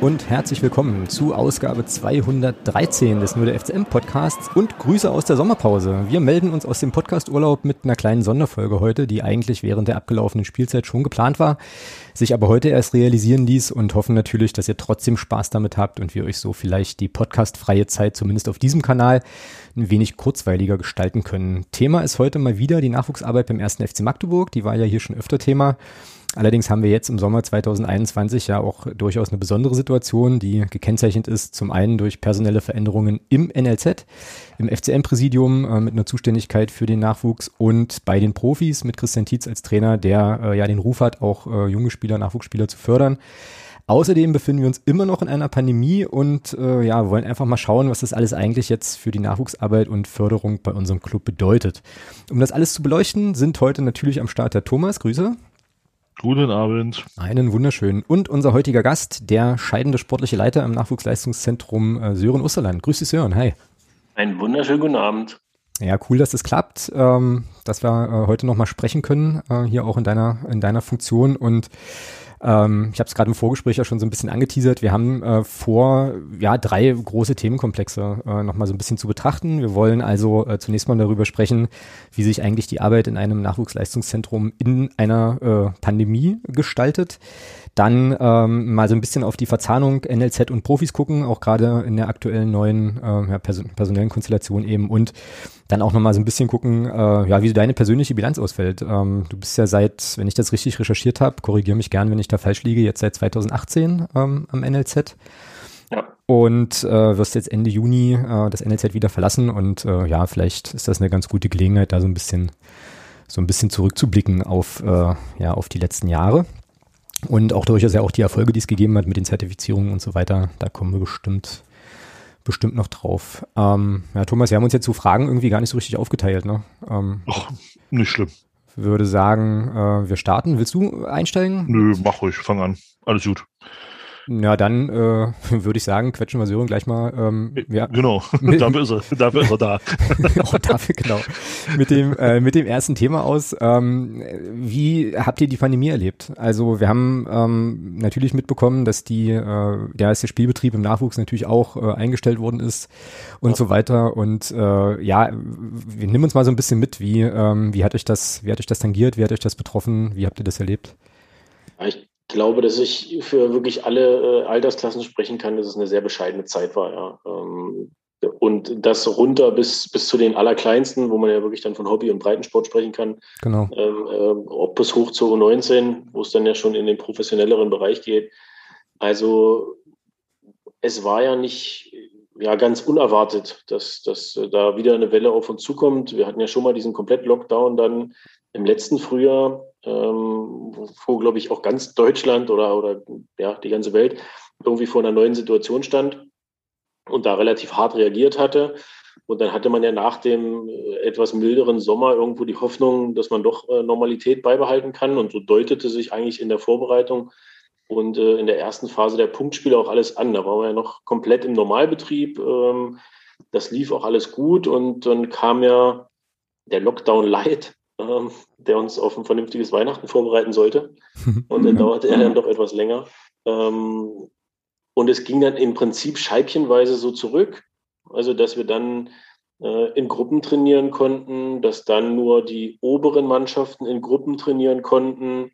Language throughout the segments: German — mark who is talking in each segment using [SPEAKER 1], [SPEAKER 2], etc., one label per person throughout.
[SPEAKER 1] Und herzlich willkommen zu Ausgabe 213 des Nur der FCM Podcasts und Grüße aus der Sommerpause. Wir melden uns aus dem Podcasturlaub mit einer kleinen Sonderfolge heute, die eigentlich während der abgelaufenen Spielzeit schon geplant war, sich aber heute erst realisieren ließ und hoffen natürlich, dass ihr trotzdem Spaß damit habt und wir euch so vielleicht die podcastfreie Zeit zumindest auf diesem Kanal ein wenig kurzweiliger gestalten können. Thema ist heute mal wieder die Nachwuchsarbeit beim ersten FC Magdeburg, die war ja hier schon öfter Thema. Allerdings haben wir jetzt im Sommer 2021 ja auch durchaus eine besondere Situation, die gekennzeichnet ist zum einen durch personelle Veränderungen im NLZ, im FCM-Präsidium äh, mit einer Zuständigkeit für den Nachwuchs und bei den Profis mit Christian Tietz als Trainer, der äh, ja den Ruf hat, auch äh, junge Spieler, Nachwuchsspieler zu fördern. Außerdem befinden wir uns immer noch in einer Pandemie und äh, ja, wollen einfach mal schauen, was das alles eigentlich jetzt für die Nachwuchsarbeit und Förderung bei unserem Club bedeutet. Um das alles zu beleuchten, sind heute natürlich am Start der Thomas. Grüße.
[SPEAKER 2] Guten Abend.
[SPEAKER 1] Einen wunderschönen. Und unser heutiger Gast, der scheidende sportliche Leiter im Nachwuchsleistungszentrum äh, Sören Osterland. Grüß dich, Sören. Hi.
[SPEAKER 3] Einen wunderschönen guten Abend.
[SPEAKER 1] Ja, cool, dass das klappt, ähm, dass wir äh, heute nochmal sprechen können, äh, hier auch in deiner, in deiner Funktion. Und ähm, ich habe es gerade im Vorgespräch ja schon so ein bisschen angeteasert. Wir haben äh, vor, ja, drei große Themenkomplexe äh, nochmal so ein bisschen zu betrachten. Wir wollen also äh, zunächst mal darüber sprechen, wie sich eigentlich die Arbeit in einem Nachwuchsleistungszentrum in einer äh, Pandemie gestaltet. Dann ähm, mal so ein bisschen auf die Verzahnung NLZ und Profis gucken, auch gerade in der aktuellen neuen äh, ja, person personellen Konstellation eben und dann auch nochmal so ein bisschen gucken, äh, ja, wie deine persönliche Bilanz ausfällt. Ähm, du bist ja seit, wenn ich das richtig recherchiert habe, korrigiere mich gern, wenn ich da falsch liege, jetzt seit 2018 ähm, am NLZ. Ja. Und äh, wirst jetzt Ende Juni äh, das NLZ wieder verlassen und äh, ja, vielleicht ist das eine ganz gute Gelegenheit, da so ein bisschen so ein bisschen zurückzublicken auf, äh, ja, auf die letzten Jahre. Und auch durchaus ja auch die Erfolge, die es gegeben hat mit den Zertifizierungen und so weiter, da kommen wir bestimmt, bestimmt noch drauf. Ähm, ja, Thomas, wir haben uns jetzt zu Fragen irgendwie gar nicht so richtig aufgeteilt, ne? Ähm,
[SPEAKER 2] Ach, nicht schlimm.
[SPEAKER 1] Würde sagen, äh, wir starten. Willst du einsteigen?
[SPEAKER 2] Nö, mach ruhig, fang an. Alles gut.
[SPEAKER 1] Ja, dann äh, würde ich sagen, quetschen wir Sören gleich mal. Ähm, ja,
[SPEAKER 2] genau, dafür ist er, dafür ist er da.
[SPEAKER 1] Auch dafür, genau. Mit dem, äh, mit dem ersten Thema aus. Ähm, wie habt ihr die Pandemie erlebt? Also wir haben ähm, natürlich mitbekommen, dass die, äh, der erste Spielbetrieb im Nachwuchs natürlich auch äh, eingestellt worden ist und ja. so weiter. Und äh, ja, wir nehmen uns mal so ein bisschen mit, wie, ähm, wie hat euch das, wie hat euch das tangiert, wie hat euch das betroffen, wie habt ihr das erlebt?
[SPEAKER 3] Ich glaube, dass ich für wirklich alle äh, Altersklassen sprechen kann, dass es eine sehr bescheidene Zeit war. Ja. Ähm, und das runter bis, bis zu den Allerkleinsten, wo man ja wirklich dann von Hobby- und Breitensport sprechen kann.
[SPEAKER 1] Genau.
[SPEAKER 3] Ähm, äh, ob bis hoch zur U19, wo es dann ja schon in den professionelleren Bereich geht. Also es war ja nicht ja, ganz unerwartet, dass, dass da wieder eine Welle auf uns zukommt. Wir hatten ja schon mal diesen Komplett-Lockdown dann im letzten Frühjahr, ähm, wo, glaube ich, auch ganz Deutschland oder, oder ja, die ganze Welt irgendwie vor einer neuen Situation stand und da relativ hart reagiert hatte. Und dann hatte man ja nach dem äh, etwas milderen Sommer irgendwo die Hoffnung, dass man doch äh, Normalität beibehalten kann. Und so deutete sich eigentlich in der Vorbereitung und äh, in der ersten Phase der Punktspiele auch alles an. Da waren wir ja noch komplett im Normalbetrieb. Ähm, das lief auch alles gut. Und dann kam ja der Lockdown Light ähm, der uns auf ein vernünftiges Weihnachten vorbereiten sollte. Und dann dauerte er dann doch etwas länger. Ähm, und es ging dann im Prinzip scheibchenweise so zurück. Also, dass wir dann äh, in Gruppen trainieren konnten, dass dann nur die oberen Mannschaften in Gruppen trainieren konnten.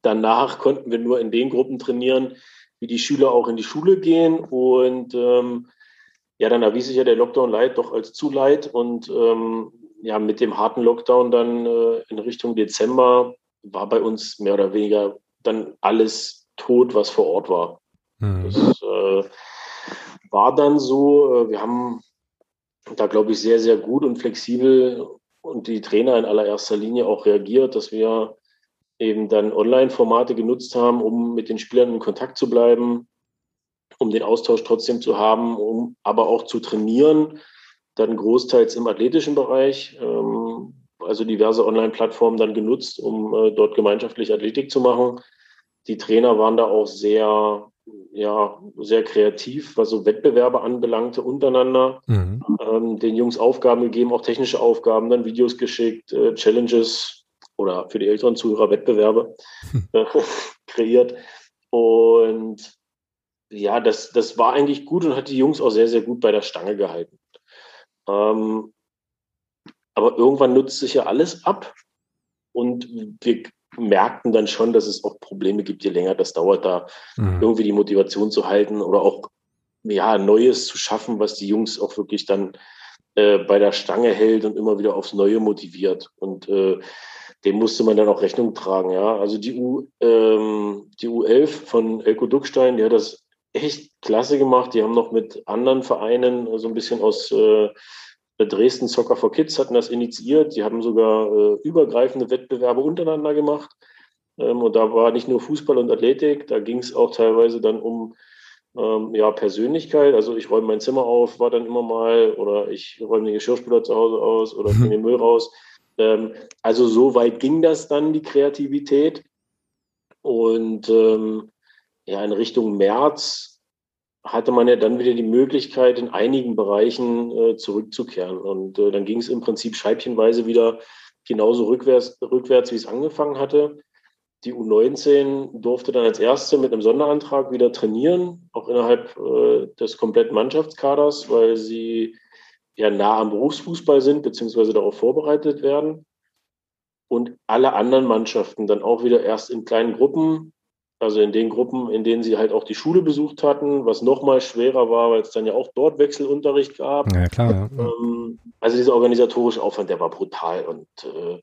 [SPEAKER 3] Danach konnten wir nur in den Gruppen trainieren, wie die Schüler auch in die Schule gehen. Und ähm, ja, dann erwies sich ja der Lockdown Light doch als zu leid. Und ähm, ja, mit dem harten Lockdown dann äh, in Richtung Dezember war bei uns mehr oder weniger dann alles tot, was vor Ort war. Mhm. Das äh, war dann so, äh, wir haben da, glaube ich, sehr, sehr gut und flexibel und die Trainer in allererster Linie auch reagiert, dass wir eben dann Online-Formate genutzt haben, um mit den Spielern in Kontakt zu bleiben, um den Austausch trotzdem zu haben, um aber auch zu trainieren dann großteils im athletischen Bereich, ähm, also diverse Online-Plattformen dann genutzt, um äh, dort gemeinschaftlich Athletik zu machen. Die Trainer waren da auch sehr, ja, sehr kreativ, was so Wettbewerbe anbelangte untereinander. Mhm. Ähm, den Jungs Aufgaben gegeben, auch technische Aufgaben, dann Videos geschickt, äh, Challenges oder für die älteren Zuhörer Wettbewerbe hm. äh, kreiert. Und ja, das, das war eigentlich gut und hat die Jungs auch sehr, sehr gut bei der Stange gehalten. Ähm, aber irgendwann nutzt sich ja alles ab und wir merkten dann schon, dass es auch Probleme gibt, je länger das dauert, da mhm. irgendwie die Motivation zu halten oder auch ja, Neues zu schaffen, was die Jungs auch wirklich dann äh, bei der Stange hält und immer wieder aufs Neue motiviert. Und äh, dem musste man dann auch Rechnung tragen. Ja, also die U, ähm, die U11 von Elko Duckstein, hat das echt klasse gemacht. Die haben noch mit anderen Vereinen so ein bisschen aus äh, Dresden Soccer for Kids hatten das initiiert. Die haben sogar äh, übergreifende Wettbewerbe untereinander gemacht. Ähm, und da war nicht nur Fußball und Athletik, da ging es auch teilweise dann um ähm, ja, Persönlichkeit. Also ich räume mein Zimmer auf, war dann immer mal, oder ich räume den Geschirrspüler zu Hause aus oder bringe den Müll raus. Ähm, also so weit ging das dann, die Kreativität. Und ähm, ja, in Richtung März hatte man ja dann wieder die Möglichkeit, in einigen Bereichen äh, zurückzukehren. Und äh, dann ging es im Prinzip scheibchenweise wieder genauso rückwärts, rückwärts, wie es angefangen hatte. Die U19 durfte dann als erste mit einem Sonderantrag wieder trainieren, auch innerhalb äh, des kompletten Mannschaftskaders, weil sie ja nah am Berufsfußball sind, beziehungsweise darauf vorbereitet werden. Und alle anderen Mannschaften dann auch wieder erst in kleinen Gruppen also in den Gruppen, in denen sie halt auch die Schule besucht hatten, was nochmal schwerer war, weil es dann ja auch dort Wechselunterricht gab.
[SPEAKER 1] Ja, klar. Ja.
[SPEAKER 3] Ähm, also dieser organisatorische Aufwand, der war brutal. Und äh,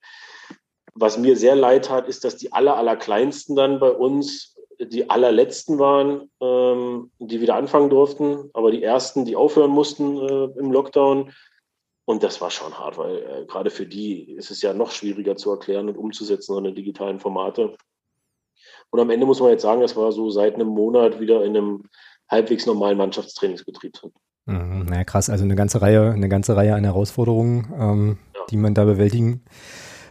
[SPEAKER 3] was mir sehr leid tat, ist, dass die aller, allerkleinsten dann bei uns die allerletzten waren, ähm, die wieder anfangen durften, aber die ersten, die aufhören mussten äh, im Lockdown. Und das war schon hart, weil äh, gerade für die ist es ja noch schwieriger zu erklären und umzusetzen, so eine digitalen Formate. Und am Ende muss man jetzt sagen, das war so seit einem Monat wieder in einem halbwegs normalen Mannschaftstrainingsbetrieb sind.
[SPEAKER 1] Mhm, naja, krass, also eine ganze Reihe, eine ganze Reihe an Herausforderungen, ähm, ja. die man da bewältigen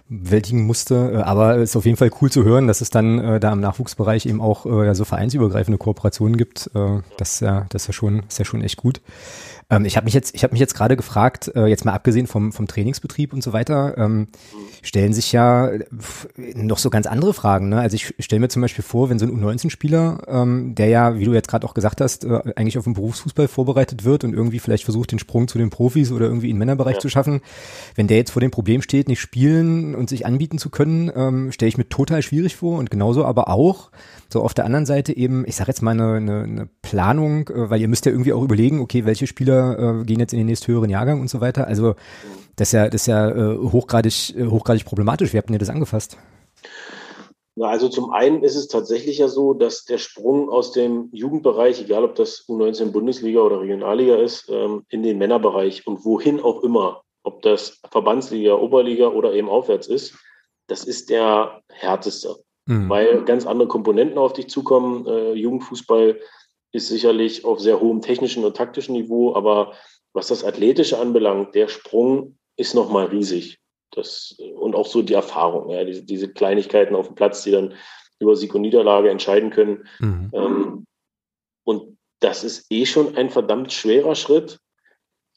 [SPEAKER 1] bewältigen musste. Äh, aber es ist auf jeden Fall cool zu hören, dass es dann äh, da im Nachwuchsbereich eben auch äh, so vereinsübergreifende Kooperationen gibt. Äh, das ist ja, das ist ja schon, ist ja schon echt gut. Ähm, ich habe mich jetzt, ich habe mich jetzt gerade gefragt, äh, jetzt mal abgesehen vom, vom Trainingsbetrieb und so weiter, ähm, stellen sich ja noch so ganz andere Fragen. Ne? Also ich stelle mir zum Beispiel vor, wenn so ein U19-Spieler, ähm, der ja, wie du jetzt gerade auch gesagt hast, äh, eigentlich auf den Berufsfußball vorbereitet wird und irgendwie vielleicht versucht, den Sprung zu den Profis oder irgendwie in den Männerbereich ja. zu schaffen, wenn der jetzt vor dem Problem steht, nicht spielen und sich anbieten zu können, ähm, stelle ich mir total schwierig vor und genauso aber auch so auf der anderen Seite eben, ich sage jetzt mal eine, eine, eine Planung, äh, weil ihr müsst ja irgendwie auch überlegen, okay, welche Spieler äh, gehen jetzt in den nächsthöheren Jahrgang und so weiter. Also das ist ja, das ist ja äh, hochgradig, äh, hochgradig problematisch. Wie habt ihr das angefasst?
[SPEAKER 3] Na, also zum einen ist es tatsächlich ja so, dass der Sprung aus dem Jugendbereich, egal ob das U19 Bundesliga oder Regionalliga ist, ähm, in den Männerbereich und wohin auch immer, ob das Verbandsliga, Oberliga oder eben aufwärts ist, das ist der härteste mhm. weil ganz andere Komponenten auf dich zukommen. Äh, Jugendfußball ist sicherlich auf sehr hohem technischen und taktischen Niveau, aber was das Athletische anbelangt, der Sprung ist nochmal riesig. Das, und auch so die Erfahrung, ja, diese, diese Kleinigkeiten auf dem Platz, die dann über Sieg und Niederlage entscheiden können. Mhm. Ähm, und das ist eh schon ein verdammt schwerer Schritt.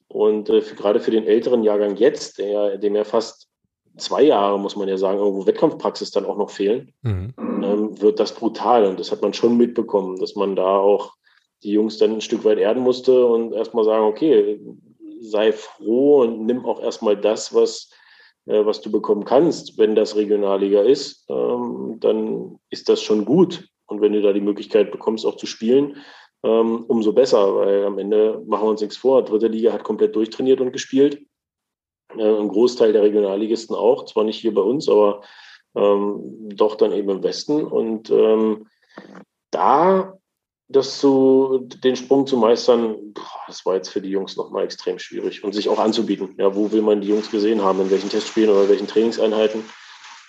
[SPEAKER 3] Und äh, für, gerade für den älteren Jahrgang jetzt, der, dem ja fast zwei Jahre, muss man ja sagen, irgendwo Wettkampfpraxis dann auch noch fehlen, mhm. ähm, wird das brutal. Und das hat man schon mitbekommen, dass man da auch die Jungs dann ein Stück weit erden musste und erstmal sagen, okay, sei froh und nimm auch erstmal das, was, äh, was du bekommen kannst. Wenn das Regionalliga ist, ähm, dann ist das schon gut. Und wenn du da die Möglichkeit bekommst, auch zu spielen, ähm, umso besser, weil am Ende machen wir uns nichts vor. Dritte Liga hat komplett durchtrainiert und gespielt äh, ein Großteil der Regionalligisten auch, zwar nicht hier bei uns, aber ähm, doch dann eben im Westen. Und ähm, da das zu, den Sprung zu meistern, boah, das war jetzt für die Jungs nochmal extrem schwierig und sich auch anzubieten. Ja, wo will man die Jungs gesehen haben, in welchen Testspielen oder welchen Trainingseinheiten?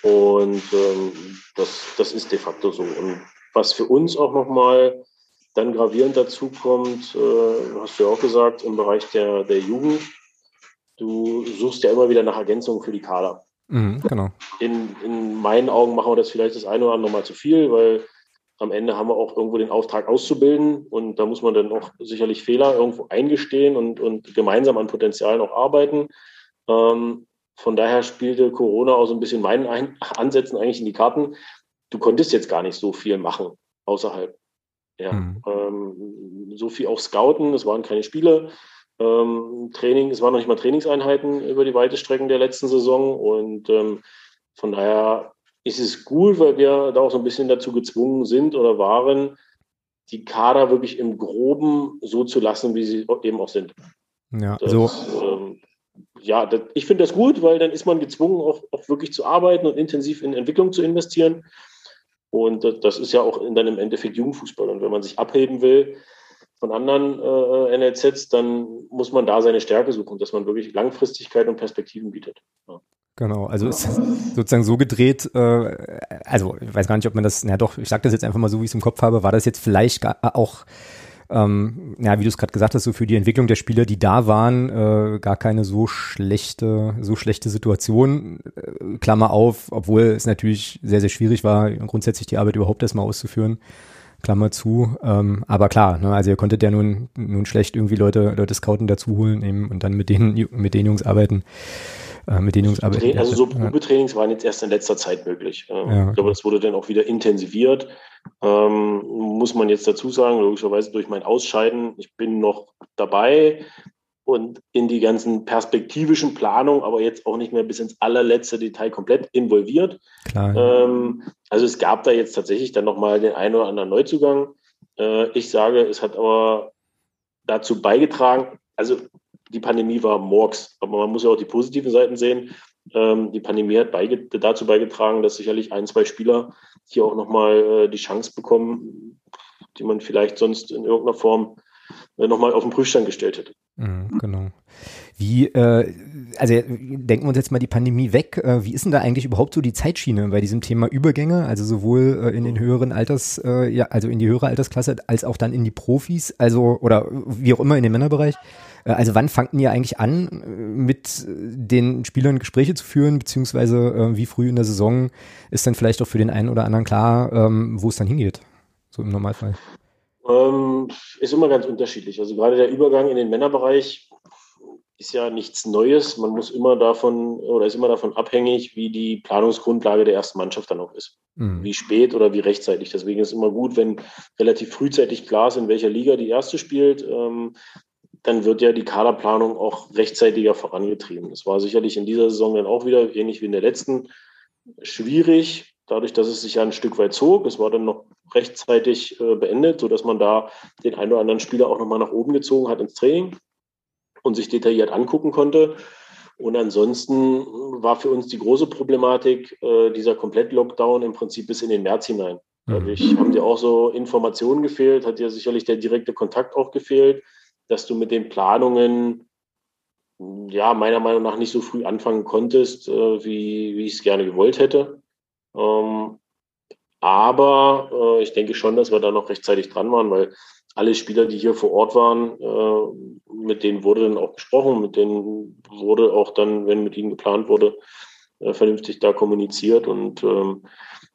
[SPEAKER 3] Und ähm, das, das ist de facto so. Und was für uns auch nochmal dann gravierend dazu kommt, äh, hast du ja auch gesagt, im Bereich der, der Jugend, du suchst ja immer wieder nach Ergänzungen für die Kader.
[SPEAKER 1] Mhm, genau.
[SPEAKER 3] In, in meinen Augen machen wir das vielleicht das eine oder andere mal zu viel, weil am Ende haben wir auch irgendwo den Auftrag auszubilden und da muss man dann auch sicherlich Fehler irgendwo eingestehen und, und gemeinsam an Potenzialen auch arbeiten. Ähm, von daher spielte Corona auch so ein bisschen meinen ein Ansätzen eigentlich in die Karten. Du konntest jetzt gar nicht so viel machen außerhalb. Ja, mhm. ähm, so viel auch Scouten, es waren keine Spiele. Ähm, Training, es waren noch nicht mal Trainingseinheiten über die weite Strecken der letzten Saison und ähm, von daher ist es gut, weil wir da auch so ein bisschen dazu gezwungen sind oder waren, die Kader wirklich im Groben so zu lassen, wie sie eben auch sind.
[SPEAKER 1] Ja, das, so. Ähm,
[SPEAKER 3] ja, das, ich finde das gut, weil dann ist man gezwungen, auch, auch wirklich zu arbeiten und intensiv in Entwicklung zu investieren. Und das ist ja auch in dann im Endeffekt Jugendfußball. Und wenn man sich abheben will von anderen äh, NLZs, dann muss man da seine Stärke suchen, dass man wirklich Langfristigkeit und Perspektiven bietet. Ja.
[SPEAKER 1] Genau, also ist sozusagen so gedreht, äh, also ich weiß gar nicht, ob man das, na doch, ich sage das jetzt einfach mal so, wie ich es im Kopf habe, war das jetzt vielleicht gar, auch ähm, ja, wie du es gerade gesagt hast, so für die Entwicklung der Spieler, die da waren, äh, gar keine so schlechte, so schlechte Situation. Äh, Klammer auf, obwohl es natürlich sehr, sehr schwierig war, grundsätzlich die Arbeit überhaupt erstmal auszuführen. Klammer zu. Ähm, aber klar, ne, also ihr konntet ja nun, nun schlecht irgendwie Leute, Leute scouten dazu holen eben und dann mit denen, mit den Jungs arbeiten äh, mit denen Jungs arbeiten.
[SPEAKER 3] Also so Probetrainings waren jetzt erst in letzter Zeit möglich. Ähm, ja. Ich glaube, das wurde dann auch wieder intensiviert. Ähm, muss man jetzt dazu sagen, logischerweise durch mein Ausscheiden, ich bin noch dabei und in die ganzen perspektivischen Planungen, aber jetzt auch nicht mehr bis ins allerletzte Detail komplett involviert. Klar, ähm, also es gab da jetzt tatsächlich dann nochmal den einen oder anderen Neuzugang. Äh, ich sage, es hat aber dazu beigetragen, also die Pandemie war Morgs, aber man muss ja auch die positiven Seiten sehen. Ähm, die Pandemie hat beige dazu beigetragen, dass sicherlich ein, zwei Spieler hier auch nochmal äh, die Chance bekommen, die man vielleicht sonst in irgendeiner Form äh, nochmal auf den Prüfstand gestellt hätte.
[SPEAKER 1] Mhm, genau. Wie, äh, also denken wir uns jetzt mal die Pandemie weg. Äh, wie ist denn da eigentlich überhaupt so die Zeitschiene bei diesem Thema Übergänge? Also sowohl äh, in den höheren Alters, äh, ja, also in die höhere Altersklasse als auch dann in die Profis, also oder wie auch immer in den Männerbereich. Äh, also wann fangen ihr eigentlich an, äh, mit den Spielern Gespräche zu führen, beziehungsweise äh, wie früh in der Saison ist dann vielleicht auch für den einen oder anderen klar, ähm, wo es dann hingeht, so im Normalfall?
[SPEAKER 3] Ähm, ist immer ganz unterschiedlich. Also gerade der Übergang in den Männerbereich ist ja nichts Neues. Man muss immer davon oder ist immer davon abhängig, wie die Planungsgrundlage der ersten Mannschaft dann auch ist. Mhm. Wie spät oder wie rechtzeitig. Deswegen ist es immer gut, wenn relativ frühzeitig klar ist, in welcher Liga die erste spielt. Ähm, dann wird ja die Kaderplanung auch rechtzeitiger vorangetrieben. Das war sicherlich in dieser Saison dann auch wieder, ähnlich wie in der letzten, schwierig, dadurch, dass es sich ja ein Stück weit zog. Es war dann noch rechtzeitig äh, beendet, sodass man da den einen oder anderen Spieler auch nochmal nach oben gezogen hat ins Training und sich detailliert angucken konnte. Und ansonsten war für uns die große Problematik äh, dieser Komplett-Lockdown im Prinzip bis in den März hinein. Mhm. Dadurch haben dir auch so Informationen gefehlt, hat dir sicherlich der direkte Kontakt auch gefehlt dass du mit den Planungen ja meiner Meinung nach nicht so früh anfangen konntest, äh, wie, wie ich es gerne gewollt hätte. Ähm, aber äh, ich denke schon, dass wir da noch rechtzeitig dran waren, weil alle Spieler, die hier vor Ort waren, äh, mit denen wurde dann auch gesprochen, mit denen wurde auch dann, wenn mit ihnen geplant wurde, äh, vernünftig da kommuniziert. Und ähm,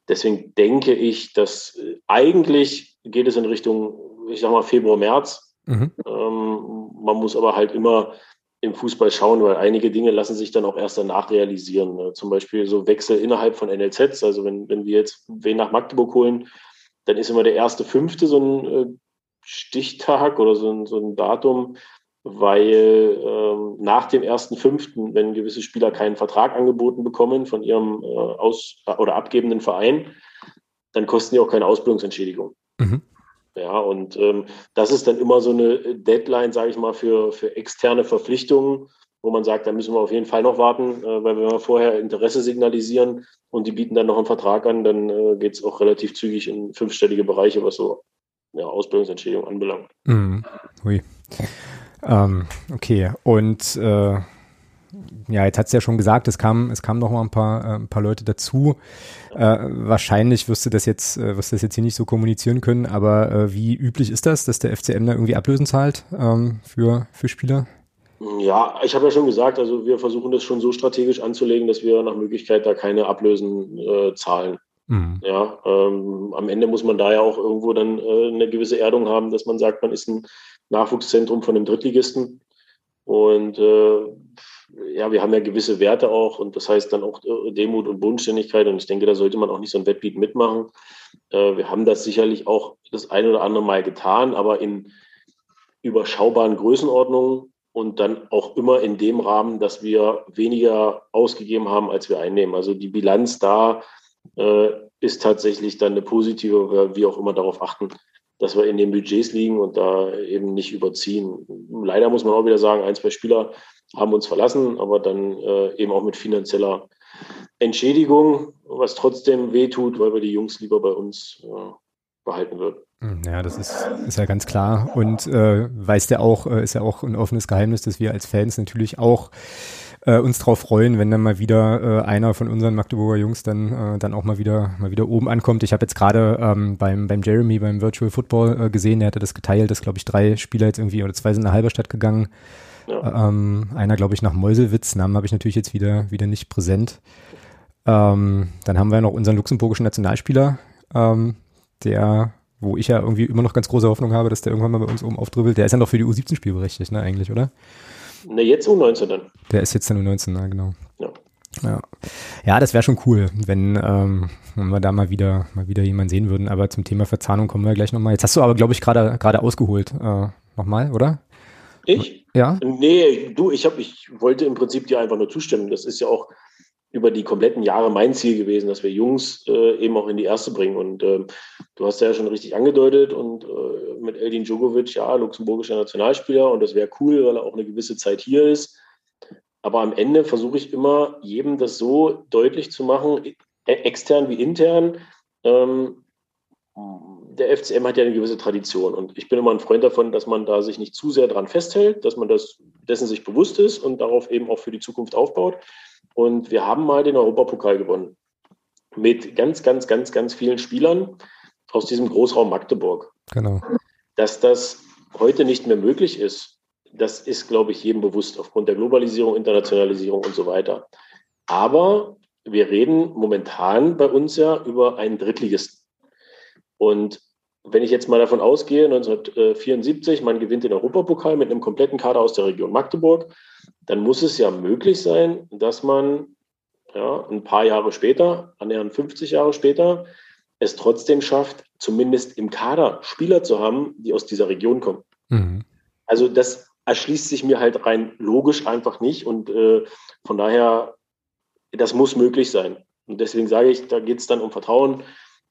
[SPEAKER 3] deswegen denke ich, dass äh, eigentlich geht es in Richtung, ich sag mal, Februar, März. Mhm. Ähm, man muss aber halt immer im Fußball schauen, weil einige Dinge lassen sich dann auch erst danach realisieren. Ne? Zum Beispiel so Wechsel innerhalb von NLZs. Also wenn, wenn wir jetzt wen nach Magdeburg holen, dann ist immer der erste Fünfte so ein äh, Stichtag oder so ein, so ein Datum, weil ähm, nach dem ersten Fünften, wenn gewisse Spieler keinen Vertrag angeboten bekommen von ihrem äh, aus oder abgebenden Verein, dann kosten die auch keine Ausbildungsentschädigung. Mhm. Ja, und ähm, das ist dann immer so eine Deadline, sage ich mal, für, für externe Verpflichtungen, wo man sagt, da müssen wir auf jeden Fall noch warten, äh, weil wenn wir vorher Interesse signalisieren und die bieten dann noch einen Vertrag an, dann äh, geht es auch relativ zügig in fünfstellige Bereiche, was so ja, Ausbildungsentschädigung anbelangt.
[SPEAKER 1] Hui. Ähm, okay, und äh, ja, jetzt hat es ja schon gesagt, es kam, es kamen noch mal ein paar, äh, ein paar Leute dazu. Äh, wahrscheinlich wirst du das jetzt, äh, wirst du das jetzt hier nicht so kommunizieren können, aber äh, wie üblich ist das, dass der FCM da irgendwie Ablösen zahlt ähm, für, für Spieler?
[SPEAKER 3] Ja, ich habe ja schon gesagt, also wir versuchen das schon so strategisch anzulegen, dass wir nach Möglichkeit da keine Ablösen äh, zahlen. Mhm. Ja, ähm, am Ende muss man da ja auch irgendwo dann äh, eine gewisse Erdung haben, dass man sagt, man ist ein Nachwuchszentrum von einem Drittligisten. Und äh, ja, wir haben ja gewisse Werte auch und das heißt dann auch äh, Demut und Bodenständigkeit und ich denke, da sollte man auch nicht so ein Wettbeat mitmachen. Äh, wir haben das sicherlich auch das ein oder andere Mal getan, aber in überschaubaren Größenordnungen und dann auch immer in dem Rahmen, dass wir weniger ausgegeben haben, als wir einnehmen. Also die Bilanz da äh, ist tatsächlich dann eine positive, wir auch immer darauf achten, dass wir in den Budgets liegen und da eben nicht überziehen. Leider muss man auch wieder sagen, ein, zwei Spieler haben uns verlassen, aber dann äh, eben auch mit finanzieller Entschädigung, was trotzdem wehtut, weil wir die Jungs lieber bei uns äh, behalten würden.
[SPEAKER 1] Hm, ja, das ist, ist ja ganz klar und äh, weiß der auch, äh, ist ja auch ein offenes Geheimnis, dass wir als Fans natürlich auch äh, uns drauf freuen, wenn dann mal wieder äh, einer von unseren Magdeburger Jungs dann äh, dann auch mal wieder mal wieder oben ankommt. Ich habe jetzt gerade ähm, beim beim Jeremy beim Virtual Football äh, gesehen, der hatte das geteilt, dass glaube ich drei Spieler jetzt irgendwie oder zwei sind nach Halberstadt gegangen. Ja. Ähm, einer glaube ich nach Meuselwitz, Namen habe ich natürlich jetzt wieder wieder nicht präsent. Ähm, dann haben wir noch unseren luxemburgischen Nationalspieler, ähm, der wo ich ja irgendwie immer noch ganz große Hoffnung habe, dass der irgendwann mal bei uns oben aufdribbelt. Der ist ja noch für die U17 spielberechtigt, ne, eigentlich, oder?
[SPEAKER 3] Ne, jetzt U19 dann.
[SPEAKER 1] Der ist jetzt dann U19, na genau.
[SPEAKER 3] Ja.
[SPEAKER 1] Ja, ja das wäre schon cool, wenn, ähm, wenn wir da mal wieder, mal wieder jemanden sehen würden. Aber zum Thema Verzahnung kommen wir gleich nochmal. Jetzt hast du aber, glaube ich, gerade gerade ausgeholt. Äh, nochmal, oder?
[SPEAKER 3] Ich?
[SPEAKER 1] Ja.
[SPEAKER 3] Nee, du, ich, hab, ich wollte im Prinzip dir einfach nur zustimmen. Das ist ja auch über die kompletten Jahre mein Ziel gewesen, dass wir Jungs äh, eben auch in die erste bringen. Und äh, du hast ja schon richtig angedeutet und äh, mit Eldin Djokovic, ja, luxemburgischer Nationalspieler und das wäre cool, weil er auch eine gewisse Zeit hier ist. Aber am Ende versuche ich immer, jedem das so deutlich zu machen, e, extern wie intern. Ähm, der FCM hat ja eine gewisse Tradition und ich bin immer ein Freund davon, dass man da sich nicht zu sehr dran festhält, dass man das dessen sich bewusst ist und darauf eben auch für die Zukunft aufbaut. Und wir haben mal den Europapokal gewonnen. Mit ganz, ganz, ganz, ganz vielen Spielern aus diesem Großraum Magdeburg.
[SPEAKER 1] Genau.
[SPEAKER 3] Dass das heute nicht mehr möglich ist, das ist, glaube ich, jedem bewusst aufgrund der Globalisierung, Internationalisierung und so weiter. Aber wir reden momentan bei uns ja über einen Drittligisten. Und wenn ich jetzt mal davon ausgehe, 1974, man gewinnt den Europapokal mit einem kompletten Kader aus der Region Magdeburg, dann muss es ja möglich sein, dass man ja, ein paar Jahre später, annähernd 50 Jahre später, es trotzdem schafft, zumindest im Kader Spieler zu haben, die aus dieser Region kommen. Mhm. Also das erschließt sich mir halt rein logisch einfach nicht und äh, von daher, das muss möglich sein. Und deswegen sage ich, da geht es dann um Vertrauen,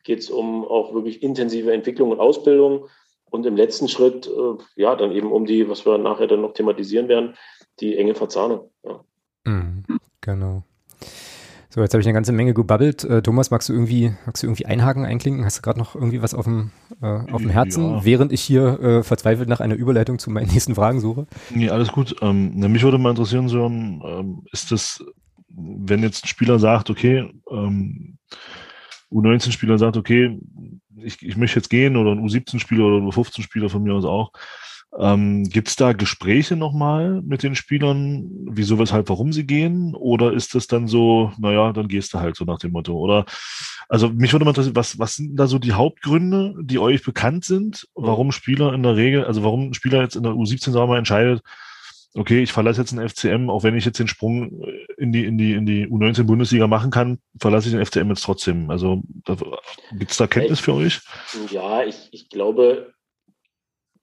[SPEAKER 3] geht es um auch wirklich intensive Entwicklung und Ausbildung und im letzten Schritt, äh, ja, dann eben um die, was wir nachher dann noch thematisieren werden, die enge Verzahnung. Ja.
[SPEAKER 1] Mhm, genau. So, jetzt habe ich eine ganze Menge gebabbelt. Äh, Thomas, magst du irgendwie, magst du irgendwie einhaken, einklinken? Hast du gerade noch irgendwie was auf dem, äh, auf dem Herzen, ja. während ich hier äh, verzweifelt nach einer Überleitung zu meinen nächsten Fragen suche?
[SPEAKER 2] Nee, alles gut. Ähm, mich würde mal interessieren, Sören, ähm, ist das, wenn jetzt ein Spieler sagt, okay, ähm, U19-Spieler sagt, okay, ich, ich möchte jetzt gehen oder ein U17-Spieler oder ein U15-Spieler von mir aus auch, ähm, Gibt es da Gespräche nochmal mit den Spielern, wieso, weshalb, warum sie gehen? Oder ist das dann so, naja, dann gehst du halt so nach dem Motto? Oder also mich würde mal interessieren, was, was sind da so die Hauptgründe, die euch bekannt sind, warum Spieler in der Regel, also warum ein Spieler jetzt in der U17 sagen wir mal entscheidet, okay, ich verlasse jetzt den FCM, auch wenn ich jetzt den Sprung in die, in die, in die U19 Bundesliga machen kann, verlasse ich den FCM jetzt trotzdem. Also gibt es da Kenntnis für euch?
[SPEAKER 3] Ja, ich, ich glaube,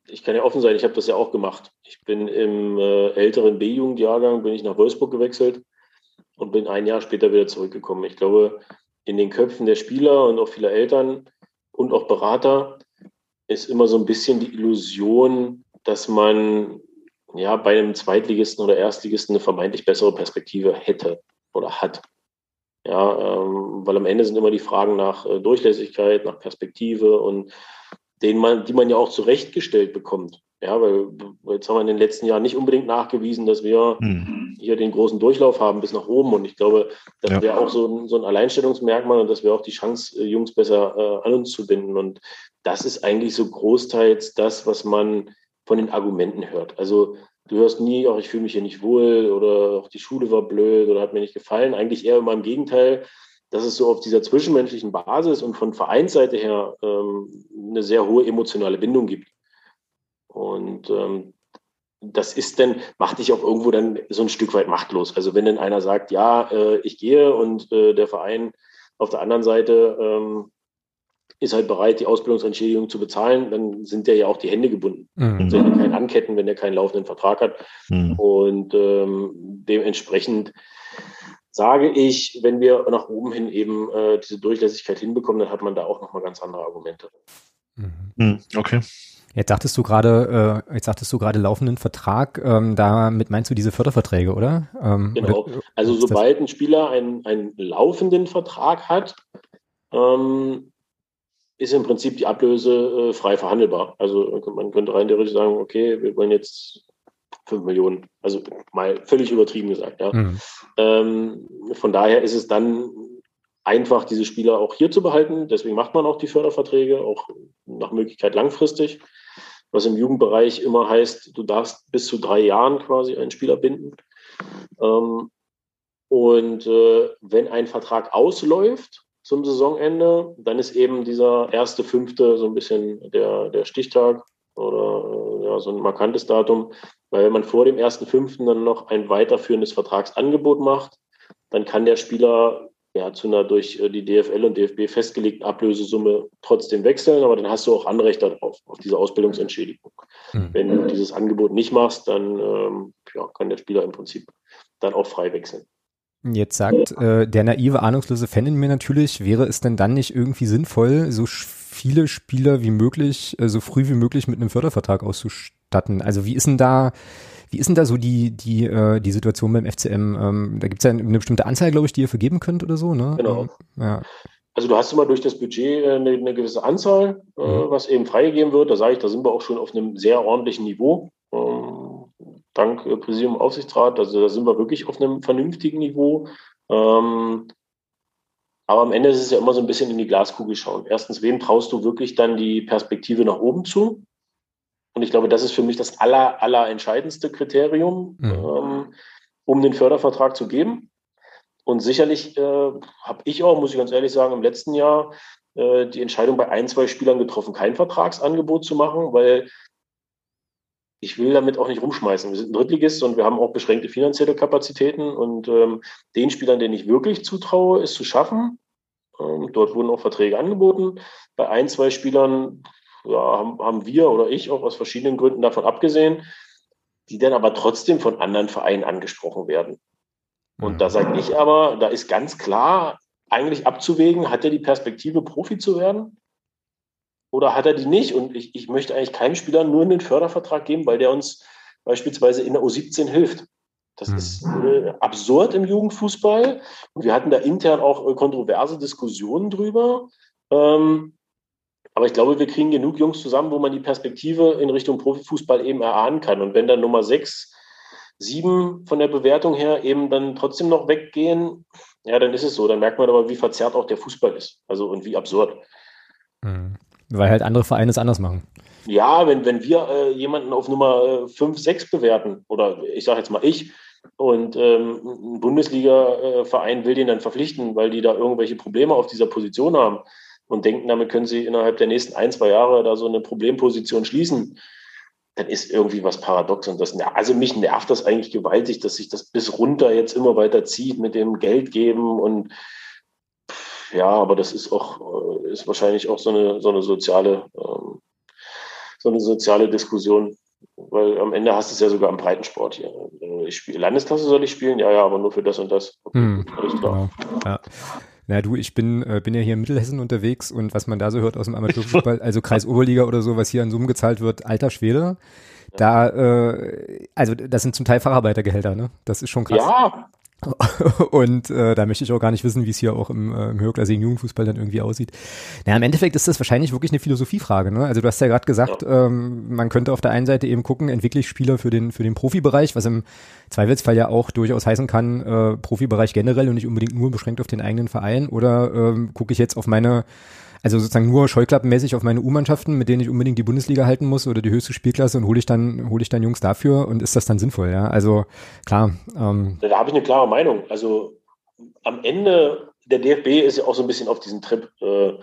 [SPEAKER 3] ich kann ja offen sein, ich habe das ja auch gemacht. Ich bin im äh, älteren B-Jugendjahrgang, bin ich nach Wolfsburg gewechselt und bin ein Jahr später wieder zurückgekommen. Ich glaube, in den Köpfen der Spieler und auch vieler Eltern und auch Berater ist immer so ein bisschen die Illusion, dass man ja bei einem Zweitligisten oder Erstligisten eine vermeintlich bessere Perspektive hätte oder hat. Ja, ähm, weil am Ende sind immer die Fragen nach äh, Durchlässigkeit, nach Perspektive und den man, die man ja auch zurechtgestellt bekommt. Ja, weil jetzt haben wir in den letzten Jahren nicht unbedingt nachgewiesen, dass wir mhm. hier den großen Durchlauf haben bis nach oben. Und ich glaube, das ja. wäre auch so ein, so ein Alleinstellungsmerkmal und das wäre auch die Chance, äh, Jungs besser äh, an uns zu binden. Und das ist eigentlich so großteils das, was man von den Argumenten hört. Also du hörst nie, auch ich fühle mich hier nicht wohl oder auch die Schule war blöd oder hat mir nicht gefallen. Eigentlich eher immer im Gegenteil dass es so auf dieser zwischenmenschlichen Basis und von Vereinsseite her ähm, eine sehr hohe emotionale Bindung gibt. Und ähm, das ist dann, macht dich auch irgendwo dann so ein Stück weit machtlos. Also wenn dann einer sagt, ja, äh, ich gehe und äh, der Verein auf der anderen Seite ähm, ist halt bereit, die Ausbildungsentschädigung zu bezahlen, dann sind der ja auch die Hände gebunden. Mhm. Soll keinen anketten, wenn der keinen laufenden Vertrag hat. Mhm. Und ähm, dementsprechend sage ich, wenn wir nach oben hin eben äh, diese Durchlässigkeit hinbekommen, dann hat man da auch nochmal ganz andere Argumente.
[SPEAKER 2] Mhm. mhm. Okay.
[SPEAKER 1] Jetzt sagtest du gerade, äh, jetzt sagtest du gerade laufenden Vertrag, ähm, damit meinst du diese Förderverträge, oder?
[SPEAKER 3] Ähm, genau. Oder, also sobald ein Spieler einen, einen laufenden Vertrag hat, ähm, ist im Prinzip die Ablöse äh, frei verhandelbar. Also man könnte rein theoretisch sagen, okay, wir wollen jetzt 5 Millionen, also mal völlig übertrieben gesagt. Ja. Mhm. Ähm, von daher ist es dann einfach, diese Spieler auch hier zu behalten. Deswegen macht man auch die Förderverträge, auch nach Möglichkeit langfristig. Was im Jugendbereich immer heißt, du darfst bis zu drei Jahren quasi einen Spieler binden. Ähm, und äh, wenn ein Vertrag ausläuft, zum Saisonende. Dann ist eben dieser erste Fünfte so ein bisschen der, der Stichtag oder ja, so ein markantes Datum, weil wenn man vor dem ersten Fünften dann noch ein weiterführendes Vertragsangebot macht, dann kann der Spieler ja, zu einer durch äh, die DFL und DFB festgelegten Ablösesumme trotzdem wechseln, aber dann hast du auch Anrecht darauf, auf diese Ausbildungsentschädigung. Mhm. Wenn du dieses Angebot nicht machst, dann ähm, ja, kann der Spieler im Prinzip dann auch frei wechseln.
[SPEAKER 1] Jetzt sagt äh, der naive, ahnungslose Fan in mir natürlich, wäre es denn dann nicht irgendwie sinnvoll, so viele Spieler wie möglich, äh, so früh wie möglich mit einem Fördervertrag auszustatten? Also wie ist denn da, wie ist denn da so die, die, äh, die Situation beim FCM? Ähm, da gibt es ja eine bestimmte Anzahl, glaube ich, die ihr vergeben könnt oder so, ne?
[SPEAKER 3] Genau. Ähm, ja. Also du hast immer durch das Budget äh, eine, eine gewisse Anzahl, äh, mhm. was eben freigegeben wird. Da sage ich, da sind wir auch schon auf einem sehr ordentlichen Niveau. Ähm, dank äh, Präsidium Aufsichtsrat. Also da sind wir wirklich auf einem vernünftigen Niveau. Ähm, aber am Ende ist es ja immer so ein bisschen in die Glaskugel schauen. Erstens, wem traust du wirklich dann die Perspektive nach oben zu? Und ich glaube, das ist für mich das aller, aller entscheidendste Kriterium, mhm. ähm, um den Fördervertrag zu geben. Und sicherlich äh, habe ich auch, muss ich ganz ehrlich sagen, im letzten Jahr äh, die Entscheidung bei ein, zwei Spielern getroffen, kein Vertragsangebot zu machen, weil ich will damit auch nicht rumschmeißen. Wir sind ein Drittligist und wir haben auch beschränkte finanzielle Kapazitäten. Und ähm, den Spielern, denen ich wirklich zutraue, ist zu schaffen. Ähm, dort wurden auch Verträge angeboten. Bei ein, zwei Spielern ja, haben, haben wir oder ich auch aus verschiedenen Gründen davon abgesehen, die dann aber trotzdem von anderen Vereinen angesprochen werden. Und da sage ich aber, da ist ganz klar eigentlich abzuwägen, hat er die Perspektive, Profi zu werden? oder hat er die nicht? Und ich, ich möchte eigentlich keinem Spieler nur einen Fördervertrag geben, weil der uns beispielsweise in der U17 hilft. Das mhm. ist äh, absurd im Jugendfußball. Und wir hatten da intern auch äh, kontroverse Diskussionen drüber. Ähm, aber ich glaube, wir kriegen genug Jungs zusammen, wo man die Perspektive in Richtung Profifußball eben erahnen kann. Und wenn dann Nummer sechs, sieben von der Bewertung her eben dann trotzdem noch weggehen, ja, dann ist es so. Dann merkt man aber, wie verzerrt auch der Fußball ist. Also und wie absurd.
[SPEAKER 1] Mhm. Weil halt andere Vereine es anders machen.
[SPEAKER 3] Ja, wenn, wenn wir äh, jemanden auf Nummer 5, äh, 6 bewerten, oder ich sage jetzt mal ich, und ähm, ein Bundesliga-Verein will den dann verpflichten, weil die da irgendwelche Probleme auf dieser Position haben und denken, damit können sie innerhalb der nächsten ein, zwei Jahre da so eine Problemposition schließen, dann ist irgendwie was paradox. Und das, also mich nervt das eigentlich gewaltig, dass sich das bis runter jetzt immer weiter zieht mit dem Geld geben und ja, aber das ist auch, äh, ist wahrscheinlich auch so eine, so eine soziale, ähm, so eine soziale Diskussion. Weil am Ende hast du es ja sogar im Breitensport hier. Ich spiele, Landesklasse soll ich spielen? Ja, ja, aber nur für das und das. Okay, hm, alles klar.
[SPEAKER 1] Genau. Ja. Na du, ich bin, äh, bin ja hier in Mittelhessen unterwegs und was man da so hört aus dem Amateurfußball, also Kreis Oberliga oder so, was hier an Summen gezahlt wird, alter Schwede. Da, äh, also das sind zum Teil Facharbeitergehälter, ne? Das ist schon krass.
[SPEAKER 3] Ja,
[SPEAKER 1] Und äh, da möchte ich auch gar nicht wissen, wie es hier auch im, äh, im höherklassigen Jugendfußball dann irgendwie aussieht. Naja, im Endeffekt ist das wahrscheinlich wirklich eine Philosophiefrage. Ne? Also du hast ja gerade gesagt, ja. ähm, man könnte auf der einen Seite eben gucken, entwickle ich Spieler für den, für den Profibereich, was im Zweifelsfall ja auch durchaus heißen kann, äh, Profibereich generell und nicht unbedingt nur beschränkt auf den eigenen Verein. Oder ähm, gucke ich jetzt auf meine also sozusagen nur scheuklappenmäßig auf meine U-Mannschaften, mit denen ich unbedingt die Bundesliga halten muss oder die höchste Spielklasse und hole ich dann, hole ich dann Jungs dafür und ist das dann sinnvoll, ja? Also klar.
[SPEAKER 3] Ähm, da habe ich eine klare Meinung. Also am Ende, der DFB ist ja auch so ein bisschen auf diesen Trip, äh,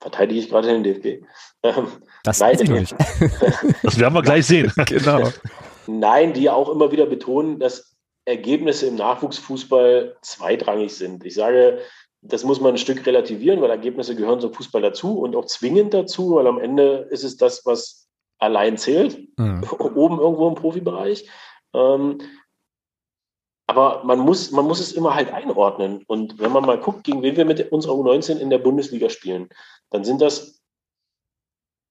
[SPEAKER 3] verteidige ich gerade den DFB.
[SPEAKER 1] Ähm, das weiß ich nicht.
[SPEAKER 2] das werden wir gleich sehen.
[SPEAKER 1] genau.
[SPEAKER 3] Nein, die auch immer wieder betonen, dass Ergebnisse im Nachwuchsfußball zweitrangig sind. Ich sage, das muss man ein Stück relativieren, weil Ergebnisse gehören zum Fußball dazu und auch zwingend dazu, weil am Ende ist es das, was allein zählt, mhm. oben irgendwo im Profibereich. Ähm, aber man muss, man muss es immer halt einordnen. Und wenn man mal guckt, gegen wen wir mit unserer U19 in der Bundesliga spielen, dann sind das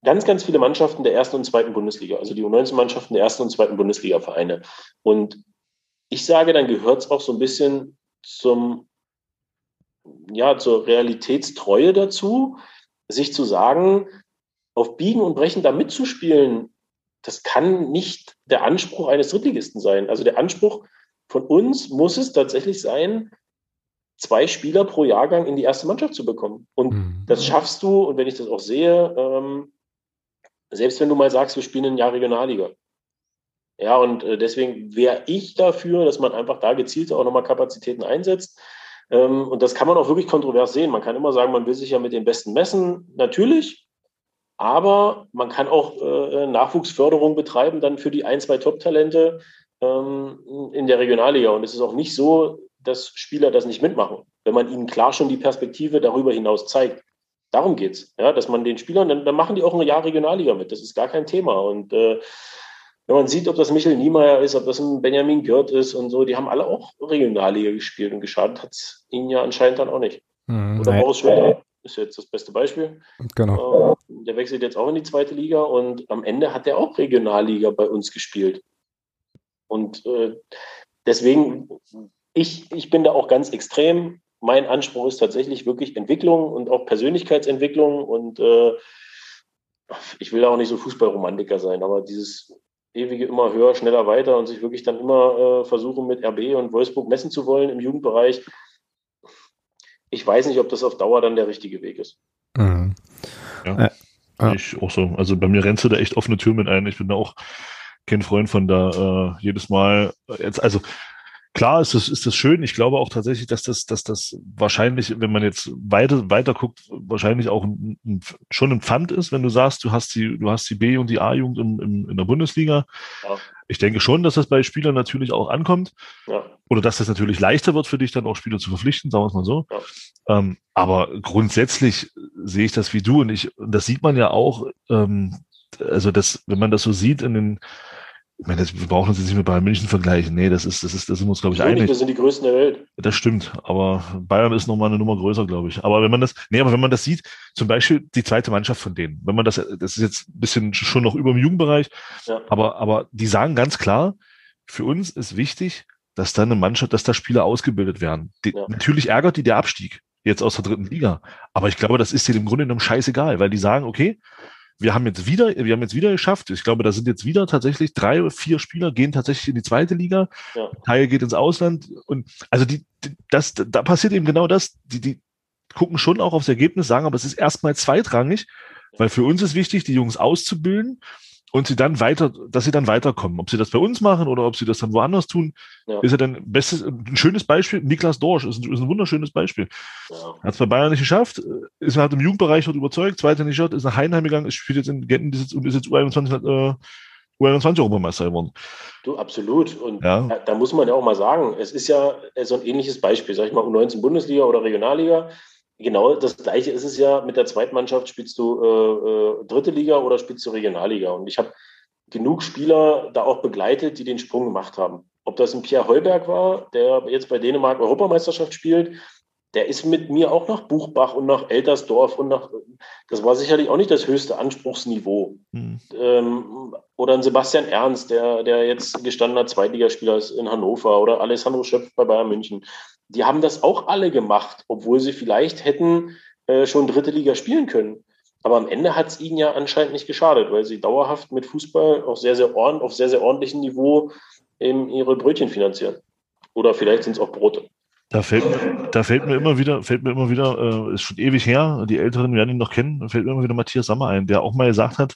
[SPEAKER 3] ganz, ganz viele Mannschaften der ersten und zweiten Bundesliga, also die U19-Mannschaften der ersten und zweiten Bundesliga-Vereine. Und ich sage, dann gehört es auch so ein bisschen zum, ja, zur Realitätstreue dazu, sich zu sagen, auf Biegen und Brechen da mitzuspielen, das kann nicht der Anspruch eines Drittligisten sein. Also der Anspruch von uns muss es tatsächlich sein, zwei Spieler pro Jahrgang in die erste Mannschaft zu bekommen. Und mhm. das schaffst du, und wenn ich das auch sehe, ähm, selbst wenn du mal sagst, wir spielen ein Jahr Regionalliga. Ja, und äh, deswegen wäre ich dafür, dass man einfach da gezielt auch nochmal Kapazitäten einsetzt. Ähm, und das kann man auch wirklich kontrovers sehen. Man kann immer sagen, man will sich ja mit den Besten messen. Natürlich. Aber man kann auch äh, Nachwuchsförderung betreiben, dann für die ein, zwei Top-Talente ähm, in der Regionalliga. Und es ist auch nicht so, dass Spieler das nicht mitmachen, wenn man ihnen klar schon die Perspektive darüber hinaus zeigt. Darum geht's, ja, dass man den Spielern, dann, dann machen die auch ein Jahr Regionalliga mit. Das ist gar kein Thema. Und äh, wenn man sieht, ob das Michael Niemeyer ist, ob das ein Benjamin Gört ist und so, die haben alle auch Regionalliga gespielt und geschadet hat es ihnen ja anscheinend dann auch nicht. Mhm, Oder Boris Schweder ist jetzt das beste Beispiel.
[SPEAKER 1] Genau.
[SPEAKER 3] Äh, der wechselt jetzt auch in die zweite Liga und am Ende hat er auch Regionalliga bei uns gespielt. Und äh, deswegen, ich, ich bin da auch ganz extrem mein Anspruch ist tatsächlich wirklich Entwicklung und auch Persönlichkeitsentwicklung. Und äh, ich will auch nicht so Fußballromantiker sein, aber dieses ewige immer höher, schneller, weiter und sich wirklich dann immer äh, versuchen, mit RB und Wolfsburg messen zu wollen im Jugendbereich. Ich weiß nicht, ob das auf Dauer dann der richtige Weg ist. Mhm.
[SPEAKER 2] Ja, äh, ich auch so. Also bei mir rennst du da echt offene Türen mit ein. Ich bin da auch kein Freund von da äh, jedes Mal jetzt, also Klar ist das, ist das schön. Ich glaube auch tatsächlich, dass das, dass das wahrscheinlich, wenn man jetzt weiter, weiter guckt, wahrscheinlich auch ein, ein, schon ein Pfand ist, wenn du sagst, du hast die, du hast die B- und die A-Jugend in, in, in der Bundesliga. Ja. Ich denke schon, dass das bei Spielern natürlich auch ankommt. Ja. Oder dass das natürlich leichter wird für dich, dann auch Spieler zu verpflichten, sagen wir es mal so. Ja. Ähm, aber grundsätzlich sehe ich das wie du und ich, das sieht man ja auch, ähm, also das, wenn man das so sieht in den, ich meine, das, wir brauchen uns jetzt nicht mit Bayern München vergleichen. Nee, das ist, das ist, das sind wir uns, glaube ich, einig.
[SPEAKER 3] Wir sind die Größten der Welt.
[SPEAKER 2] Das stimmt. Aber Bayern ist nochmal eine Nummer größer, glaube ich. Aber wenn man das, nee, aber wenn man das sieht, zum Beispiel die zweite Mannschaft von denen, wenn man das, das ist jetzt ein bisschen schon noch über dem Jugendbereich, ja. aber, aber die sagen ganz klar, für uns ist wichtig, dass da eine Mannschaft, dass da Spieler ausgebildet werden. Die, ja. Natürlich ärgert die der Abstieg jetzt aus der dritten Liga. Aber ich glaube, das ist dir im Grunde genommen scheißegal, weil die sagen, okay, wir haben jetzt wieder, wir haben jetzt wieder geschafft. Ich glaube, da sind jetzt wieder tatsächlich drei oder vier Spieler gehen tatsächlich in die zweite Liga. Ja. Teil geht ins Ausland und also die, die, das, da passiert eben genau das. Die, die gucken schon auch aufs Ergebnis, sagen, aber es ist erstmal zweitrangig, weil für uns ist wichtig, die Jungs auszubilden und sie dann weiter, dass sie dann weiterkommen. Ob sie das bei uns machen oder ob sie das dann woanders tun, ja. ist ja dann bestes, ein schönes Beispiel. Niklas Dorsch ist ein, ist ein wunderschönes Beispiel. Ja. Hat es bei Bayern nicht geschafft, ist halt im Jugendbereich dort überzeugt, zweiter nicht ist nach Heinheim gegangen, ist, spielt jetzt in Genten ist jetzt, ist jetzt U21, äh, U21 Europameister geworden.
[SPEAKER 3] Du, absolut. Und ja. da, da, muss man ja auch mal sagen, es ist ja so ein ähnliches Beispiel, sag ich mal, U19 Bundesliga oder Regionalliga genau das Gleiche ist es ja. Mit der Zweitmannschaft spielst du äh, äh, dritte Liga oder spielst du Regionalliga. Und ich habe genug Spieler da auch begleitet, die den Sprung gemacht haben. Ob das ein Pierre Heuberg war, der jetzt bei Dänemark Europameisterschaft spielt, der ist mit mir auch nach Buchbach und nach Eltersdorf und nach, das war sicherlich auch nicht das höchste Anspruchsniveau. Mhm. Ähm, oder ein Sebastian Ernst, der, der jetzt gestandener Zweitligaspieler ist in Hannover oder Alessandro Schöpf bei Bayern München die haben das auch alle gemacht, obwohl sie vielleicht hätten äh, schon dritte Liga spielen können. Aber am Ende hat es ihnen ja anscheinend nicht geschadet, weil sie dauerhaft mit Fußball auf sehr, sehr, ordn auf sehr, sehr ordentlichem Niveau eben ihre Brötchen finanzieren. Oder vielleicht sind es auch Brote.
[SPEAKER 2] Da fällt, mir, da fällt mir immer wieder, fällt mir immer wieder, äh, ist schon ewig her, die Älteren werden ihn noch kennen, da fällt mir immer wieder Matthias Sammer ein, der auch mal gesagt hat,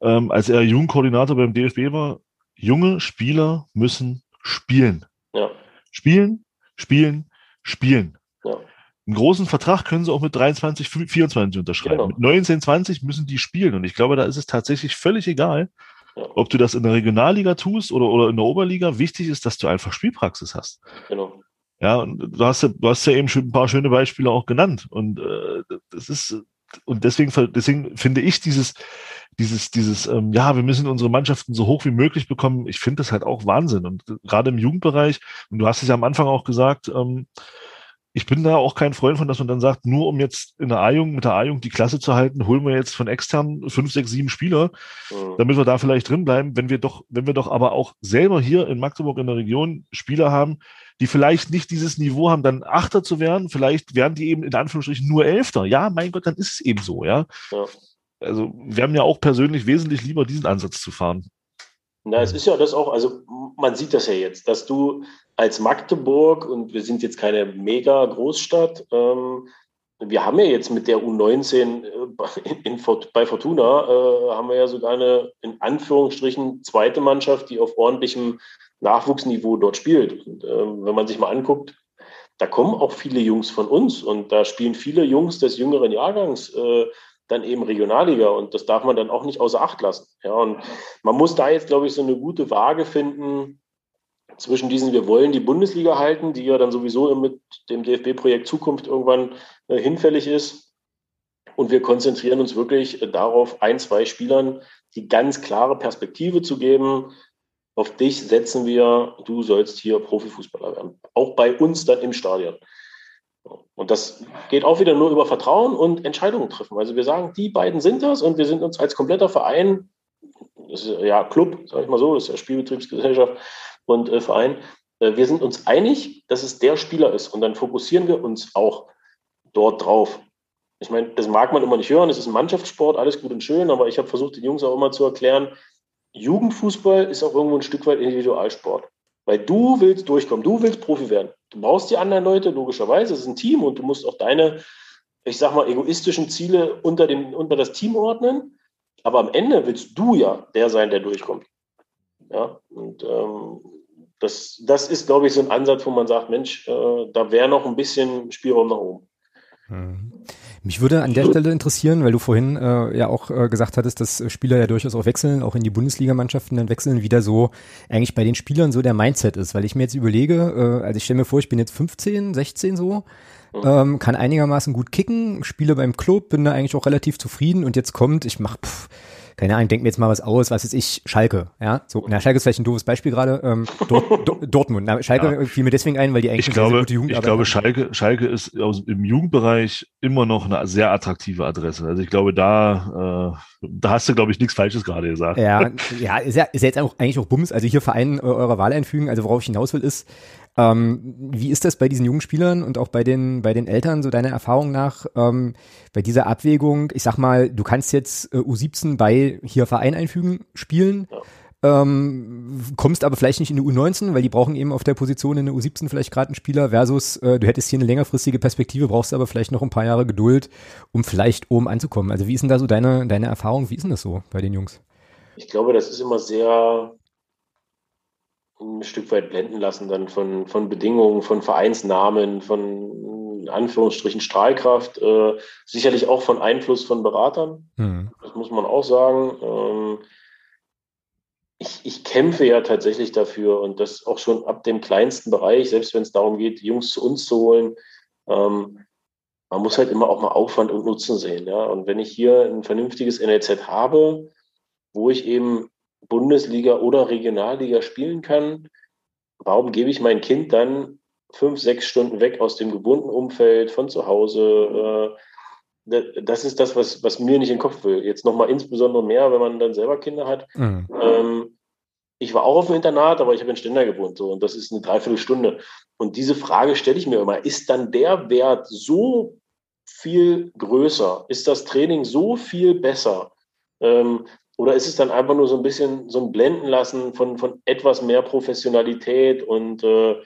[SPEAKER 2] ähm, als er Jugendkoordinator beim DFB war, junge Spieler müssen spielen. Ja. Spielen, spielen, spielen. Ja. Einen großen Vertrag können sie auch mit 23, 24 unterschreiben. Genau. Mit 19, 20 müssen die spielen. Und ich glaube, da ist es tatsächlich völlig egal. Ob du das in der Regionalliga tust oder, oder in der Oberliga, wichtig ist, dass du einfach Spielpraxis hast. Genau. Ja, und du hast ja, du hast ja eben schon ein paar schöne Beispiele auch genannt. Und äh, das ist, und deswegen, deswegen finde ich dieses, dieses, dieses, ähm, ja, wir müssen unsere Mannschaften so hoch wie möglich bekommen. Ich finde das halt auch Wahnsinn. Und gerade im Jugendbereich, und du hast es ja am Anfang auch gesagt, ähm, ich bin da auch kein Freund von, dass man dann sagt, nur um jetzt in der A-Jung, mit der A-Jung die Klasse zu halten, holen wir jetzt von extern fünf, sechs, sieben Spieler, mhm. damit wir da vielleicht drin bleiben, wenn wir doch, wenn wir doch aber auch selber hier in Magdeburg in der Region Spieler haben, die vielleicht nicht dieses Niveau haben, dann Achter zu werden, vielleicht werden die eben in Anführungsstrichen nur Elfter. Ja, mein Gott, dann ist es eben so, ja. ja. Also wir haben ja auch persönlich wesentlich lieber diesen Ansatz zu fahren.
[SPEAKER 3] Na, es ist ja das auch, also man sieht das ja jetzt, dass du als Magdeburg, und wir sind jetzt keine mega Großstadt, ähm, wir haben ja jetzt mit der U19 äh, in, in, bei Fortuna, äh, haben wir ja sogar eine, in Anführungsstrichen, zweite Mannschaft, die auf ordentlichem Nachwuchsniveau dort spielt. Und, äh, wenn man sich mal anguckt, da kommen auch viele Jungs von uns und da spielen viele Jungs des jüngeren Jahrgangs äh, dann eben Regionalliga und das darf man dann auch nicht außer Acht lassen. Ja, und man muss da jetzt, glaube ich, so eine gute Waage finden zwischen diesen, wir wollen die Bundesliga halten, die ja dann sowieso mit dem DFB-Projekt Zukunft irgendwann äh, hinfällig ist. Und wir konzentrieren uns wirklich äh, darauf, ein, zwei Spielern die ganz klare Perspektive zu geben. Auf dich setzen wir, du sollst hier Profifußballer werden. Auch bei uns dann im Stadion. Und das geht auch wieder nur über Vertrauen und Entscheidungen treffen. Also wir sagen, die beiden sind das und wir sind uns als kompletter Verein, das ist ja Club, sage ich mal so, das ist ja Spielbetriebsgesellschaft und äh, Verein, äh, wir sind uns einig, dass es der Spieler ist und dann fokussieren wir uns auch dort drauf. Ich meine, das mag man immer nicht hören, es ist ein Mannschaftssport, alles gut und schön, aber ich habe versucht, den Jungs auch immer zu erklären, Jugendfußball ist auch irgendwo ein Stück weit Individualsport. Weil du willst durchkommen, du willst Profi werden. Du brauchst die anderen Leute, logischerweise, es ist ein Team und du musst auch deine, ich sag mal, egoistischen Ziele unter, dem, unter das Team ordnen. Aber am Ende willst du ja der sein, der durchkommt. Ja, und ähm, das, das ist, glaube ich, so ein Ansatz, wo man sagt, Mensch, äh, da wäre noch ein bisschen Spielraum nach oben.
[SPEAKER 1] Mhm. Mich würde an der Stelle interessieren, weil du vorhin äh, ja auch äh, gesagt hattest, dass Spieler ja durchaus auch wechseln, auch in die Bundesligamannschaften dann wechseln, wie da so eigentlich bei den Spielern so der Mindset ist. Weil ich mir jetzt überlege, äh, also ich stelle mir vor, ich bin jetzt 15, 16 so, ähm, kann einigermaßen gut kicken, spiele beim Club, bin da eigentlich auch relativ zufrieden und jetzt kommt, ich mach pff, keine Ahnung, denk mir jetzt mal was aus, was ist ich, Schalke, ja, so, na, Schalke ist vielleicht ein doofes Beispiel gerade, ähm, Dort, Dortmund, na, Schalke ja. fiel mir deswegen ein, weil die eigentlich
[SPEAKER 2] ich glaube, sehr, gute Jugend Ich glaube, Schalke, Schalke ist im Jugendbereich immer noch eine sehr attraktive Adresse, also ich glaube, da, äh, da hast du, glaube ich, nichts Falsches gerade gesagt.
[SPEAKER 1] Ja, ja, ist ja, ist ja jetzt auch, eigentlich auch Bums, also hier Verein äh, eurer Wahl einfügen, also worauf ich hinaus will, ist, ähm, wie ist das bei diesen jungen Spielern und auch bei den, bei den Eltern, so deiner Erfahrung nach, ähm, bei dieser Abwägung? Ich sag mal, du kannst jetzt äh, U17 bei hier Verein einfügen, spielen. Ja. Ähm, kommst aber vielleicht nicht in die U19, weil die brauchen eben auf der Position in der U17 vielleicht gerade einen Spieler versus äh, du hättest hier eine längerfristige Perspektive, brauchst aber vielleicht noch ein paar Jahre Geduld, um vielleicht oben anzukommen. Also wie ist denn da so deine, deine Erfahrung? Wie ist denn das so bei den Jungs?
[SPEAKER 3] Ich glaube, das ist immer sehr ein Stück weit blenden lassen dann von, von Bedingungen, von Vereinsnamen, von in Anführungsstrichen Strahlkraft, äh, sicherlich auch von Einfluss von Beratern. Mhm. Das muss man auch sagen. Ähm, ich, ich kämpfe ja tatsächlich dafür und das auch schon ab dem kleinsten Bereich, selbst wenn es darum geht, Jungs zu uns zu holen. Ähm, man muss halt immer auch mal Aufwand und Nutzen sehen. Ja? Und wenn ich hier ein vernünftiges NLZ habe, wo ich eben Bundesliga oder Regionalliga spielen kann, warum gebe ich mein Kind dann fünf, sechs Stunden weg aus dem gebundenen Umfeld, von zu Hause? Äh, das ist das, was, was mir nicht in den Kopf will. Jetzt nochmal insbesondere mehr, wenn man dann selber Kinder hat. Mhm. Ähm, ich war auch auf dem Internat, aber ich habe in Ständer gewohnt. So, und das ist eine Dreiviertelstunde. Und diese Frage stelle ich mir immer. Ist dann der Wert so viel größer? Ist das Training so viel besser? Ähm, oder ist es dann einfach nur so ein bisschen so ein Blenden lassen von, von etwas mehr Professionalität und äh,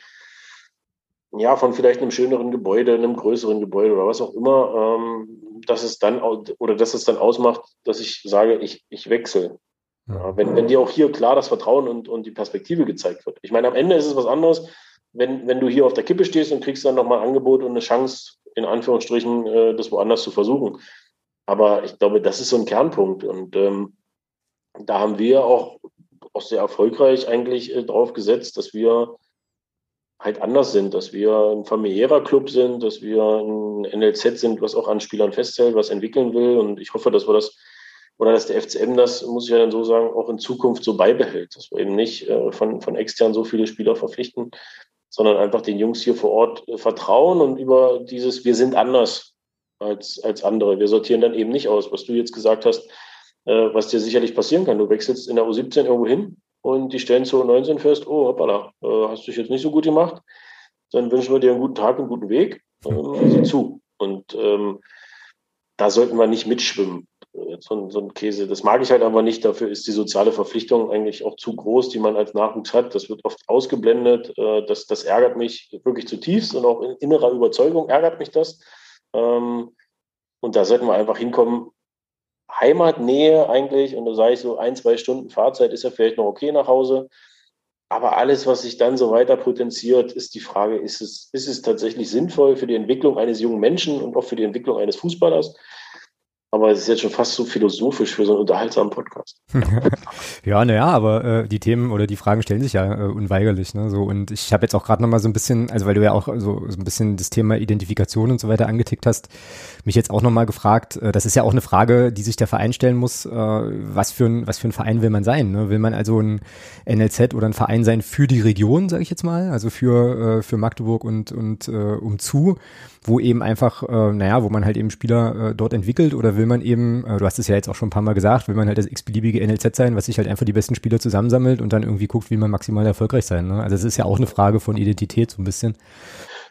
[SPEAKER 3] ja, von vielleicht einem schöneren Gebäude, einem größeren Gebäude oder was auch immer, ähm, dass es dann oder dass es dann ausmacht, dass ich sage, ich, ich wechsle. Ja, wenn, wenn dir auch hier klar das Vertrauen und, und die Perspektive gezeigt wird. Ich meine, am Ende ist es was anderes, wenn, wenn du hier auf der Kippe stehst und kriegst dann nochmal ein Angebot und eine Chance, in Anführungsstrichen, äh, das woanders zu versuchen. Aber ich glaube, das ist so ein Kernpunkt. Und ähm, da haben wir auch, auch sehr erfolgreich eigentlich äh, drauf gesetzt, dass wir halt anders sind, dass wir ein familiärer Club sind, dass wir ein NLZ sind, was auch an Spielern festhält, was entwickeln will. Und ich hoffe, dass wir das oder dass der FCM das, muss ich ja dann so sagen, auch in Zukunft so beibehält, dass wir eben nicht äh, von, von extern so viele Spieler verpflichten, sondern einfach den Jungs hier vor Ort äh, vertrauen und über dieses Wir sind anders als, als andere. Wir sortieren dann eben nicht aus, was du jetzt gesagt hast, äh, was dir sicherlich passieren kann. Du wechselst in der U17 irgendwo hin und die stellen zu U19 fest, oh, hoppala, äh, hast du dich jetzt nicht so gut gemacht, dann wünschen wir dir einen guten Tag einen guten Weg, ähm, sieh zu. Und ähm, da sollten wir nicht mitschwimmen. Äh, so, so ein Käse, das mag ich halt aber nicht. Dafür ist die soziale Verpflichtung eigentlich auch zu groß, die man als Nachwuchs hat. Das wird oft ausgeblendet. Äh, das, das ärgert mich wirklich zutiefst und auch in innerer Überzeugung ärgert mich das. Ähm, und da sollten wir einfach hinkommen. Heimatnähe eigentlich, und da sage ich so, ein, zwei Stunden Fahrzeit ist ja vielleicht noch okay nach Hause. Aber alles, was sich dann so weiter potenziert, ist die Frage, ist es, ist es tatsächlich sinnvoll für die Entwicklung eines jungen Menschen und auch für die Entwicklung eines Fußballers? Aber es ist jetzt schon fast so philosophisch für so einen unterhaltsamen Podcast.
[SPEAKER 1] ja, naja, aber äh, die Themen oder die Fragen stellen sich ja äh, unweigerlich. Ne? So, und ich habe jetzt auch gerade nochmal so ein bisschen, also weil du ja auch so, so ein bisschen das Thema Identifikation und so weiter angetickt hast, mich jetzt auch nochmal gefragt, äh, das ist ja auch eine Frage, die sich der Verein stellen muss, äh, was, für ein, was für ein Verein will man sein? Ne? Will man also ein NLZ oder ein Verein sein für die Region, sage ich jetzt mal, also für, äh, für Magdeburg und, und äh, umzu? wo eben einfach, äh, naja, wo man halt eben Spieler äh, dort entwickelt oder will man eben, äh, du hast es ja jetzt auch schon ein paar Mal gesagt, will man halt das x-beliebige NLZ sein, was sich halt einfach die besten Spieler zusammensammelt und dann irgendwie guckt, wie man maximal erfolgreich sein. Ne? Also es ist ja auch eine Frage von Identität so ein bisschen.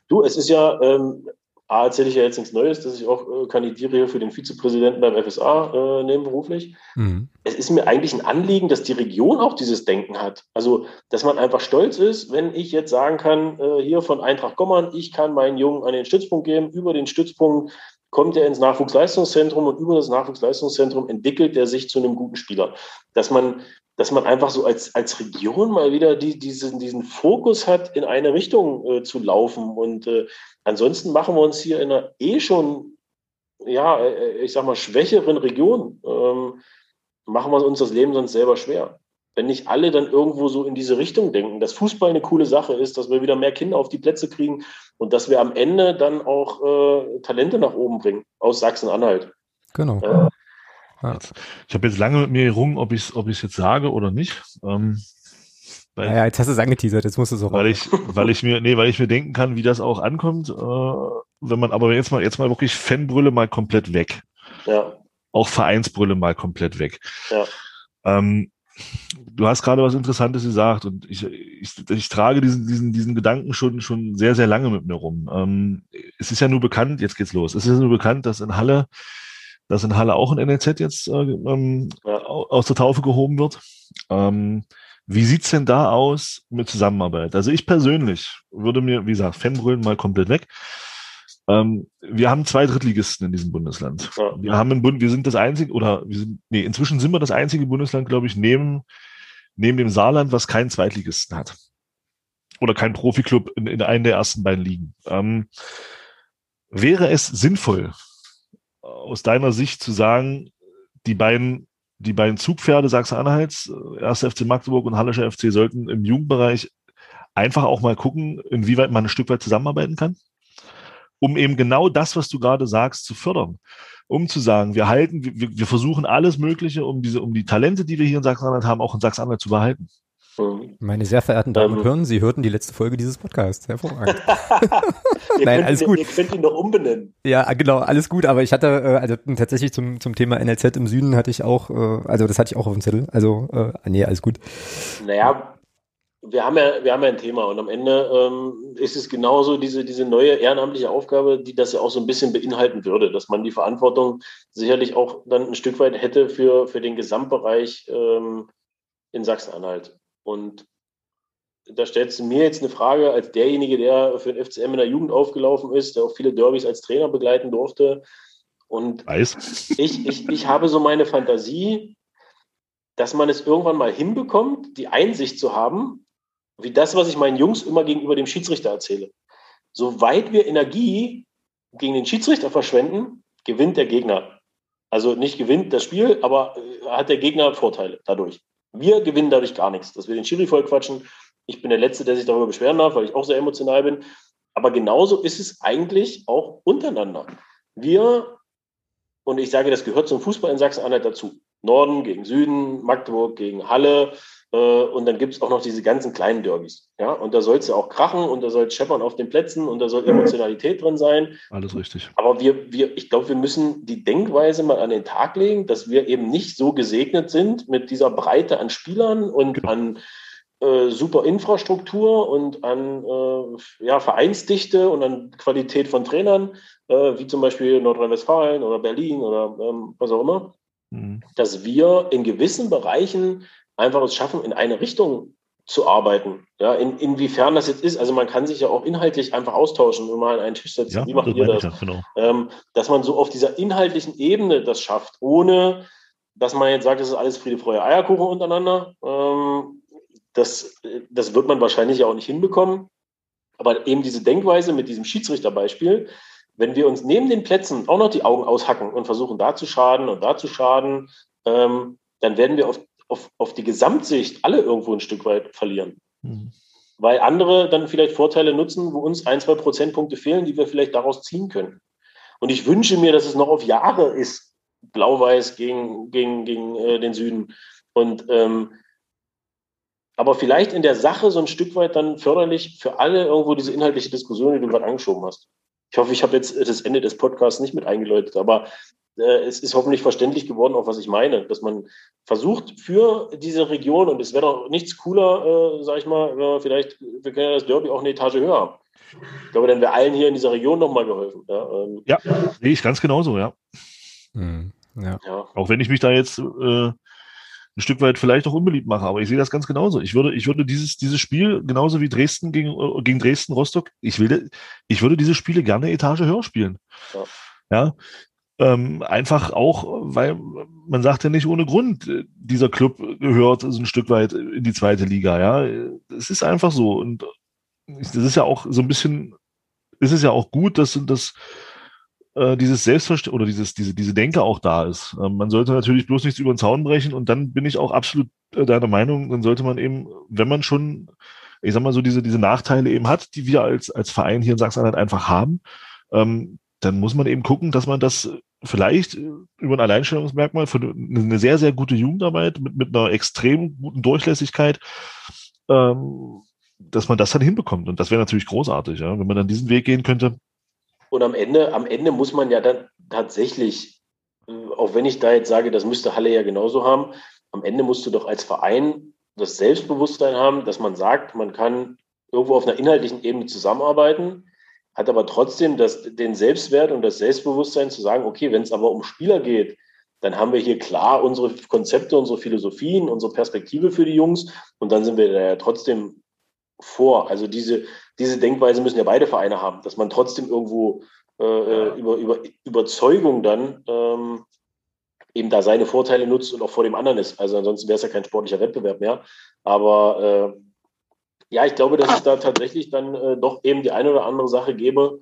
[SPEAKER 3] Du, es ist ja, ähm, A, erzähle ich ja jetzt nichts Neues, dass ich auch äh, kandidiere hier für den Vizepräsidenten beim FSA äh, nebenberuflich. Mhm. Es ist mir eigentlich ein Anliegen, dass die Region auch dieses Denken hat. Also, dass man einfach stolz ist, wenn ich jetzt sagen kann, äh, hier von Eintracht Gommern, ich kann meinen Jungen an den Stützpunkt geben, über den Stützpunkt kommt er ins Nachwuchsleistungszentrum und über das Nachwuchsleistungszentrum entwickelt er sich zu einem guten Spieler. Dass man, dass man einfach so als, als Region mal wieder die, diesen, diesen Fokus hat, in eine Richtung äh, zu laufen. Und äh, ansonsten machen wir uns hier in einer eh schon, ja, äh, ich sag mal, schwächeren Region, ähm, machen wir uns das Leben sonst selber schwer wenn nicht alle dann irgendwo so in diese Richtung denken, dass Fußball eine coole Sache ist, dass wir wieder mehr Kinder auf die Plätze kriegen und dass wir am Ende dann auch äh, Talente nach oben bringen aus Sachsen-Anhalt.
[SPEAKER 1] Genau. Äh.
[SPEAKER 2] Ich habe jetzt lange mit mir gerungen, ob ich es ob jetzt sage oder nicht. Ähm,
[SPEAKER 1] weil, naja, jetzt hast du es angeteasert, jetzt musst du es
[SPEAKER 2] auch. Weil ich, weil ich mir, nee, weil ich mir denken kann, wie das auch ankommt, äh, wenn man, aber jetzt mal, jetzt mal wirklich Fanbrille mal komplett weg. Ja. Auch Vereinsbrille mal komplett weg. Ja. Ähm, du hast gerade was Interessantes gesagt und ich, ich, ich trage diesen, diesen, diesen Gedanken schon, schon sehr, sehr lange mit mir rum. Ähm, es ist ja nur bekannt, jetzt geht's los, es ist ja nur bekannt, dass in Halle, dass in Halle auch ein NLZ jetzt äh, ähm, aus der Taufe gehoben wird. Ähm, wie sieht's denn da aus mit Zusammenarbeit? Also ich persönlich würde mir, wie gesagt, Fanbrüllen mal komplett weg. Ähm, wir haben zwei Drittligisten in diesem Bundesland. Ja. Wir haben Bund, wir sind das einzige, oder wir sind, nee, inzwischen sind wir das einzige Bundesland, glaube ich, neben, neben dem Saarland, was keinen Zweitligisten hat. Oder kein Profiklub in, in einen der ersten beiden Ligen. Ähm, wäre es sinnvoll, aus deiner Sicht zu sagen, die beiden, die beiden Zugpferde Sachsen-Anhalts, 1. FC Magdeburg und Hallischer FC sollten im Jugendbereich einfach auch mal gucken, inwieweit man ein Stück weit zusammenarbeiten kann? Um eben genau das, was du gerade sagst, zu fördern. Um zu sagen, wir halten, wir, wir versuchen alles Mögliche, um diese, um die Talente, die wir hier in Sachsen-Anhalt haben, auch in Sachsen-Anhalt zu behalten.
[SPEAKER 1] Mhm. Meine sehr verehrten Damen und ähm. Herren, Sie hörten die letzte Folge dieses Podcasts. Hervorragend.
[SPEAKER 3] Nein, alles ihn, gut. Ihr könnt ihn noch umbenennen.
[SPEAKER 1] Ja, genau, alles gut. Aber ich hatte, äh, also tatsächlich zum, zum Thema NLZ im Süden hatte ich auch, äh, also das hatte ich auch auf dem Zettel. Also, äh, nee, alles gut.
[SPEAKER 3] Naja, wir haben ja, wir haben ja ein Thema und am Ende ähm, ist es genauso diese, diese neue ehrenamtliche Aufgabe, die das ja auch so ein bisschen beinhalten würde, dass man die Verantwortung sicherlich auch dann ein Stück weit hätte für, für den Gesamtbereich ähm, in Sachsen-Anhalt. Und da stellst du mir jetzt eine Frage als derjenige, der für den FCM in der Jugend aufgelaufen ist, der auch viele Derbys als Trainer begleiten durfte. Und Weiß. Ich, ich, ich habe so meine Fantasie, dass man es irgendwann mal hinbekommt, die Einsicht zu haben, wie das, was ich meinen Jungs immer gegenüber dem Schiedsrichter erzähle. Soweit wir Energie gegen den Schiedsrichter verschwenden, gewinnt der Gegner. Also nicht gewinnt das Spiel, aber äh, hat der Gegner Vorteile dadurch. Wir gewinnen dadurch gar nichts, dass wir den Schiri voll quatschen. Ich bin der Letzte, der sich darüber beschweren darf, weil ich auch sehr emotional bin. Aber genauso ist es eigentlich auch untereinander. Wir, und ich sage, das gehört zum Fußball in Sachsen-Anhalt dazu. Norden gegen Süden, Magdeburg gegen Halle, und dann gibt es auch noch diese ganzen kleinen Derbys. Ja? Und da soll es ja auch krachen und da soll es scheppern auf den Plätzen und da soll Emotionalität drin sein.
[SPEAKER 2] Alles richtig.
[SPEAKER 3] Aber wir, wir, ich glaube, wir müssen die Denkweise mal an den Tag legen, dass wir eben nicht so gesegnet sind mit dieser Breite an Spielern und genau. an äh, super Infrastruktur und an äh, ja, Vereinsdichte und an Qualität von Trainern, äh, wie zum Beispiel Nordrhein-Westfalen oder Berlin oder ähm, was auch immer, mhm. dass wir in gewissen Bereichen einfach es schaffen, in eine Richtung zu arbeiten. Ja, in, inwiefern das jetzt ist, also man kann sich ja auch inhaltlich einfach austauschen und mal an einen Tisch setzen. Ja, Wie macht ihr das? Ja, genau. ähm, dass man so auf dieser inhaltlichen Ebene das schafft, ohne dass man jetzt sagt, das ist alles Friede, Freude, Eierkuchen untereinander. Ähm, das, das wird man wahrscheinlich ja auch nicht hinbekommen. Aber eben diese Denkweise mit diesem Schiedsrichterbeispiel, wenn wir uns neben den Plätzen auch noch die Augen aushacken und versuchen, da zu schaden und da zu schaden, ähm, dann werden wir auf auf, auf die Gesamtsicht alle irgendwo ein Stück weit verlieren. Mhm. Weil andere dann vielleicht Vorteile nutzen, wo uns ein, zwei Prozentpunkte fehlen, die wir vielleicht daraus ziehen können. Und ich wünsche mir, dass es noch auf Jahre ist, blau-weiß gegen, gegen, gegen äh, den Süden. Und ähm, aber vielleicht in der Sache so ein Stück weit dann förderlich für alle irgendwo diese inhaltliche Diskussion, die du gerade angeschoben hast. Ich hoffe, ich habe jetzt das Ende des Podcasts nicht mit eingeläutet, aber es ist hoffentlich verständlich geworden, auch was ich meine, dass man versucht für diese Region, und es wäre doch nichts cooler, äh, sag ich mal, wenn wir vielleicht, wir können ja das Derby auch eine Etage höher haben. Ich glaube, dann wäre allen hier in dieser Region nochmal geholfen.
[SPEAKER 2] Ja, ähm, ja sehe ich ganz genauso, ja.
[SPEAKER 1] Hm, ja. ja.
[SPEAKER 2] Auch wenn ich mich da jetzt äh, ein Stück weit vielleicht auch unbeliebt mache, aber ich sehe das ganz genauso. Ich würde, ich würde dieses, dieses Spiel, genauso wie Dresden gegen, äh, gegen Dresden, Rostock, ich will, ich würde diese Spiele gerne eine Etage höher spielen. Ja. Ja, ähm, einfach auch, weil man sagt ja nicht ohne Grund, äh, dieser Club gehört so ein Stück weit in die zweite Liga, ja. Es ist einfach so. Und das ist ja auch so ein bisschen, ist es ja auch gut, dass, dass äh, dieses Selbstverständnis oder dieses, diese, diese Denke auch da ist. Ähm, man sollte natürlich bloß nichts über den Zaun brechen und dann bin ich auch absolut äh, deiner Meinung, dann sollte man eben, wenn man schon, ich sag mal so, diese, diese Nachteile eben hat, die wir als, als Verein hier in Sachsen-Anhalt einfach haben, ähm, dann muss man eben gucken, dass man das vielleicht über ein Alleinstellungsmerkmal für eine sehr, sehr gute Jugendarbeit mit, mit einer extrem guten Durchlässigkeit, ähm, dass man das dann hinbekommt. Und das wäre natürlich großartig, ja, wenn man dann diesen Weg gehen könnte.
[SPEAKER 3] Und am Ende, am Ende muss man ja dann tatsächlich, äh, auch wenn ich da jetzt sage, das müsste Halle ja genauso haben, am Ende musst du doch als Verein das Selbstbewusstsein haben, dass man sagt, man kann irgendwo auf einer inhaltlichen Ebene zusammenarbeiten hat aber trotzdem das, den Selbstwert und das Selbstbewusstsein zu sagen, okay, wenn es aber um Spieler geht, dann haben wir hier klar unsere Konzepte, unsere Philosophien, unsere Perspektive für die Jungs und dann sind wir da ja trotzdem vor. Also diese, diese Denkweise müssen ja beide Vereine haben, dass man trotzdem irgendwo äh, äh über, über Überzeugung dann ähm, eben da seine Vorteile nutzt und auch vor dem anderen ist. Also ansonsten wäre es ja kein sportlicher Wettbewerb mehr. Aber äh, ja, ich glaube, dass es da tatsächlich dann äh, doch eben die eine oder andere Sache gäbe,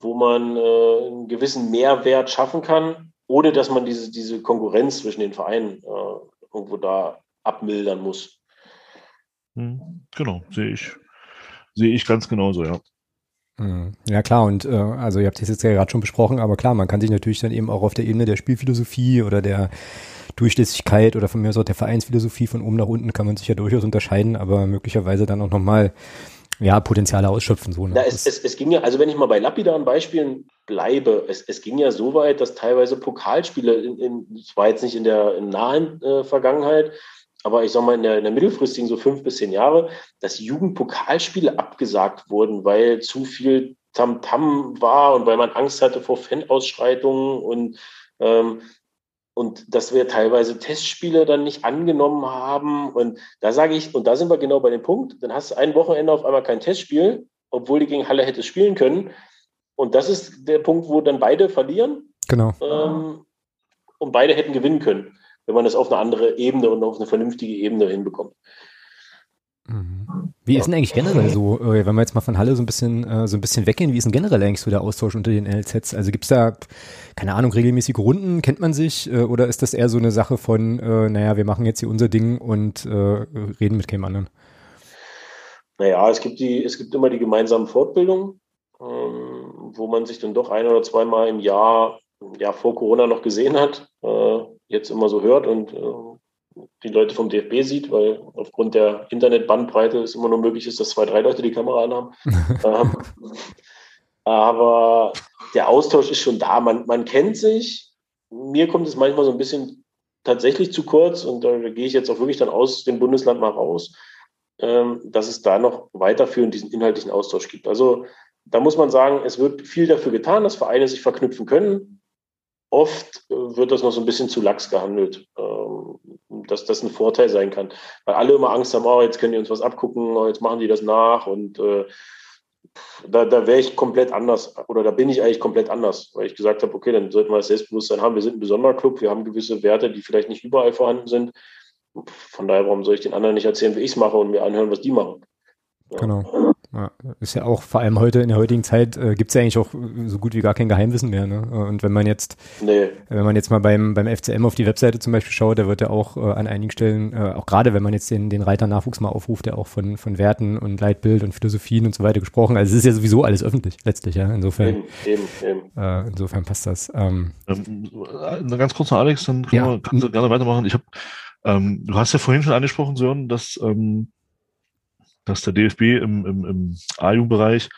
[SPEAKER 3] wo man äh, einen gewissen Mehrwert schaffen kann, ohne dass man diese, diese Konkurrenz zwischen den Vereinen äh, irgendwo da abmildern muss.
[SPEAKER 2] Hm, genau, sehe ich. Sehe ich ganz genauso, ja.
[SPEAKER 1] Hm, ja klar, und äh, also ihr habt das jetzt ja gerade schon besprochen, aber klar, man kann sich natürlich dann eben auch auf der Ebene der Spielphilosophie oder der Durchlässigkeit oder von mir aus auch der Vereinsphilosophie von oben nach unten kann man sich ja durchaus unterscheiden, aber möglicherweise dann auch nochmal ja, Potenziale ausschöpfen. So,
[SPEAKER 3] ne? ja, es, es, es, ging ja, also wenn ich mal bei lapidaren Beispielen bleibe, es, es ging ja so weit, dass teilweise Pokalspiele, in, in, zwar jetzt nicht in der in nahen äh, Vergangenheit, aber ich sag mal in der, in der mittelfristigen, so fünf bis zehn Jahre, dass Jugendpokalspiele abgesagt wurden, weil zu viel Tamtam -Tam war und weil man Angst hatte vor Fanausschreitungen und ähm, und dass wir teilweise Testspiele dann nicht angenommen haben. Und da sage ich, und da sind wir genau bei dem Punkt, dann hast du ein Wochenende auf einmal kein Testspiel, obwohl die gegen Halle hätte spielen können. Und das ist der Punkt, wo dann beide verlieren.
[SPEAKER 1] Genau.
[SPEAKER 3] Ähm, und beide hätten gewinnen können, wenn man das auf eine andere Ebene und auf eine vernünftige Ebene hinbekommt.
[SPEAKER 1] Mhm. Wie ist denn eigentlich generell so, wenn wir jetzt mal von Halle so ein bisschen äh, so ein bisschen weggehen, wie ist denn generell eigentlich so der Austausch unter den NLZs? Also gibt's da, keine Ahnung, regelmäßige Runden, kennt man sich äh, oder ist das eher so eine Sache von, äh, naja, wir machen jetzt hier unser Ding und reden mit keinem anderen?
[SPEAKER 3] Naja, es gibt die, es gibt immer die gemeinsamen Fortbildungen, ähm, wo man sich dann doch ein oder zweimal im Jahr, ja, vor Corona noch gesehen hat, jetzt immer so hört und äh, die Leute vom DFB sieht, weil aufgrund der Internetbandbreite es immer nur möglich ist, dass zwei, drei Leute die Kamera anhaben. ähm, aber der Austausch ist schon da. Man, man kennt sich. Mir kommt es manchmal so ein bisschen tatsächlich zu kurz und da gehe ich jetzt auch wirklich dann aus dem Bundesland mal raus, ähm, dass es da noch weiterführend diesen inhaltlichen Austausch gibt. Also da muss man sagen, es wird viel dafür getan, dass Vereine sich verknüpfen können. Oft äh, wird das noch so ein bisschen zu lax gehandelt. Ähm, dass das ein Vorteil sein kann. Weil alle immer Angst haben, oh, jetzt können die uns was abgucken, oh, jetzt machen die das nach und äh, da, da wäre ich komplett anders oder da bin ich eigentlich komplett anders, weil ich gesagt habe, okay, dann sollten wir das Selbstbewusstsein haben, wir sind ein besonderer Club, wir haben gewisse Werte, die vielleicht nicht überall vorhanden sind. Von daher, warum soll ich den anderen nicht erzählen, wie ich es mache und mir anhören, was die machen?
[SPEAKER 1] Ja. Genau. Ja, ist ja auch vor allem heute in der heutigen Zeit äh, gibt es ja eigentlich auch so gut wie gar kein Geheimwissen mehr. Ne? Und wenn man jetzt, nee. wenn man jetzt mal beim beim FCM auf die Webseite zum Beispiel schaut, da wird ja auch äh, an einigen Stellen, äh, auch gerade wenn man jetzt den den Reiter Nachwuchs mal aufruft, der auch von von Werten und Leitbild und Philosophien und so weiter gesprochen. Also es ist ja sowieso alles öffentlich letztlich, ja. Insofern, eben, eben, eben. Äh, insofern passt das. Ähm,
[SPEAKER 2] ähm, ganz kurz noch Alex, dann können ja. wir, kannst du gerne weitermachen. Ich habe, ähm, du hast ja vorhin schon angesprochen, Sören, dass ähm, dass der DFB im, im, im A-Jugendbereich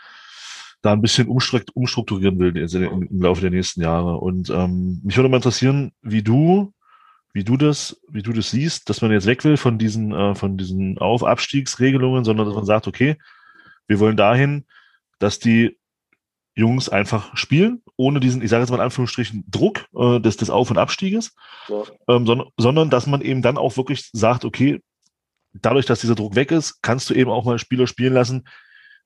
[SPEAKER 2] da ein bisschen umstrukturieren will im, im Laufe der nächsten Jahre. Und ähm, mich würde mal interessieren, wie du, wie du das, wie du das siehst, dass man jetzt weg will von diesen, äh, von diesen Auf-Abstiegsregelungen, sondern dass man sagt, okay, wir wollen dahin, dass die Jungs einfach spielen, ohne diesen, ich sage jetzt mal in Anführungsstrichen, Druck äh, des, des Auf- und Abstieges, ja. ähm, sondern, sondern dass man eben dann auch wirklich sagt, okay, dadurch, dass dieser Druck weg ist, kannst du eben auch mal Spieler spielen lassen,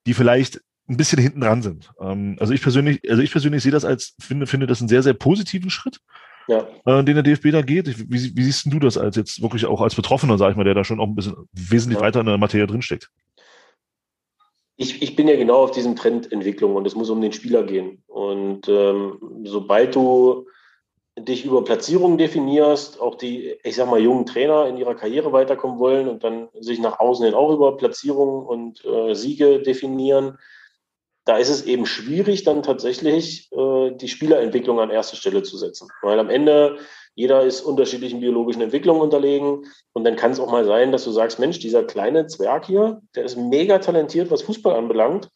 [SPEAKER 2] die vielleicht ein bisschen hinten dran sind. Ähm, also ich persönlich, also ich persönlich sehe das als, finde, finde das einen sehr, sehr positiven Schritt, ja. äh, den der DFB da geht. Wie, wie siehst du das als jetzt wirklich auch als Betroffener, sag ich mal, der da schon auch ein bisschen wesentlich ja. weiter in der Materie drinsteckt?
[SPEAKER 3] Ich, ich bin ja genau auf diesem Trend Entwicklung und es muss um den Spieler gehen. Und ähm, sobald du dich über Platzierungen definierst, auch die, ich sag mal, jungen Trainer in ihrer Karriere weiterkommen wollen und dann sich nach außen hin auch über Platzierungen und äh, Siege definieren, da ist es eben schwierig, dann tatsächlich äh, die Spielerentwicklung an erste Stelle zu setzen. Weil am Ende jeder ist unterschiedlichen biologischen Entwicklungen unterlegen. Und dann kann es auch mal sein, dass du sagst, Mensch, dieser kleine Zwerg hier, der ist mega talentiert, was Fußball anbelangt.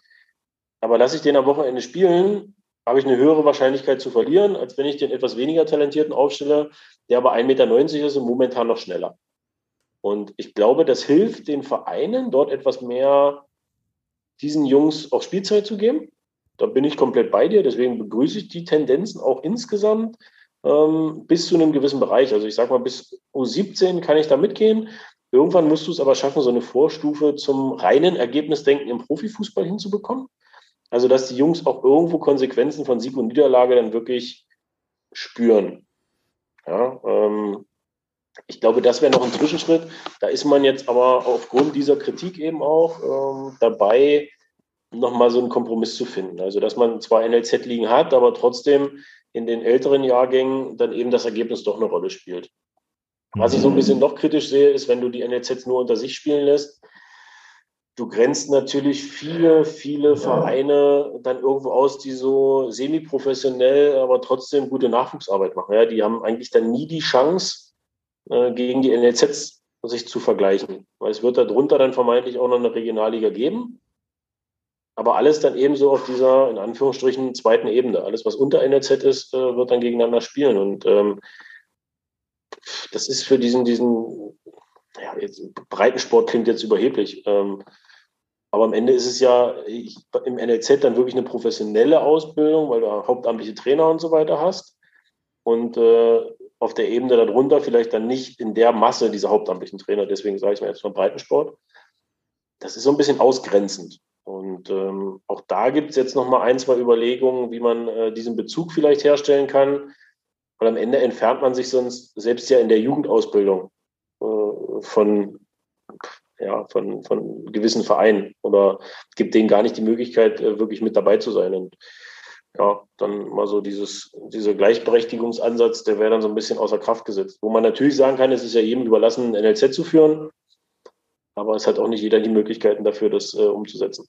[SPEAKER 3] Aber lass ich den am Wochenende spielen, habe ich eine höhere Wahrscheinlichkeit zu verlieren, als wenn ich den etwas weniger talentierten aufstelle, der aber 1,90 Meter ist und momentan noch schneller. Und ich glaube, das hilft den Vereinen, dort etwas mehr diesen Jungs auch Spielzeit zu geben. Da bin ich komplett bei dir. Deswegen begrüße ich die Tendenzen auch insgesamt ähm, bis zu einem gewissen Bereich. Also ich sage mal, bis U17 kann ich da mitgehen. Irgendwann musst du es aber schaffen, so eine Vorstufe zum reinen Ergebnisdenken im Profifußball hinzubekommen. Also, dass die Jungs auch irgendwo Konsequenzen von Sieg und Niederlage dann wirklich spüren. Ja, ähm, ich glaube, das wäre noch ein Zwischenschritt. Da ist man jetzt aber aufgrund dieser Kritik eben auch ähm, dabei, nochmal so einen Kompromiss zu finden. Also, dass man zwar NLZ liegen hat, aber trotzdem in den älteren Jahrgängen dann eben das Ergebnis doch eine Rolle spielt. Was ich so ein bisschen noch kritisch sehe, ist, wenn du die NLZs nur unter sich spielen lässt, du grenzt natürlich viele, viele Vereine dann irgendwo aus, die so semi-professionell, aber trotzdem gute Nachwuchsarbeit machen. Ja, die haben eigentlich dann nie die Chance, äh, gegen die NLZs sich zu vergleichen. Weil es wird darunter dann vermeintlich auch noch eine Regionalliga geben. Aber alles dann ebenso auf dieser, in Anführungsstrichen, zweiten Ebene. Alles, was unter NLZ ist, äh, wird dann gegeneinander spielen. Und ähm, das ist für diesen, diesen ja, jetzt, Breitensport klingt jetzt überheblich. Ähm, aber am Ende ist es ja ich, im NLZ dann wirklich eine professionelle Ausbildung, weil du hauptamtliche Trainer und so weiter hast. Und äh, auf der Ebene darunter vielleicht dann nicht in der Masse dieser hauptamtlichen Trainer. Deswegen sage ich mal jetzt mal Breitensport. Das ist so ein bisschen ausgrenzend. Und ähm, auch da gibt es jetzt noch mal ein, zwei Überlegungen, wie man äh, diesen Bezug vielleicht herstellen kann. Und am Ende entfernt man sich sonst selbst ja in der Jugendausbildung äh, von ja, von, von gewissen Vereinen oder gibt denen gar nicht die Möglichkeit, äh, wirklich mit dabei zu sein. Und ja, dann mal so dieses, dieser Gleichberechtigungsansatz, der wäre dann so ein bisschen außer Kraft gesetzt. Wo man natürlich sagen kann, es ist ja jedem überlassen, NLZ zu führen, aber es hat auch nicht jeder die Möglichkeiten dafür, das äh, umzusetzen.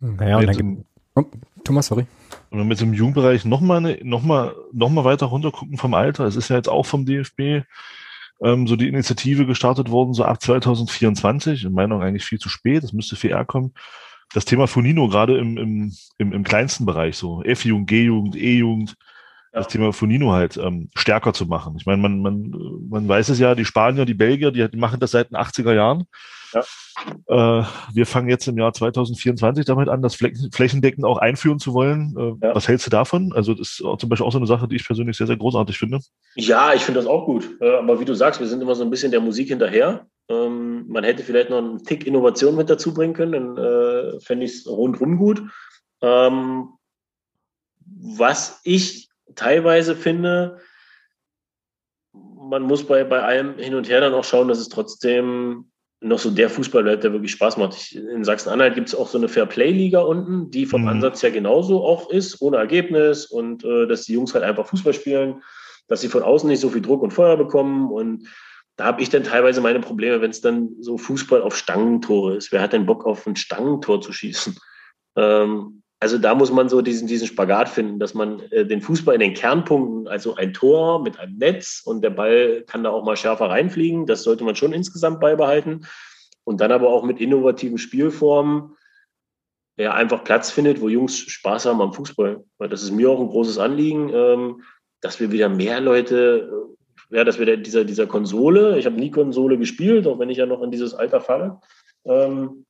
[SPEAKER 1] Naja, und dann gibt, oh, Thomas, sorry.
[SPEAKER 2] Und wenn wir jetzt im Jugendbereich nochmal noch mal, noch mal weiter runter gucken vom Alter, es ist ja jetzt auch vom DFB ähm, so die Initiative gestartet worden, so ab 2024, in meiner Meinung eigentlich viel zu spät, das müsste viel eher kommen. Das Thema Funino gerade im, im, im, im kleinsten Bereich, so F-Jugend, G-Jugend, E-Jugend, das Thema Funino halt ähm, stärker zu machen. Ich meine, man, man, man weiß es ja, die Spanier, die Belgier, die, die machen das seit den 80er Jahren. Ja. Äh, wir fangen jetzt im Jahr 2024 damit an, das flächendeckend auch einführen zu wollen. Äh, ja. Was hältst du davon? Also das ist zum Beispiel auch so eine Sache, die ich persönlich sehr, sehr großartig finde.
[SPEAKER 3] Ja, ich finde das auch gut. Äh, aber wie du sagst, wir sind immer so ein bisschen der Musik hinterher. Ähm, man hätte vielleicht noch einen Tick Innovation mit dazu bringen können, dann äh, fände ich es rundrum gut. Ähm, was ich teilweise finde, man muss bei, bei allem hin und her dann auch schauen, dass es trotzdem noch so der Fußball bleibt, der wirklich Spaß macht. Ich, in Sachsen-Anhalt gibt es auch so eine Fair-Play-Liga unten, die vom mhm. Ansatz her genauso auch ist, ohne Ergebnis und äh, dass die Jungs halt einfach Fußball spielen, dass sie von außen nicht so viel Druck und Feuer bekommen und da habe ich dann teilweise meine Probleme, wenn es dann so Fußball auf Stangentore ist. Wer hat denn Bock auf ein Stangentor zu schießen? Ähm, also da muss man so diesen, diesen Spagat finden, dass man äh, den Fußball in den Kernpunkten, also ein Tor mit einem Netz und der Ball kann da auch mal schärfer reinfliegen, das sollte man schon insgesamt beibehalten. Und dann aber auch mit innovativen Spielformen ja, einfach Platz findet, wo Jungs Spaß haben am Fußball. Weil das ist mir auch ein großes Anliegen, ähm, dass wir wieder mehr Leute, äh, ja, dass wir dieser, dieser Konsole, ich habe nie Konsole gespielt, auch wenn ich ja noch in dieses Alter falle, ähm,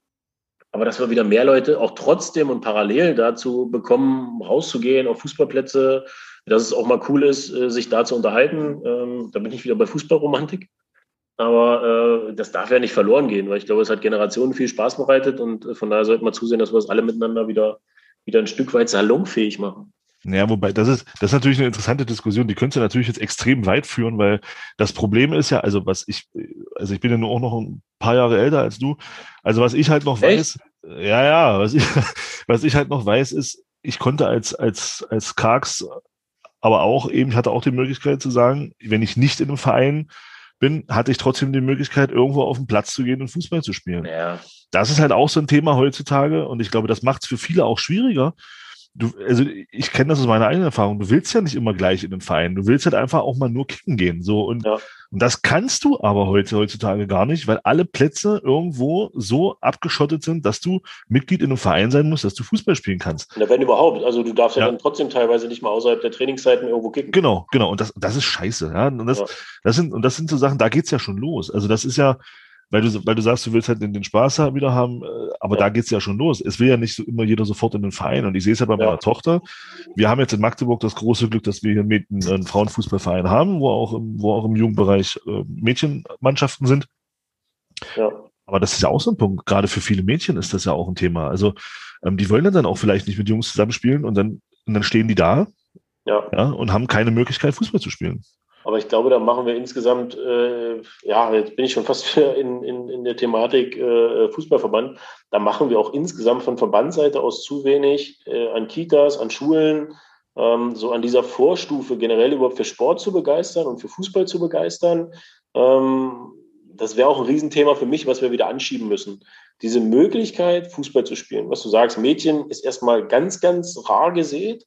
[SPEAKER 3] aber dass wir wieder mehr Leute auch trotzdem und parallel dazu bekommen, rauszugehen auf Fußballplätze, dass es auch mal cool ist, äh, sich da zu unterhalten. Ähm, da bin ich wieder bei Fußballromantik. Aber äh, das darf ja nicht verloren gehen, weil ich glaube, es hat Generationen viel Spaß bereitet und äh, von daher sollten wir zusehen, dass wir es alle miteinander wieder, wieder ein Stück weit salonfähig machen.
[SPEAKER 2] Ja, wobei, das ist, das ist natürlich eine interessante Diskussion, die könnte natürlich jetzt extrem weit führen, weil das Problem ist ja, also was ich, also ich bin ja nur auch noch ein paar Jahre älter als du, also was ich halt noch Echt? weiß, ja, ja, was ich, was ich halt noch weiß, ist, ich konnte als, als, als Karks, aber auch eben, ich hatte auch die Möglichkeit zu sagen, wenn ich nicht in einem Verein bin, hatte ich trotzdem die Möglichkeit, irgendwo auf den Platz zu gehen und Fußball zu spielen. Ja. Das ist halt auch so ein Thema heutzutage und ich glaube, das macht es für viele auch schwieriger, du, also ich kenne das aus meiner eigenen Erfahrung, du willst ja nicht immer gleich in den Verein. Du willst halt einfach auch mal nur kicken gehen. So und, ja. und das kannst du aber heute heutzutage gar nicht, weil alle Plätze irgendwo so abgeschottet sind, dass du Mitglied in einem Verein sein musst, dass du Fußball spielen kannst.
[SPEAKER 3] Na, wenn überhaupt. Also du darfst ja, ja, dann trotzdem teilweise nicht mal außerhalb der Trainingszeiten irgendwo kicken.
[SPEAKER 2] Genau, genau. Und das, das ist scheiße. Ja? Und das, ja. das sind, und das sind so Sachen, da geht's ja schon los. Also das ist ja, weil du, weil du sagst, du willst halt den, den Spaß wieder haben, äh, aber ja. da geht's ja schon los. Es will ja nicht so immer jeder sofort in den Verein. Und ich sehe es ja bei meiner Tochter. Wir haben jetzt in Magdeburg das große Glück, dass wir hier einen, einen Frauenfußballverein haben, wo auch im, wo auch im Jugendbereich äh, Mädchenmannschaften sind. Ja. Aber das ist ja auch so ein Punkt. Gerade für viele Mädchen ist das ja auch ein Thema. Also ähm, die wollen dann auch vielleicht nicht mit Jungs zusammenspielen und dann, und dann stehen die da ja. Ja, und haben keine Möglichkeit, Fußball zu spielen.
[SPEAKER 3] Aber ich glaube, da machen wir insgesamt, äh, ja, jetzt bin ich schon fast in, in, in der Thematik äh, Fußballverband. Da machen wir auch insgesamt von Verbandseite aus zu wenig äh, an Kitas, an Schulen, ähm, so an dieser Vorstufe generell überhaupt für Sport zu begeistern und für Fußball zu begeistern. Ähm, das wäre auch ein Riesenthema für mich, was wir wieder anschieben müssen. Diese Möglichkeit, Fußball zu spielen. Was du sagst, Mädchen ist erstmal ganz, ganz rar gesät.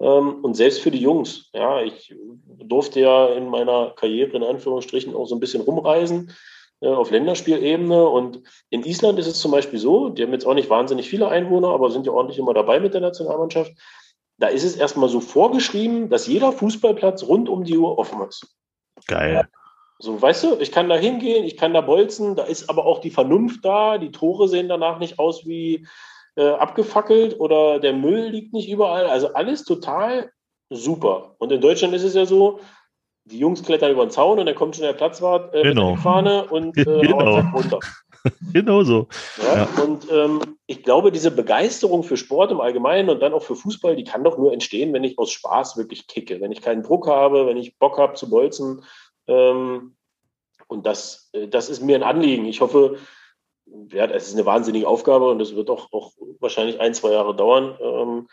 [SPEAKER 3] Ähm, und selbst für die Jungs, ja, ich durfte ja in meiner Karriere in Anführungsstrichen auch so ein bisschen rumreisen äh, auf Länderspielebene. Und in Island ist es zum Beispiel so, die haben jetzt auch nicht wahnsinnig viele Einwohner, aber sind ja ordentlich immer dabei mit der Nationalmannschaft. Da ist es erstmal so vorgeschrieben, dass jeder Fußballplatz rund um die Uhr offen ist.
[SPEAKER 2] Geil.
[SPEAKER 3] So, weißt du, ich kann da hingehen, ich kann da bolzen, da ist aber auch die Vernunft da. Die Tore sehen danach nicht aus wie äh, abgefackelt oder der Müll liegt nicht überall. Also alles total super. Und in Deutschland ist es ja so, die Jungs klettern über den Zaun und dann kommt schon der Platzwart äh, genau. mit der Fahne und äh, genau. runter.
[SPEAKER 2] genau so.
[SPEAKER 3] Ja, ja. Und ähm, ich glaube, diese Begeisterung für Sport im Allgemeinen und dann auch für Fußball, die kann doch nur entstehen, wenn ich aus Spaß wirklich kicke, wenn ich keinen Druck habe, wenn ich Bock habe zu bolzen. Ähm, und das, äh, das ist mir ein Anliegen. Ich hoffe, ja, das ist eine wahnsinnige Aufgabe und das wird auch, auch wahrscheinlich ein, zwei Jahre dauern. Ähm,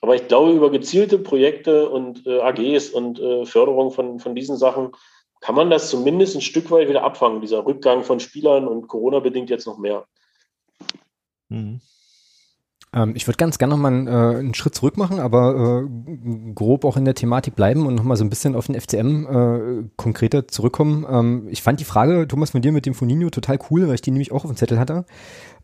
[SPEAKER 3] aber ich glaube, über gezielte Projekte und äh, AGs und äh, Förderung von, von diesen Sachen kann man das zumindest ein Stück weit wieder abfangen, dieser Rückgang von Spielern und Corona bedingt jetzt noch mehr.
[SPEAKER 1] Mhm. Ähm, ich würde ganz gerne nochmal einen, äh, einen Schritt zurück machen, aber äh, grob auch in der Thematik bleiben und nochmal so ein bisschen auf den FCM äh, konkreter zurückkommen. Ähm, ich fand die Frage, Thomas, von dir mit dem Foninho total cool, weil ich die nämlich auch auf dem Zettel hatte.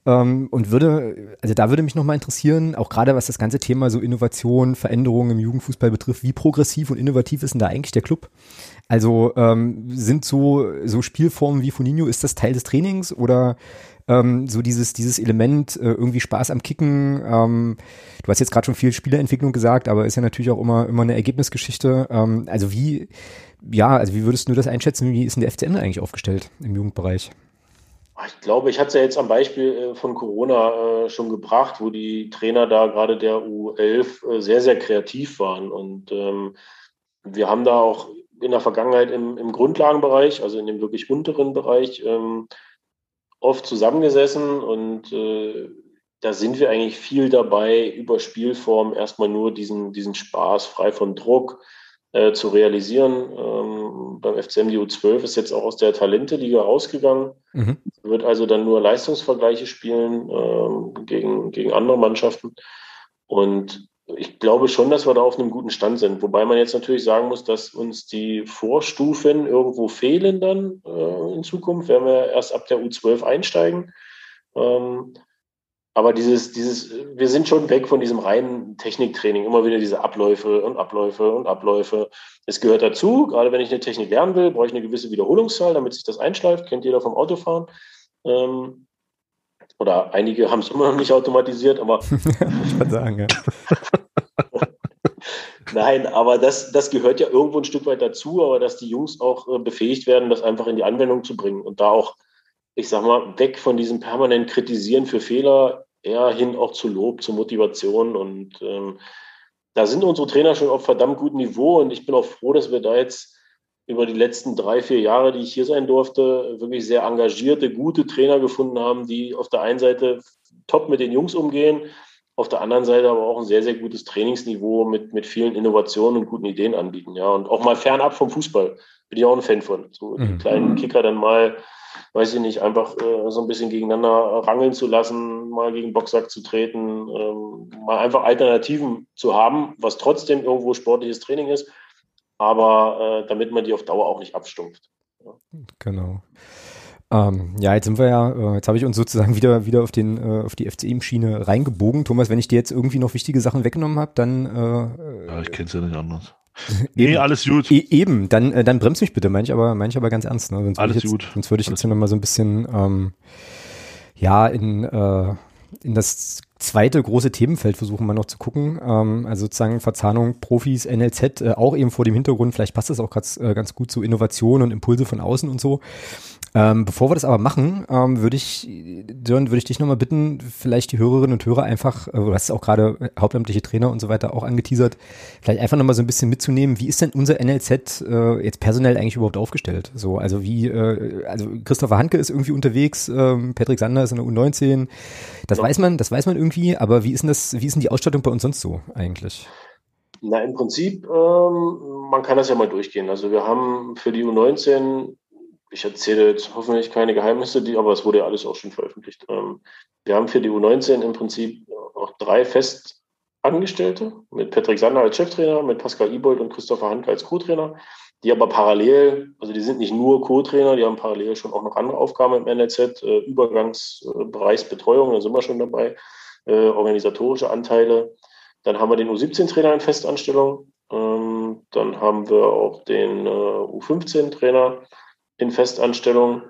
[SPEAKER 1] Ähm, und würde, also da würde mich nochmal interessieren, auch gerade was das ganze Thema so Innovation, Veränderungen im Jugendfußball betrifft, wie progressiv und innovativ ist denn da eigentlich der Club? Also ähm, sind so, so Spielformen wie Foninho, ist das Teil des Trainings oder ähm, so dieses, dieses Element, äh, irgendwie Spaß am Kicken. Ähm, du hast jetzt gerade schon viel Spielerentwicklung gesagt, aber ist ja natürlich auch immer, immer eine Ergebnisgeschichte. Ähm, also wie, ja, also wie würdest du das einschätzen? Wie ist denn der FCM eigentlich aufgestellt im Jugendbereich?
[SPEAKER 3] Ich glaube, ich hatte es ja jetzt am Beispiel äh, von Corona äh, schon gebracht, wo die Trainer da gerade der U11 äh, sehr, sehr kreativ waren. Und ähm, wir haben da auch in der Vergangenheit im, im Grundlagenbereich, also in dem wirklich unteren Bereich, ähm, oft zusammengesessen und äh, da sind wir eigentlich viel dabei, über Spielform erstmal nur diesen, diesen Spaß frei von Druck äh, zu realisieren. Ähm, beim FCM die U12 ist jetzt auch aus der Talente-Liga rausgegangen, mhm. wird also dann nur Leistungsvergleiche spielen ähm, gegen, gegen andere Mannschaften. Und ich glaube schon, dass wir da auf einem guten Stand sind. Wobei man jetzt natürlich sagen muss, dass uns die Vorstufen irgendwo fehlen dann äh, in Zukunft, wenn wir erst ab der U12 einsteigen. Ähm, aber dieses, dieses, wir sind schon weg von diesem reinen Techniktraining, immer wieder diese Abläufe und Abläufe und Abläufe. Es gehört dazu, gerade wenn ich eine Technik lernen will, brauche ich eine gewisse Wiederholungszahl, damit sich das einschleift, kennt jeder vom Autofahren. Ähm, oder einige haben es immer noch nicht automatisiert, aber. ich kann sagen, ja. Nein, aber das, das gehört ja irgendwo ein Stück weit dazu, aber dass die Jungs auch äh, befähigt werden, das einfach in die Anwendung zu bringen und da auch, ich sag mal, weg von diesem permanent Kritisieren für Fehler, eher hin auch zu Lob, zu Motivation und ähm, da sind unsere Trainer schon auf verdammt gutem Niveau und ich bin auch froh, dass wir da jetzt über die letzten drei, vier Jahre, die ich hier sein durfte, wirklich sehr engagierte, gute Trainer gefunden haben, die auf der einen Seite top mit den Jungs umgehen, auf der anderen Seite aber auch ein sehr, sehr gutes Trainingsniveau mit, mit vielen Innovationen und guten Ideen anbieten. Ja, und auch mal fernab vom Fußball. Bin ich auch ein Fan von. So die mhm. kleinen Kicker dann mal, weiß ich nicht, einfach äh, so ein bisschen gegeneinander rangeln zu lassen, mal gegen Boxsack zu treten, ähm, mal einfach Alternativen zu haben, was trotzdem irgendwo sportliches Training ist aber äh, damit man die auf Dauer auch nicht abstumpft.
[SPEAKER 1] Ja. Genau. Ähm, ja, jetzt sind wir ja, äh, jetzt habe ich uns sozusagen wieder, wieder auf, den, äh, auf die FCM-Schiene reingebogen. Thomas, wenn ich dir jetzt irgendwie noch wichtige Sachen weggenommen habe, dann. Äh,
[SPEAKER 2] ja, ich kenne es ja nicht anders. nee, alles gut.
[SPEAKER 1] E eben, dann, äh, dann bremst mich bitte, meine ich aber, mein ich aber ganz ernst. Ne? Sonst
[SPEAKER 2] alles
[SPEAKER 1] jetzt,
[SPEAKER 2] gut.
[SPEAKER 1] Sonst würde ich jetzt hier nochmal so ein bisschen, ähm, ja, in, äh, in das zweite große Themenfeld versuchen wir noch zu gucken. Ähm, also sozusagen Verzahnung Profis, NLZ, äh, auch eben vor dem Hintergrund, vielleicht passt das auch ganz, äh, ganz gut zu Innovation und Impulse von außen und so. Ähm, bevor wir das aber machen, ähm, würde ich, Dörn, würde ich dich nochmal bitten, vielleicht die Hörerinnen und Hörer einfach, äh, du hast auch gerade hauptamtliche Trainer und so weiter auch angeteasert, vielleicht einfach nochmal so ein bisschen mitzunehmen, wie ist denn unser NLZ äh, jetzt personell eigentlich überhaupt aufgestellt? So, also wie, äh, also Christopher Hanke ist irgendwie unterwegs, ähm, Patrick Sander ist in der U19, das ja. weiß man, das weiß man irgendwie, aber wie ist denn das, wie ist denn die Ausstattung bei uns sonst so eigentlich?
[SPEAKER 3] Na, im Prinzip, ähm, man kann das ja mal durchgehen. Also wir haben für die U19 ich erzähle jetzt hoffentlich keine Geheimnisse, die, aber es wurde ja alles auch schon veröffentlicht. Ähm, wir haben für die U19 im Prinzip auch drei Festangestellte mit Patrick Sander als Cheftrainer, mit Pascal Ibold und Christopher Hanke als Co-Trainer, die aber parallel, also die sind nicht nur Co-Trainer, die haben parallel schon auch noch andere Aufgaben im NLZ, äh, Übergangsbereichsbetreuung, da sind wir schon dabei, äh, organisatorische Anteile. Dann haben wir den U17-Trainer in Festanstellung. Ähm, dann haben wir auch den äh, U15-Trainer in Festanstellung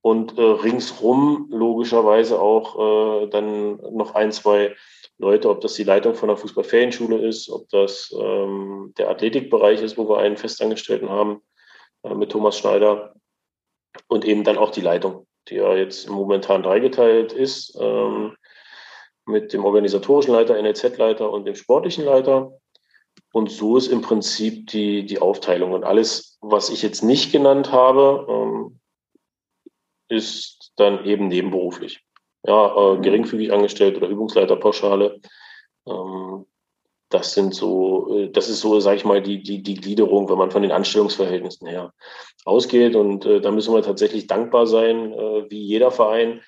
[SPEAKER 3] und äh, ringsrum logischerweise auch äh, dann noch ein, zwei Leute, ob das die Leitung von der Fußballferienschule ist, ob das ähm, der Athletikbereich ist, wo wir einen Festangestellten haben äh, mit Thomas Schneider und eben dann auch die Leitung, die ja jetzt momentan dreigeteilt ist ähm, mit dem organisatorischen Leiter, NLZ-Leiter und dem sportlichen Leiter. Und so ist im Prinzip die, die Aufteilung. Und alles, was ich jetzt nicht genannt habe, ähm, ist dann eben nebenberuflich. Ja, äh, geringfügig angestellt oder Übungsleiterpauschale. Ähm, das sind so, äh, das ist so, sage ich mal, die, die, die Gliederung, wenn man von den Anstellungsverhältnissen her ausgeht. Und äh, da müssen wir tatsächlich dankbar sein, wie jeder Verein.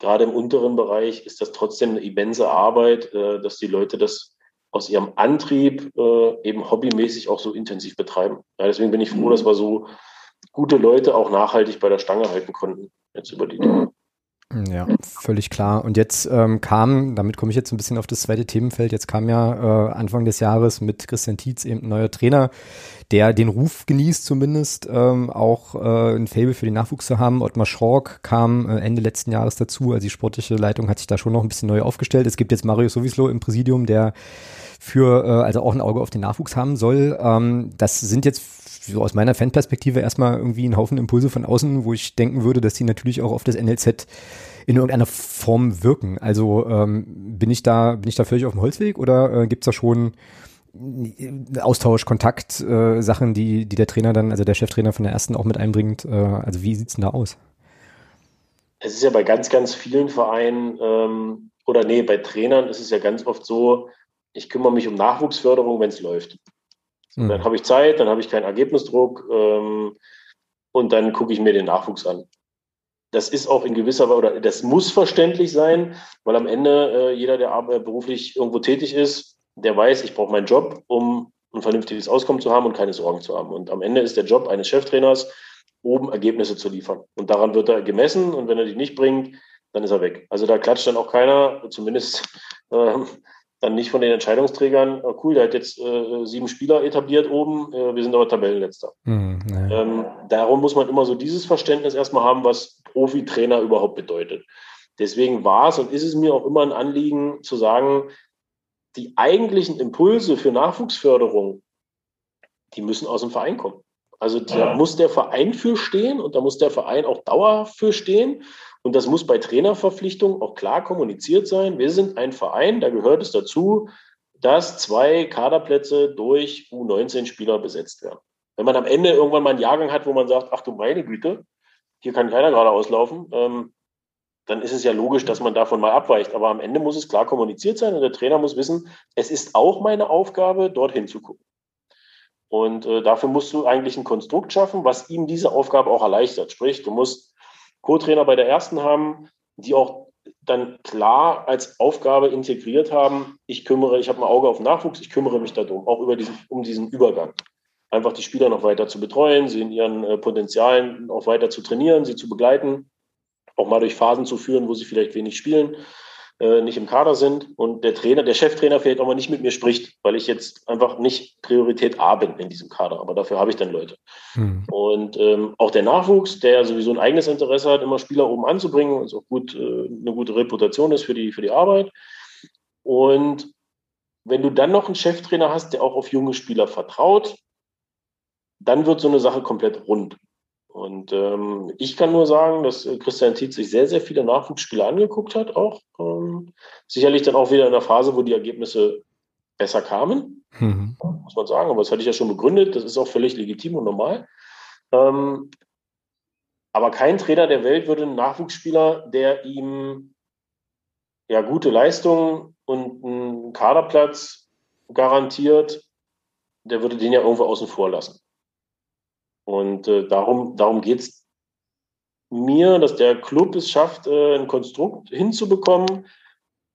[SPEAKER 3] Gerade im unteren Bereich ist das trotzdem eine immense Arbeit, dass die Leute das aus ihrem Antrieb äh, eben hobbymäßig auch so intensiv betreiben. Ja, deswegen bin ich froh, dass wir so gute Leute auch nachhaltig bei der Stange halten konnten, jetzt über die Dinge.
[SPEAKER 1] Ja, völlig klar. Und jetzt ähm, kam, damit komme ich jetzt ein bisschen auf das zweite Themenfeld, jetzt kam ja äh, Anfang des Jahres mit Christian Tietz eben ein neuer Trainer, der den Ruf genießt zumindest, ähm, auch äh, ein Fable für den Nachwuchs zu haben. Ottmar Schork kam äh, Ende letzten Jahres dazu, also die sportliche Leitung hat sich da schon noch ein bisschen neu aufgestellt. Es gibt jetzt Mario Sowislo im Präsidium, der für, äh, also auch ein Auge auf den Nachwuchs haben soll. Ähm, das sind jetzt so aus meiner Fanperspektive erstmal irgendwie ein Haufen Impulse von außen, wo ich denken würde, dass die natürlich auch auf das NLZ in irgendeiner Form wirken. Also ähm, bin ich da, bin ich da völlig auf dem Holzweg oder äh, gibt es da schon äh, Austausch, Kontakt, äh, Sachen, die, die der Trainer dann, also der Cheftrainer von der ersten auch mit einbringt? Äh, also wie sieht's denn da aus?
[SPEAKER 3] Es ist ja bei ganz, ganz vielen Vereinen ähm, oder nee, bei Trainern ist es ja ganz oft so, ich kümmere mich um Nachwuchsförderung, wenn es läuft. Mhm. Dann habe ich Zeit, dann habe ich keinen Ergebnisdruck ähm, und dann gucke ich mir den Nachwuchs an. Das ist auch in gewisser Weise, oder das muss verständlich sein, weil am Ende äh, jeder, der beruflich irgendwo tätig ist, der weiß, ich brauche meinen Job, um ein vernünftiges Auskommen zu haben und keine Sorgen zu haben. Und am Ende ist der Job eines Cheftrainers, oben Ergebnisse zu liefern. Und daran wird er gemessen und wenn er die nicht bringt, dann ist er weg. Also da klatscht dann auch keiner, zumindest äh, dann nicht von den Entscheidungsträgern, oh cool, der hat jetzt äh, sieben Spieler etabliert oben, äh, wir sind aber Tabellenletzter. Mhm, ähm, darum muss man immer so dieses Verständnis erstmal haben, was Profitrainer überhaupt bedeutet. Deswegen war es und ist es mir auch immer ein Anliegen zu sagen, die eigentlichen Impulse für Nachwuchsförderung, die müssen aus dem Verein kommen. Also da ja. muss der Verein für stehen und da muss der Verein auch Dauer für stehen. Und das muss bei Trainerverpflichtungen auch klar kommuniziert sein. Wir sind ein Verein, da gehört es dazu, dass zwei Kaderplätze durch U19-Spieler besetzt werden. Wenn man am Ende irgendwann mal einen Jahrgang hat, wo man sagt, ach du meine Güte, hier kann keiner gerade auslaufen, ähm, dann ist es ja logisch, dass man davon mal abweicht. Aber am Ende muss es klar kommuniziert sein und der Trainer muss wissen, es ist auch meine Aufgabe, dorthin zu gucken. Und äh, dafür musst du eigentlich ein Konstrukt schaffen, was ihm diese Aufgabe auch erleichtert. Sprich, du musst Co-Trainer bei der ersten haben, die auch dann klar als Aufgabe integriert haben, ich kümmere, ich habe ein Auge auf Nachwuchs, ich kümmere mich darum, auch über diesen, um diesen Übergang. Einfach die Spieler noch weiter zu betreuen, sie in ihren äh, Potenzialen auch weiter zu trainieren, sie zu begleiten, auch mal durch Phasen zu führen, wo sie vielleicht wenig spielen nicht im Kader sind und der Trainer, der Cheftrainer vielleicht auch mal nicht mit mir spricht, weil ich jetzt einfach nicht Priorität A bin in diesem Kader. Aber dafür habe ich dann Leute. Mhm. Und ähm, auch der Nachwuchs, der sowieso ein eigenes Interesse hat, immer Spieler oben anzubringen, was auch gut, äh, eine gute Reputation ist für die, für die Arbeit. Und wenn du dann noch einen Cheftrainer hast, der auch auf junge Spieler vertraut, dann wird so eine Sache komplett rund. Und ähm, ich kann nur sagen, dass äh, Christian Tietz sich sehr, sehr viele Nachwuchsspiele angeguckt hat, auch. Ähm, sicherlich dann auch wieder in der Phase, wo die Ergebnisse besser kamen, mhm. muss man sagen. Aber das hatte ich ja schon begründet. Das ist auch völlig legitim und normal. Ähm, aber kein Trainer der Welt würde einen Nachwuchsspieler, der ihm ja gute Leistungen und einen Kaderplatz garantiert, der würde den ja irgendwo außen vor lassen. Und äh, darum, darum geht es mir, dass der Club es schafft, äh, ein Konstrukt hinzubekommen,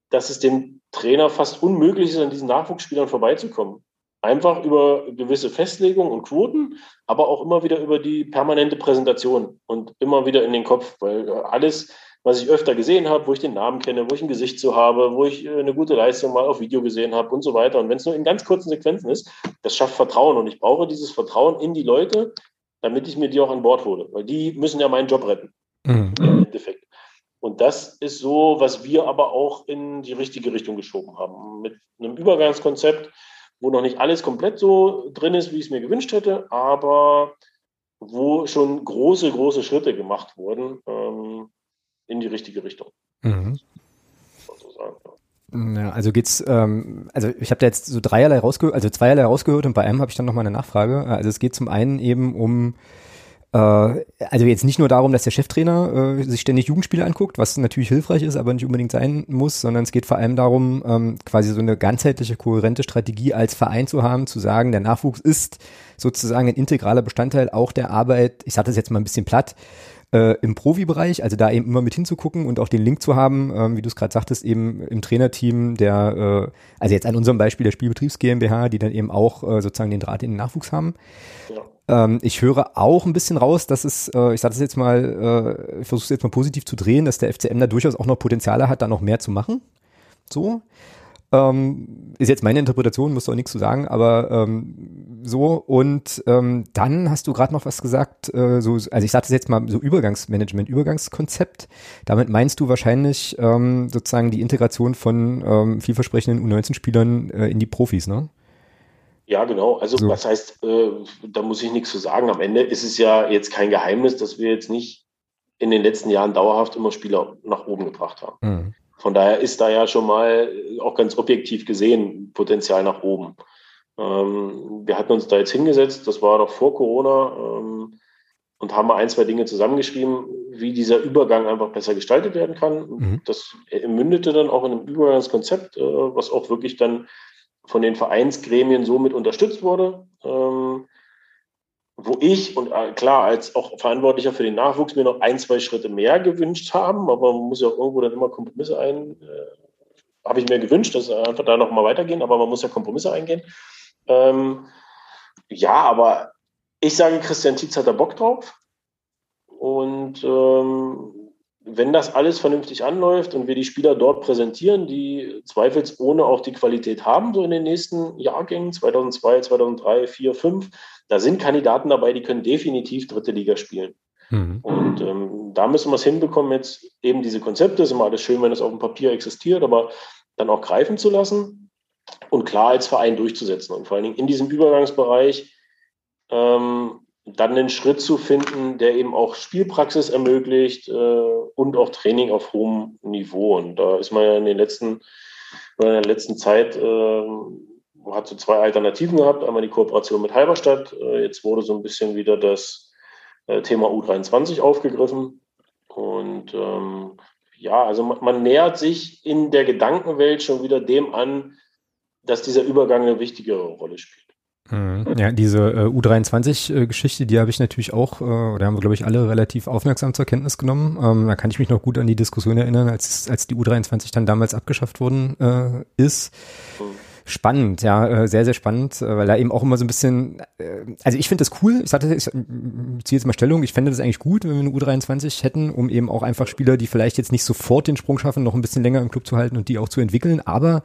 [SPEAKER 3] dass es dem Trainer fast unmöglich ist, an diesen Nachwuchsspielern vorbeizukommen. Einfach über gewisse Festlegungen und Quoten, aber auch immer wieder über die permanente Präsentation und immer wieder in den Kopf, weil äh, alles, was ich öfter gesehen habe, wo ich den Namen kenne, wo ich ein Gesicht zu habe, wo ich äh, eine gute Leistung mal auf Video gesehen habe und so weiter. Und wenn es nur in ganz kurzen Sequenzen ist, das schafft Vertrauen. Und ich brauche dieses Vertrauen in die Leute, damit ich mir die auch an Bord hole, weil die müssen ja meinen Job retten. Mhm. Im Endeffekt. Und das ist so, was wir aber auch in die richtige Richtung geschoben haben. Mit einem Übergangskonzept, wo noch nicht alles komplett so drin ist, wie ich es mir gewünscht hätte, aber wo schon große, große Schritte gemacht wurden ähm, in die richtige Richtung. Mhm.
[SPEAKER 1] Ja, also geht's, ähm, also ich habe da jetzt so dreierlei rausgehört, also zweierlei rausgehört und bei einem habe ich dann nochmal eine Nachfrage. Also es geht zum einen eben um äh, also jetzt nicht nur darum, dass der Cheftrainer äh, sich ständig Jugendspiele anguckt, was natürlich hilfreich ist, aber nicht unbedingt sein muss, sondern es geht vor allem darum, ähm, quasi so eine ganzheitliche, kohärente Strategie als Verein zu haben, zu sagen, der Nachwuchs ist sozusagen ein integraler Bestandteil auch der Arbeit, ich sage das jetzt mal ein bisschen platt, äh, im Profibereich, also da eben immer mit hinzugucken und auch den Link zu haben, ähm, wie du es gerade sagtest, eben im Trainerteam der, äh, also jetzt an unserem Beispiel der Spielbetriebs GmbH, die dann eben auch äh, sozusagen den Draht in den Nachwuchs haben. Ja. Ähm, ich höre auch ein bisschen raus, dass es, äh, ich sage das jetzt mal, äh, ich versuche es jetzt mal positiv zu drehen, dass der FCM da durchaus auch noch Potenziale hat, da noch mehr zu machen. So. Ähm, ist jetzt meine Interpretation, muss auch nichts zu sagen, aber ähm, so. Und ähm, dann hast du gerade noch was gesagt, äh, so, also ich sage das jetzt mal so Übergangsmanagement, Übergangskonzept. Damit meinst du wahrscheinlich ähm, sozusagen die Integration von ähm, vielversprechenden U19-Spielern äh, in die Profis, ne?
[SPEAKER 3] Ja, genau. Also so. was heißt, äh, da muss ich nichts zu sagen. Am Ende ist es ja jetzt kein Geheimnis, dass wir jetzt nicht in den letzten Jahren dauerhaft immer Spieler nach oben gebracht haben. Mhm. Von daher ist da ja schon mal auch ganz objektiv gesehen Potenzial nach oben. Ähm, wir hatten uns da jetzt hingesetzt, das war noch vor Corona, ähm, und haben mal ein, zwei Dinge zusammengeschrieben, wie dieser Übergang einfach besser gestaltet werden kann. Mhm. Das mündete dann auch in einem Übergangskonzept, äh, was auch wirklich dann von den Vereinsgremien so mit unterstützt wurde. Ähm, wo ich und äh, klar als auch Verantwortlicher für den Nachwuchs mir noch ein, zwei Schritte mehr gewünscht haben, aber man muss ja irgendwo dann immer Kompromisse ein, äh, habe ich mir gewünscht, dass einfach da noch mal weitergehen, aber man muss ja Kompromisse eingehen. Ähm, ja, aber ich sage, Christian Tietz hat da Bock drauf und ähm, wenn das alles vernünftig anläuft und wir die Spieler dort präsentieren, die zweifelsohne auch die Qualität haben, so in den nächsten Jahrgängen, 2002, 2003, 2004, 2005, da sind Kandidaten dabei, die können definitiv dritte Liga spielen. Mhm. Und ähm, da müssen wir es hinbekommen, jetzt eben diese Konzepte, ist immer alles schön, wenn es auf dem Papier existiert, aber dann auch greifen zu lassen und klar als Verein durchzusetzen. Und vor allen Dingen in diesem Übergangsbereich ähm, dann einen Schritt zu finden, der eben auch Spielpraxis ermöglicht äh, und auch Training auf hohem Niveau. Und da ist man ja in den letzten, in der letzten Zeit äh, hat so zwei Alternativen gehabt. Einmal die Kooperation mit Halberstadt. Äh, jetzt wurde so ein bisschen wieder das äh, Thema U23 aufgegriffen. Und ähm, ja, also man, man, nähert sich in der Gedankenwelt schon wieder dem an, dass dieser Übergang eine wichtigere Rolle spielt.
[SPEAKER 1] Mhm. Ja, diese äh, U23-Geschichte, die habe ich natürlich auch, äh, oder haben wir, glaube ich, alle relativ aufmerksam zur Kenntnis genommen. Ähm, da kann ich mich noch gut an die Diskussion erinnern, als, als die U23 dann damals abgeschafft worden äh, ist. Mhm. Spannend, ja, äh, sehr, sehr spannend, äh, weil da eben auch immer so ein bisschen, äh, also ich finde das cool, ich sagte, ich ziehe jetzt mal Stellung, ich fände das eigentlich gut, wenn wir eine U23 hätten, um eben auch einfach Spieler, die vielleicht jetzt nicht sofort den Sprung schaffen, noch ein bisschen länger im Club zu halten und die auch zu entwickeln, aber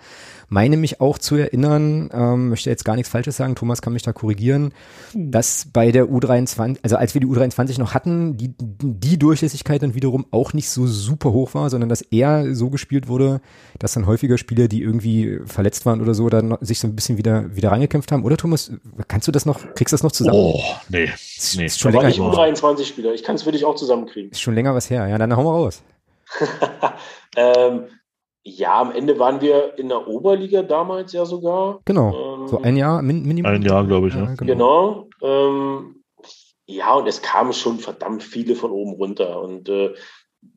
[SPEAKER 1] meine mich auch zu erinnern, ähm, möchte jetzt gar nichts Falsches sagen, Thomas kann mich da korrigieren, dass bei der U23, also als wir die U23 noch hatten, die, die Durchlässigkeit dann wiederum auch nicht so super hoch war, sondern dass eher so gespielt wurde, dass dann häufiger Spieler, die irgendwie verletzt waren oder so, dann sich so ein bisschen wieder, wieder rangekämpft haben. Oder Thomas, kannst du das noch, kriegst du das noch zusammen?
[SPEAKER 2] Oh, nee.
[SPEAKER 3] nee. Ist schon länger. Ich U23-Spieler. Ich kann es für dich auch zusammenkriegen.
[SPEAKER 1] Ist schon länger was her. Ja, dann hauen wir raus.
[SPEAKER 3] ähm, ja, am Ende waren wir in der Oberliga damals ja sogar.
[SPEAKER 1] Genau. Ähm, so ein Jahr min Minimum.
[SPEAKER 2] Ein Jahr, glaube ich. Ja,
[SPEAKER 3] genau. genau ähm, ja, und es kamen schon verdammt viele von oben runter. Und äh,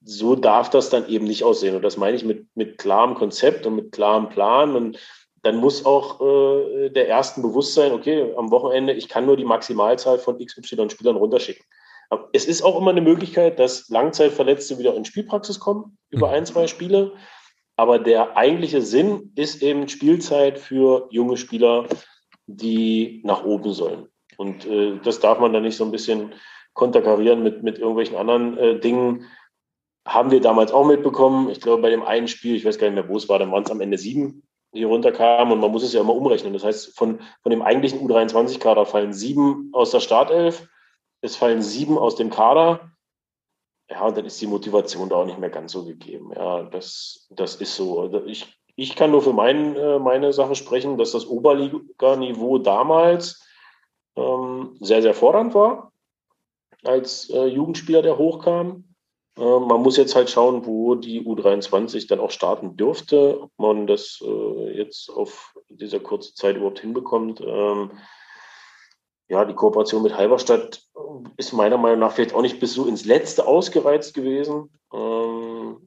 [SPEAKER 3] so darf das dann eben nicht aussehen. Und das meine ich mit, mit klarem Konzept und mit klarem Plan. Und dann muss auch äh, der ersten bewusst sein, okay, am Wochenende, ich kann nur die Maximalzahl von XY-Spielern runterschicken. Aber es ist auch immer eine Möglichkeit, dass Langzeitverletzte wieder in Spielpraxis kommen, über mhm. ein, zwei Spiele. Aber der eigentliche Sinn ist eben Spielzeit für junge Spieler, die nach oben sollen. Und äh, das darf man dann nicht so ein bisschen konterkarieren mit, mit irgendwelchen anderen äh, Dingen. Haben wir damals auch mitbekommen. Ich glaube, bei dem einen Spiel, ich weiß gar nicht mehr, wo es war, dann waren es am Ende sieben, hier runterkamen und man muss es ja immer umrechnen. Das heißt, von, von dem eigentlichen U23-Kader fallen sieben aus der Startelf, es fallen sieben aus dem Kader. Ja, und dann ist die Motivation da auch nicht mehr ganz so gegeben. Ja, das, das ist so. Also ich, ich kann nur für mein, äh, meine Sache sprechen, dass das Oberliga-Niveau damals ähm, sehr, sehr fordernd war als äh, Jugendspieler, der hochkam. Äh, man muss jetzt halt schauen, wo die U23 dann auch starten dürfte, ob man das äh, jetzt auf dieser kurzen Zeit überhaupt hinbekommt. Ähm, ja, die Kooperation mit Halberstadt ist meiner Meinung nach vielleicht auch nicht bis so ins Letzte ausgereizt gewesen. Ähm,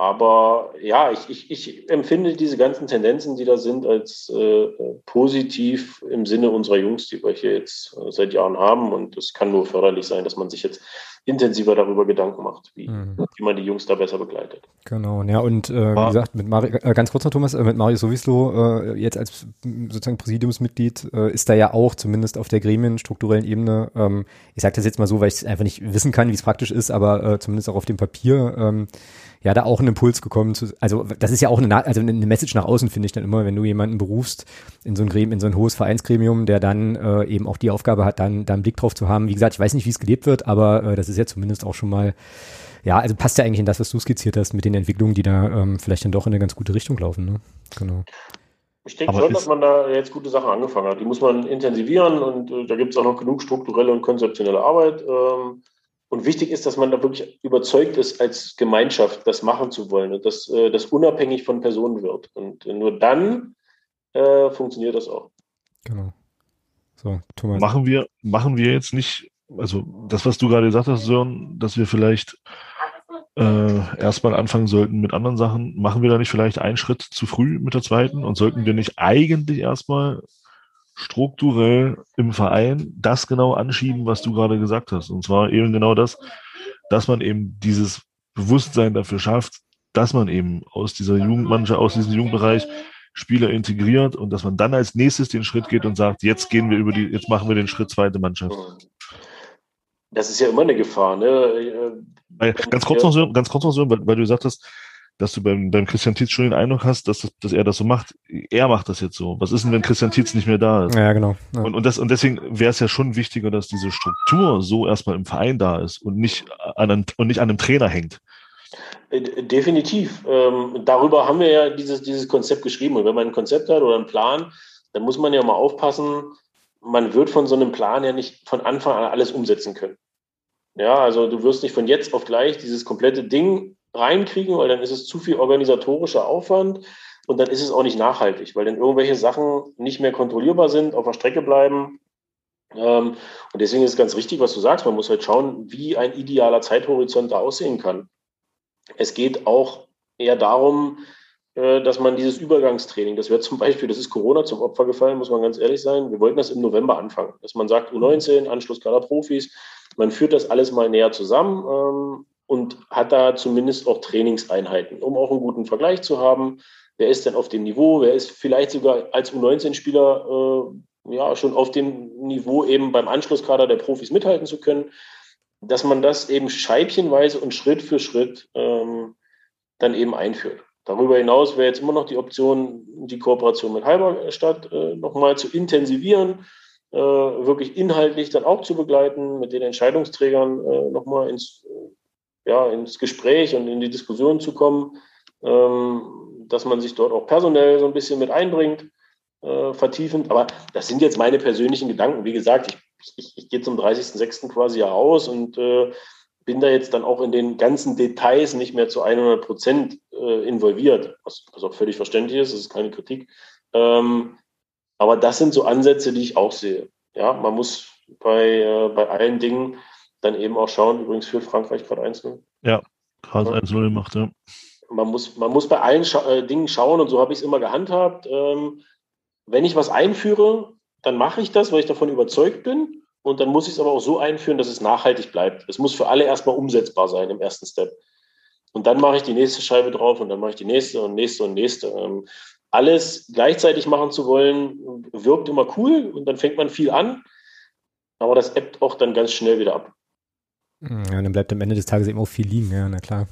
[SPEAKER 3] aber ja, ich, ich, ich empfinde diese ganzen Tendenzen, die da sind, als äh, positiv im Sinne unserer Jungs, die wir hier jetzt äh, seit Jahren haben. Und es kann nur förderlich sein, dass man sich jetzt intensiver darüber Gedanken macht, wie, mhm. wie man die Jungs da besser begleitet.
[SPEAKER 1] Genau, ja, und äh, wie gesagt, mit Mario, äh, ganz kurz noch Thomas, äh, mit Mario Sowislo äh, jetzt als sozusagen Präsidiumsmitglied äh, ist da ja auch zumindest auf der gremienstrukturellen Ebene, ähm, ich sage das jetzt mal so, weil ich es einfach nicht wissen kann, wie es praktisch ist, aber äh, zumindest auch auf dem Papier, ähm, ja da auch ein Impuls gekommen zu, also das ist ja auch eine, also eine Message nach außen, finde ich dann immer, wenn du jemanden berufst in so ein Gremium, in so ein hohes Vereinsgremium, der dann eben auch die Aufgabe hat, dann da einen Blick drauf zu haben. Wie gesagt, ich weiß nicht, wie es gelebt wird, aber das ist ja zumindest auch schon mal ja, also passt ja eigentlich in das, was du skizziert hast, mit den Entwicklungen, die da ähm, vielleicht dann doch in eine ganz gute Richtung laufen. Ne? Genau.
[SPEAKER 3] Ich denke schon, dass man da jetzt gute Sachen angefangen hat. Die muss man intensivieren und äh, da gibt es auch noch genug strukturelle und konzeptionelle Arbeit. Ähm, und wichtig ist, dass man da wirklich überzeugt ist, als Gemeinschaft das machen zu wollen und dass äh, das unabhängig von Personen wird. Und äh, nur dann äh, funktioniert das auch.
[SPEAKER 2] Genau. So, Thomas. Machen wir, machen wir jetzt nicht, also das, was du gerade gesagt hast, Sören, dass wir vielleicht äh, erstmal anfangen sollten mit anderen Sachen, machen wir da nicht vielleicht einen Schritt zu früh mit der zweiten und sollten wir nicht eigentlich erstmal strukturell im Verein das genau anschieben, was du gerade gesagt hast. Und zwar eben genau das, dass man eben dieses Bewusstsein dafür schafft, dass man eben aus dieser Jugendmannschaft, aus diesem Jugendbereich Spieler integriert und dass man dann als nächstes den Schritt geht und sagt, jetzt gehen wir über die, jetzt machen wir den Schritt zweite Mannschaft.
[SPEAKER 3] Das ist ja immer eine Gefahr, ne?
[SPEAKER 2] Ganz kurz noch so, ganz kurz noch so, weil, weil du gesagt hast, dass du beim, beim Christian Tietz schon den Eindruck hast, dass, das, dass er das so macht. Er macht das jetzt so. Was ist denn, wenn Christian Tietz nicht mehr da ist?
[SPEAKER 1] Ja, genau. Ja.
[SPEAKER 2] Und, und, das, und deswegen wäre es ja schon wichtiger, dass diese Struktur so erstmal im Verein da ist und nicht an einem, und nicht an einem Trainer hängt.
[SPEAKER 3] Äh, definitiv. Ähm, darüber haben wir ja dieses, dieses Konzept geschrieben. Und wenn man ein Konzept hat oder einen Plan, dann muss man ja mal aufpassen, man wird von so einem Plan ja nicht von Anfang an alles umsetzen können. Ja, also du wirst nicht von jetzt auf gleich dieses komplette Ding reinkriegen, weil dann ist es zu viel organisatorischer Aufwand und dann ist es auch nicht nachhaltig, weil dann irgendwelche Sachen nicht mehr kontrollierbar sind, auf der Strecke bleiben. Ähm, und deswegen ist es ganz richtig, was du sagst. Man muss halt schauen, wie ein idealer Zeithorizont da aussehen kann. Es geht auch eher darum, dass man dieses Übergangstraining, das wäre zum Beispiel, das ist Corona zum Opfer gefallen, muss man ganz ehrlich sein. Wir wollten das im November anfangen, dass man sagt, U19, Anschlusskader Profis, man führt das alles mal näher zusammen ähm, und hat da zumindest auch Trainingseinheiten, um auch einen guten Vergleich zu haben. Wer ist denn auf dem Niveau? Wer ist vielleicht sogar als U19-Spieler äh, ja schon auf dem Niveau eben beim Anschlusskader der Profis mithalten zu können? Dass man das eben scheibchenweise und Schritt für Schritt ähm, dann eben einführt. Darüber hinaus wäre jetzt immer noch die Option, die Kooperation mit Halberstadt äh, nochmal zu intensivieren, äh, wirklich inhaltlich dann auch zu begleiten, mit den Entscheidungsträgern äh, nochmal ins ja, ins Gespräch und in die Diskussion zu kommen, ähm, dass man sich dort auch personell so ein bisschen mit einbringt, äh, vertiefend. Aber das sind jetzt meine persönlichen Gedanken. Wie gesagt, ich, ich, ich gehe zum 30.06. quasi ja raus und äh, bin da jetzt dann auch in den ganzen Details nicht mehr zu 100 Prozent äh, involviert, was, was, auch völlig verständlich ist, das ist keine Kritik. Ähm, aber das sind so Ansätze, die ich auch sehe. Ja, man muss bei, äh, bei allen Dingen dann eben auch schauen, übrigens führt Frankreich gerade 1-0.
[SPEAKER 2] Ja, gerade 1-0 gemacht, ja.
[SPEAKER 3] Man muss, man muss bei allen Scha äh, Dingen schauen und so habe ich es immer gehandhabt. Ähm, wenn ich was einführe, dann mache ich das, weil ich davon überzeugt bin. Und dann muss ich es aber auch so einführen, dass es nachhaltig bleibt. Es muss für alle erstmal umsetzbar sein im ersten Step. Und dann mache ich die nächste Scheibe drauf und dann mache ich die nächste und nächste und nächste. Ähm, alles gleichzeitig machen zu wollen, wirkt immer cool und dann fängt man viel an. Aber das ebbt auch dann ganz schnell wieder ab.
[SPEAKER 1] Ja, dann bleibt am Ende des Tages eben auch viel liegen, ja, na klar.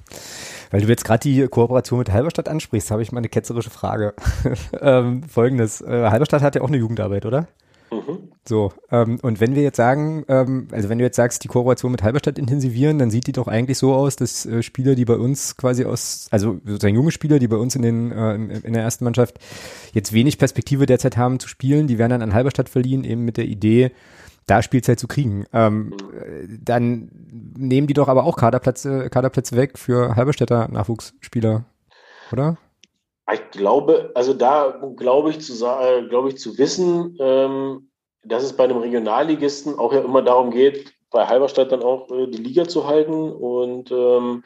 [SPEAKER 1] Weil du jetzt gerade die Kooperation mit Halberstadt ansprichst, habe ich mal eine ketzerische Frage. ähm, Folgendes, äh, Halberstadt hat ja auch eine Jugendarbeit, oder? Mhm. So, ähm, und wenn wir jetzt sagen, ähm, also wenn du jetzt sagst, die Kooperation mit Halberstadt intensivieren, dann sieht die doch eigentlich so aus, dass äh, Spieler, die bei uns quasi aus, also sozusagen junge Spieler, die bei uns in den äh, in der ersten Mannschaft jetzt wenig Perspektive derzeit haben zu spielen, die werden dann an Halberstadt verliehen, eben mit der Idee, da Spielzeit zu kriegen. Ähm, dann nehmen die doch aber auch Kaderplätze, Kaderplätze weg für Halberstädter Nachwuchsspieler, oder?
[SPEAKER 3] Ich glaube, also da glaube ich zu glaube ich zu wissen, ähm, dass es bei einem Regionalligisten auch ja immer darum geht, bei Halberstadt dann auch äh, die Liga zu halten und ähm,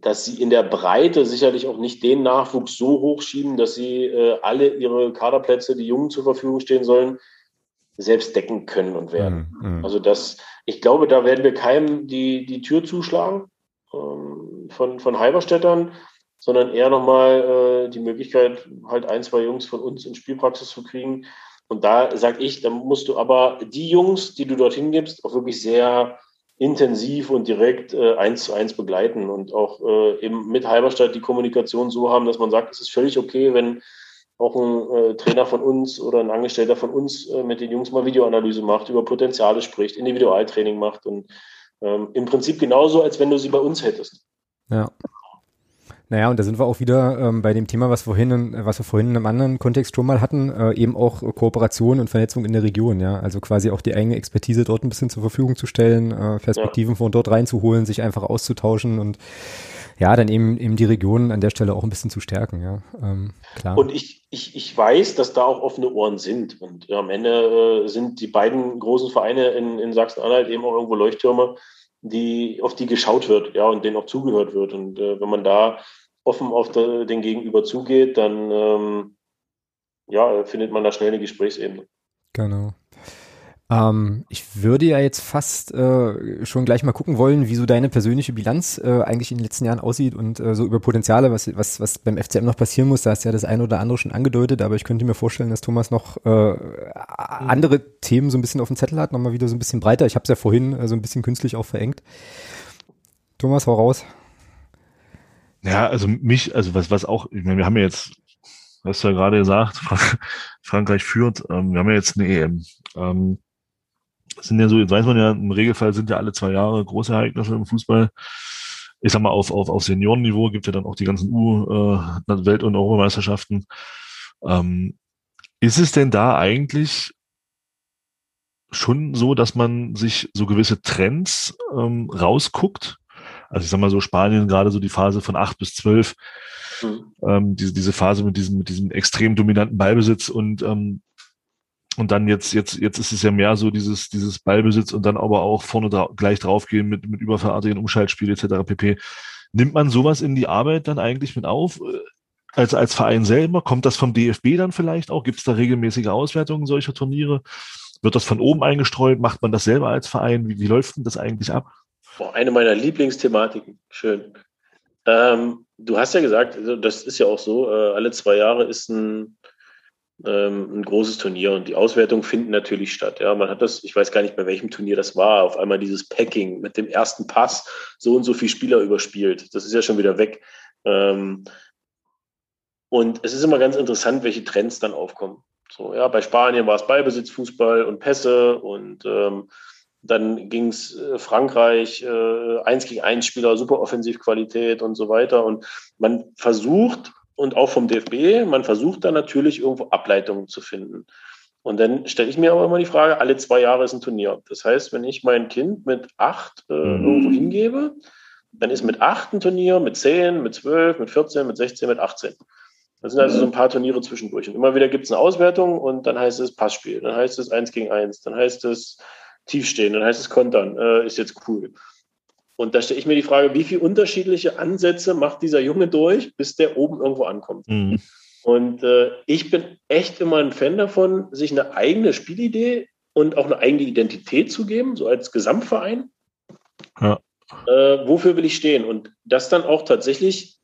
[SPEAKER 3] dass sie in der Breite sicherlich auch nicht den Nachwuchs so hochschieben, dass sie äh, alle ihre Kaderplätze, die Jungen zur Verfügung stehen sollen, selbst decken können und werden. Mhm. Also das, ich glaube, da werden wir keinem die, die Tür zuschlagen ähm, von, von Halberstädtern, sondern eher nochmal äh, die Möglichkeit, halt ein, zwei Jungs von uns in Spielpraxis zu kriegen. Und da sage ich, da musst du aber die Jungs, die du dorthin gibst, auch wirklich sehr intensiv und direkt äh, eins zu eins begleiten und auch äh, eben mit Halberstadt die Kommunikation so haben, dass man sagt, es ist völlig okay, wenn auch ein äh, Trainer von uns oder ein Angestellter von uns äh, mit den Jungs mal Videoanalyse macht, über Potenziale spricht, Individualtraining macht und ähm, im Prinzip genauso, als wenn du sie bei uns hättest.
[SPEAKER 1] Ja. Naja, und da sind wir auch wieder ähm, bei dem Thema, was, vorhin, was wir vorhin in einem anderen Kontext schon mal hatten, äh, eben auch Kooperation und Vernetzung in der Region, ja. Also quasi auch die eigene Expertise dort ein bisschen zur Verfügung zu stellen, äh, Perspektiven ja. von dort reinzuholen, sich einfach auszutauschen und ja, dann eben, eben die Region an der Stelle auch ein bisschen zu stärken, ja. Ähm,
[SPEAKER 3] klar. Und ich, ich, ich weiß, dass da auch offene Ohren sind. Und ja, am Ende äh, sind die beiden großen Vereine in, in Sachsen-Anhalt eben auch irgendwo Leuchttürme, die, auf die geschaut wird, ja, und denen auch zugehört wird. Und äh, wenn man da offen auf de, den Gegenüber zugeht, dann ähm, ja, findet man da schnell eine Gesprächsebene.
[SPEAKER 1] Genau. Ähm, ich würde ja jetzt fast äh, schon gleich mal gucken wollen, wie so deine persönliche Bilanz äh, eigentlich in den letzten Jahren aussieht und äh, so über Potenziale, was, was, was beim FCM noch passieren muss. Da hast du ja das eine oder andere schon angedeutet, aber ich könnte mir vorstellen, dass Thomas noch äh, mhm. andere Themen so ein bisschen auf dem Zettel hat, nochmal wieder so ein bisschen breiter. Ich habe es ja vorhin äh, so ein bisschen künstlich auch verengt. Thomas, hau raus.
[SPEAKER 2] Ja, also mich, also was, was auch, ich meine, wir haben ja jetzt, hast du ja gerade gesagt, Frank Frankreich führt, ähm, wir haben ja jetzt eine EM. Ähm, sind ja so, jetzt weiß man ja, im Regelfall sind ja alle zwei Jahre große Ereignisse im Fußball. Ich sag mal, auf, auf, auf Seniorenniveau gibt ja dann auch die ganzen U-Welt- äh, und Europameisterschaften. Ähm, ist es denn da eigentlich schon so, dass man sich so gewisse Trends ähm, rausguckt? Also ich sag mal so Spanien, gerade so die Phase von acht bis zwölf, mhm. ähm, diese, diese Phase mit diesem, mit diesem extrem dominanten Ballbesitz und ähm, und dann jetzt, jetzt, jetzt ist es ja mehr so dieses, dieses Ballbesitz und dann aber auch vorne dra gleich draufgehen mit, mit überverartigen Umschaltspiel etc. pp. Nimmt man sowas in die Arbeit dann eigentlich mit auf? Äh, als, als Verein selber? Kommt das vom DFB dann vielleicht auch? Gibt es da regelmäßige Auswertungen solcher Turniere? Wird das von oben eingestreut? Macht man das selber als Verein? Wie, wie läuft denn das eigentlich ab?
[SPEAKER 3] Boah, eine meiner Lieblingsthematiken. Schön. Ähm, du hast ja gesagt, also das ist ja auch so, äh, alle zwei Jahre ist ein, ähm, ein großes Turnier und die Auswertungen finden natürlich statt. Ja, man hat das, ich weiß gar nicht bei welchem Turnier das war, auf einmal dieses Packing mit dem ersten Pass so und so viele Spieler überspielt. Das ist ja schon wieder weg. Ähm, und es ist immer ganz interessant, welche Trends dann aufkommen. So, ja, bei Spanien war es Ballbesitz, Fußball und Pässe und ähm, dann ging es äh, Frankreich, äh, eins gegen eins Spieler, super Offensivqualität und so weiter. Und man versucht, und auch vom DFB, man versucht da natürlich irgendwo Ableitungen zu finden. Und dann stelle ich mir aber immer die Frage, alle zwei Jahre ist ein Turnier. Das heißt, wenn ich mein Kind mit acht äh, mhm. irgendwo hingebe, dann ist mit acht ein Turnier, mit zehn, mit zwölf, mit 14, mit 16, mit 18. Das sind also so ein paar Turniere zwischendurch. Und immer wieder gibt es eine Auswertung und dann heißt es Passspiel, dann heißt es eins gegen eins, dann heißt es tief stehen, dann heißt es kontern, äh, ist jetzt cool. Und da stelle ich mir die Frage, wie viele unterschiedliche Ansätze macht dieser Junge durch, bis der oben irgendwo ankommt. Mhm. Und äh, ich bin echt immer ein Fan davon, sich eine eigene Spielidee und auch eine eigene Identität zu geben, so als Gesamtverein. Ja. Äh, wofür will ich stehen? Und das dann auch tatsächlich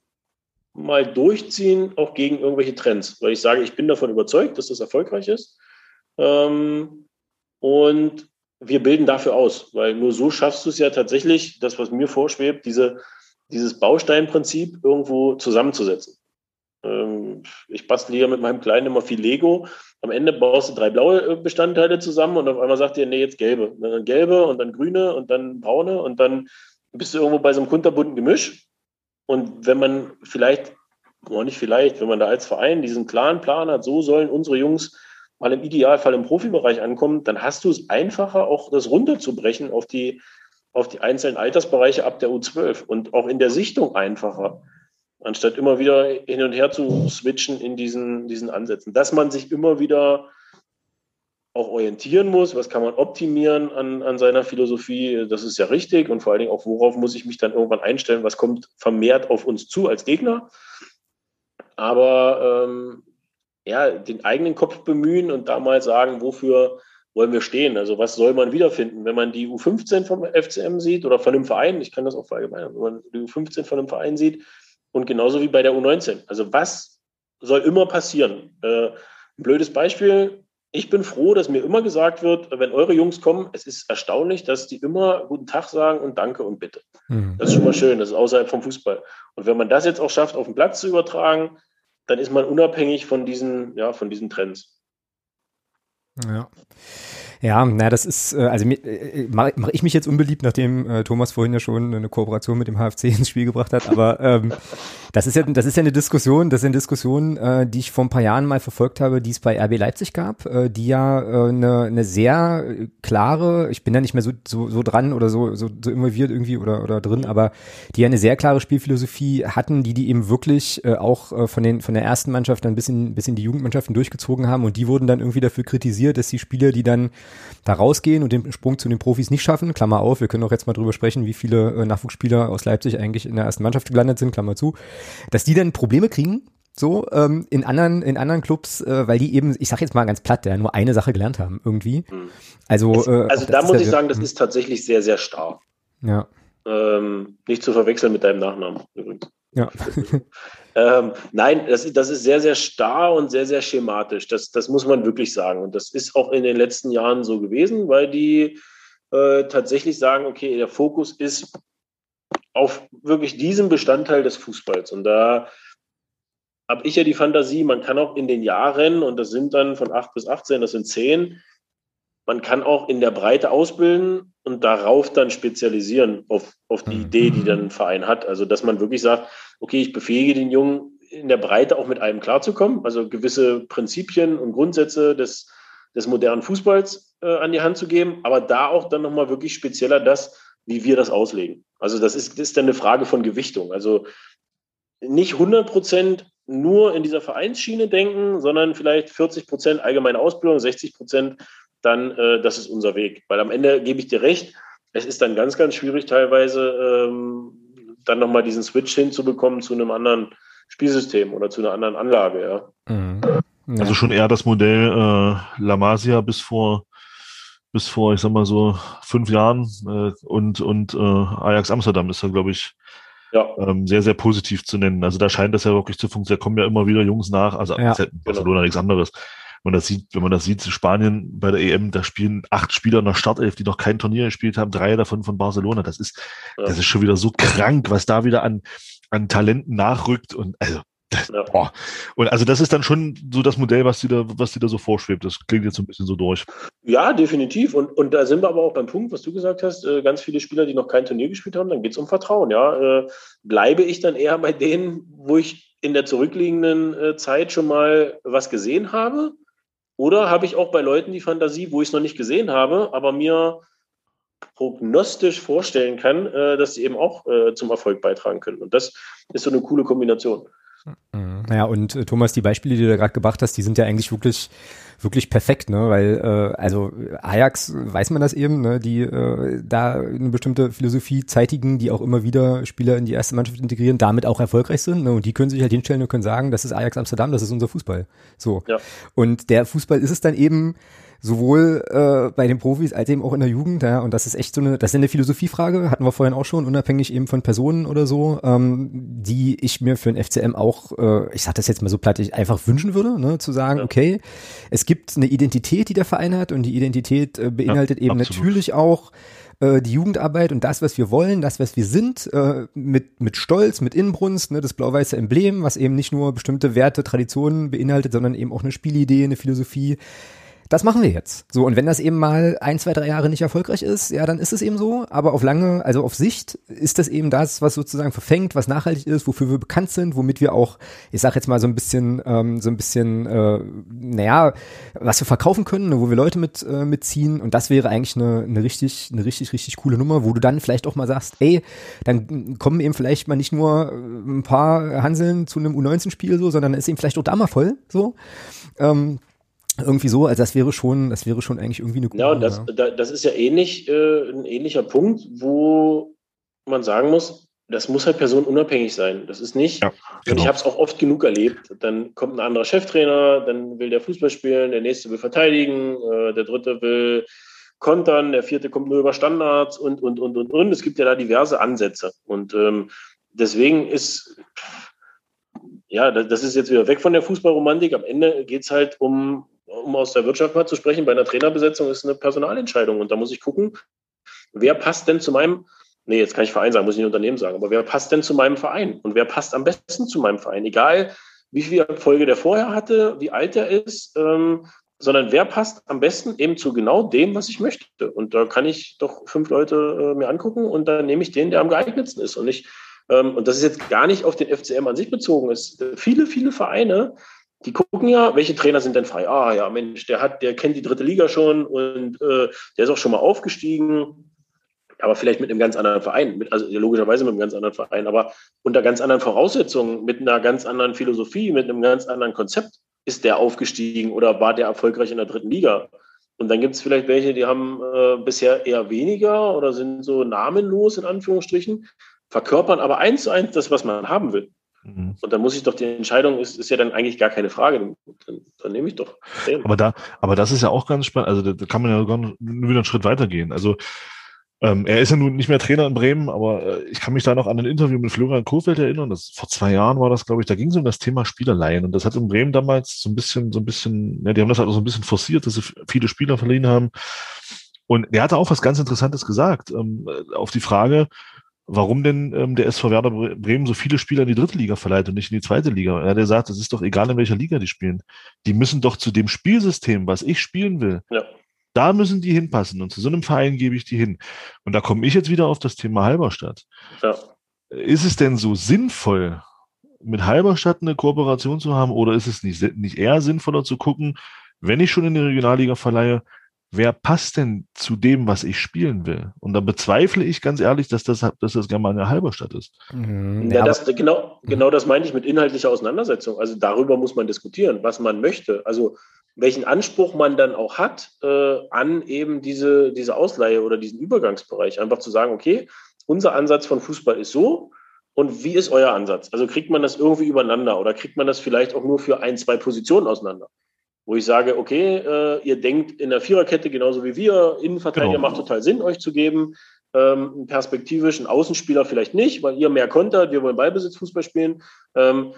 [SPEAKER 3] mal durchziehen, auch gegen irgendwelche Trends. Weil ich sage, ich bin davon überzeugt, dass das erfolgreich ist. Ähm, und wir bilden dafür aus, weil nur so schaffst du es ja tatsächlich, das, was mir vorschwebt, diese, dieses Bausteinprinzip irgendwo zusammenzusetzen. Ähm, ich bastle hier mit meinem Kleinen immer viel Lego. Am Ende baust du drei blaue äh, Bestandteile zusammen und auf einmal sagt ihr, nee, jetzt gelbe. Und dann gelbe und dann grüne und dann braune und dann bist du irgendwo bei so einem kunterbunten Gemisch. Und wenn man vielleicht, oder nicht vielleicht, wenn man da als Verein diesen klaren Plan hat, so sollen unsere Jungs mal im Idealfall im Profibereich ankommen, dann hast du es einfacher, auch das runterzubrechen auf die, auf die einzelnen Altersbereiche ab der U12 und auch in der Sichtung einfacher, anstatt immer wieder hin und her zu switchen in diesen, diesen Ansätzen. Dass man sich immer wieder auch orientieren muss, was kann man optimieren an, an seiner Philosophie, das ist ja richtig und vor allen Dingen auch, worauf muss ich mich dann irgendwann einstellen, was kommt vermehrt auf uns zu als Gegner. Aber ähm, ja, den eigenen Kopf bemühen und da mal sagen, wofür wollen wir stehen? Also was soll man wiederfinden, wenn man die U15 vom FCM sieht oder von einem Verein, ich kann das auch verallgemeinern, wenn man die U15 von einem Verein sieht und genauso wie bei der U19. Also was soll immer passieren? Äh, ein blödes Beispiel, ich bin froh, dass mir immer gesagt wird, wenn eure Jungs kommen, es ist erstaunlich, dass die immer guten Tag sagen und Danke und Bitte. Mhm. Das ist schon mal schön, das ist außerhalb vom Fußball. Und wenn man das jetzt auch schafft, auf den Platz zu übertragen, dann ist man unabhängig von diesen, ja, von diesen Trends.
[SPEAKER 1] Ja. Ja, na, das ist, äh, also äh, mache mach ich mich jetzt unbeliebt, nachdem äh, Thomas vorhin ja schon eine Kooperation mit dem HFC ins Spiel gebracht hat, aber ähm, das ist ja, das ist ja eine Diskussion, das ist eine Diskussion, äh, die ich vor ein paar Jahren mal verfolgt habe, die es bei RB Leipzig gab, äh, die ja äh, eine, eine sehr klare, ich bin da nicht mehr so, so, so dran oder so, so, so involviert irgendwie oder, oder drin, aber die ja eine sehr klare Spielphilosophie hatten, die die eben wirklich äh, auch äh, von den von der ersten Mannschaft dann bis in, bis in die Jugendmannschaften durchgezogen haben und die wurden dann irgendwie dafür kritisiert, dass die Spieler, die dann da rausgehen und den Sprung zu den Profis nicht schaffen. Klammer auf, wir können auch jetzt mal drüber sprechen, wie viele äh, Nachwuchsspieler aus Leipzig eigentlich in der ersten Mannschaft gelandet sind, Klammer zu, dass die dann Probleme kriegen, so ähm, in anderen in anderen Clubs, äh, weil die eben, ich sag jetzt mal ganz platt, ja, nur eine Sache gelernt haben irgendwie.
[SPEAKER 3] Hm. Also äh, also da muss ich sagen, das hm. ist tatsächlich sehr sehr starr.
[SPEAKER 1] Ja.
[SPEAKER 3] Ähm, nicht zu verwechseln mit deinem Nachnamen
[SPEAKER 1] übrigens. Ja.
[SPEAKER 3] ähm, nein, das, das ist sehr, sehr starr und sehr, sehr schematisch. Das, das muss man wirklich sagen. Und das ist auch in den letzten Jahren so gewesen, weil die äh, tatsächlich sagen, okay, der Fokus ist auf wirklich diesem Bestandteil des Fußballs. Und da habe ich ja die Fantasie, man kann auch in den Jahren, und das sind dann von 8 bis 18, das sind 10, man kann auch in der Breite ausbilden und darauf dann spezialisieren auf, auf die mhm. Idee, die dann ein Verein hat. Also, dass man wirklich sagt, okay, ich befähige den Jungen in der Breite auch mit einem klarzukommen, also gewisse Prinzipien und Grundsätze des, des modernen Fußballs äh, an die Hand zu geben, aber da auch dann nochmal wirklich spezieller das, wie wir das auslegen. Also das ist, das ist dann eine Frage von Gewichtung. Also nicht 100 Prozent nur in dieser Vereinsschiene denken, sondern vielleicht 40 Prozent allgemeine Ausbildung, 60 Prozent dann, äh, das ist unser Weg. Weil am Ende gebe ich dir recht, es ist dann ganz, ganz schwierig teilweise, ähm, dann nochmal diesen Switch hinzubekommen zu einem anderen Spielsystem oder zu einer anderen Anlage, ja. Mhm.
[SPEAKER 2] ja. Also schon eher das Modell äh, La Masia bis vor bis vor, ich sag mal so, fünf Jahren äh, und, und äh, Ajax Amsterdam ist da, glaube ich, ja. ähm, sehr, sehr positiv zu nennen. Also da scheint das ja wirklich zu funktionieren. Da kommen ja immer wieder Jungs nach, also ja. Barcelona genau. nichts anderes man das sieht, wenn man das sieht, Spanien bei der EM, da spielen acht Spieler nach Startelf, die noch kein Turnier gespielt haben, drei davon von Barcelona. Das ist, ja. das ist schon wieder so krank, was da wieder an, an Talenten nachrückt und also, das, ja. boah. Und also das ist dann schon so das Modell, was dir da, was dir da so vorschwebt. Das klingt jetzt so ein bisschen so durch.
[SPEAKER 3] Ja, definitiv. Und, und da sind wir aber auch beim Punkt, was du gesagt hast, äh, ganz viele Spieler, die noch kein Turnier gespielt haben, dann geht es um Vertrauen. Ja, äh, bleibe ich dann eher bei denen, wo ich in der zurückliegenden äh, Zeit schon mal was gesehen habe? Oder habe ich auch bei Leuten die Fantasie, wo ich es noch nicht gesehen habe, aber mir prognostisch vorstellen kann, äh, dass sie eben auch äh, zum Erfolg beitragen können. Und das ist so eine coole Kombination.
[SPEAKER 1] Mhm. Naja, und äh, Thomas, die Beispiele, die du da gerade gebracht hast, die sind ja eigentlich wirklich wirklich perfekt, ne? Weil äh, also Ajax weiß man das eben, ne? Die äh, da eine bestimmte Philosophie zeitigen, die auch immer wieder Spieler in die erste Mannschaft integrieren, damit auch erfolgreich sind. Ne? Und die können sich halt hinstellen und können sagen, das ist Ajax Amsterdam, das ist unser Fußball. So. Ja. Und der Fußball ist es dann eben sowohl äh, bei den Profis als eben auch in der Jugend, ja, und das ist echt so eine, das ist eine Philosophiefrage, hatten wir vorhin auch schon, unabhängig eben von Personen oder so, ähm, die ich mir für ein FCM auch, äh, ich sag das jetzt mal so platt, ich einfach wünschen würde, ne, zu sagen, ja. okay, es gibt eine Identität, die der Verein hat und die Identität äh, beinhaltet ja, eben natürlich auch äh, die Jugendarbeit und das, was wir wollen, das, was wir sind, äh, mit, mit Stolz, mit Inbrunst, ne, das blau-weiße Emblem, was eben nicht nur bestimmte Werte, Traditionen beinhaltet, sondern eben auch eine Spielidee, eine Philosophie, das machen wir jetzt. So, und wenn das eben mal ein, zwei, drei Jahre nicht erfolgreich ist, ja, dann ist es eben so. Aber auf lange, also auf Sicht ist das eben das, was sozusagen verfängt, was nachhaltig ist, wofür wir bekannt sind, womit wir auch, ich sag jetzt mal so ein bisschen, ähm, so ein bisschen, äh, naja, was wir verkaufen können, ne, wo wir Leute mit äh, mitziehen. Und das wäre eigentlich eine, eine richtig, eine richtig, richtig coole Nummer, wo du dann vielleicht auch mal sagst, ey, dann kommen eben vielleicht mal nicht nur äh, ein paar Hanseln zu einem U19-Spiel so, sondern ist eben vielleicht auch da mal voll so. Ähm, irgendwie so, also das wäre schon, das wäre schon eigentlich irgendwie eine
[SPEAKER 3] gute Ja, und das, ja. das ist ja ähnlich, äh, ein ähnlicher Punkt, wo man sagen muss, das muss halt personenunabhängig sein. Das ist nicht, ja, genau. ich habe es auch oft genug erlebt, dann kommt ein anderer Cheftrainer, dann will der Fußball spielen, der nächste will verteidigen, äh, der dritte will kontern, der vierte kommt nur über Standards und, und, und, und, und. Es gibt ja da diverse Ansätze. Und ähm, deswegen ist, ja, das ist jetzt wieder weg von der Fußballromantik. Am Ende geht es halt um, um aus der Wirtschaft mal zu sprechen, bei einer Trainerbesetzung ist eine Personalentscheidung. Und da muss ich gucken, wer passt denn zu meinem, nee, jetzt kann ich Verein sagen, muss ich nicht Unternehmen sagen, aber wer passt denn zu meinem Verein? Und wer passt am besten zu meinem Verein? Egal, wie viel Erfolge der vorher hatte, wie alt er ist, ähm, sondern wer passt am besten eben zu genau dem, was ich möchte. Und da kann ich doch fünf Leute äh, mir angucken und dann nehme ich den, der am geeignetsten ist. Und nicht, ähm, und das ist jetzt gar nicht auf den FCM an sich bezogen. Ist äh, viele, viele Vereine, die gucken ja, welche Trainer sind denn frei? Ah ja, Mensch, der hat, der kennt die dritte Liga schon und äh, der ist auch schon mal aufgestiegen, aber vielleicht mit einem ganz anderen Verein, mit, also logischerweise mit einem ganz anderen Verein, aber unter ganz anderen Voraussetzungen, mit einer ganz anderen Philosophie, mit einem ganz anderen Konzept ist der aufgestiegen oder war der erfolgreich in der dritten Liga? Und dann gibt es vielleicht welche, die haben äh, bisher eher weniger oder sind so namenlos in Anführungsstrichen, verkörpern aber eins zu eins das, was man haben will. Mhm. Und dann muss ich doch die Entscheidung, ist, ist ja dann eigentlich gar keine Frage. Dann, dann nehme ich doch.
[SPEAKER 2] Aber da, aber das ist ja auch ganz spannend. Also da, da kann man ja sogar wieder einen Schritt weitergehen. Also ähm, er ist ja nun nicht mehr Trainer in Bremen, aber äh, ich kann mich da noch an ein Interview mit Florian Kohfeldt erinnern. Das, vor zwei Jahren war das, glaube ich, da ging es um das Thema Spielerleihen. Und das hat in Bremen damals so ein bisschen, so ein bisschen, ja, die haben das halt auch so ein bisschen forciert, dass sie viele Spieler verliehen haben. Und er hatte auch was ganz Interessantes gesagt, ähm, auf die Frage, warum denn ähm, der SV Werder Bremen so viele Spieler in die dritte Liga verleiht und nicht in die zweite Liga. Er hat gesagt, es ist doch egal, in welcher Liga die spielen. Die müssen doch zu dem Spielsystem, was ich spielen will, ja. Da müssen die hinpassen und zu so einem Verein gebe ich die hin. Und da komme ich jetzt wieder auf das Thema Halberstadt. Ja. Ist es denn so sinnvoll, mit Halberstadt eine Kooperation zu haben oder ist es nicht, nicht eher sinnvoller zu gucken, wenn ich schon in die Regionalliga verleihe, wer passt denn zu dem, was ich spielen will? Und da bezweifle ich ganz ehrlich, dass das, dass das gerne mal eine Halberstadt ist.
[SPEAKER 3] Mhm. Ja, das, genau, genau das meine ich mit inhaltlicher Auseinandersetzung. Also darüber muss man diskutieren, was man möchte. Also welchen Anspruch man dann auch hat äh, an eben diese, diese Ausleihe oder diesen Übergangsbereich. Einfach zu sagen, okay, unser Ansatz von Fußball ist so und wie ist euer Ansatz? Also kriegt man das irgendwie übereinander oder kriegt man das vielleicht auch nur für ein, zwei Positionen auseinander? Wo ich sage, okay, äh, ihr denkt in der Viererkette genauso wie wir, Innenverteidiger genau. macht total Sinn, euch zu geben. Ähm, perspektivisch ein Außenspieler vielleicht nicht, weil ihr mehr kontert, wir wollen Ballbesitzfußball spielen. Ähm,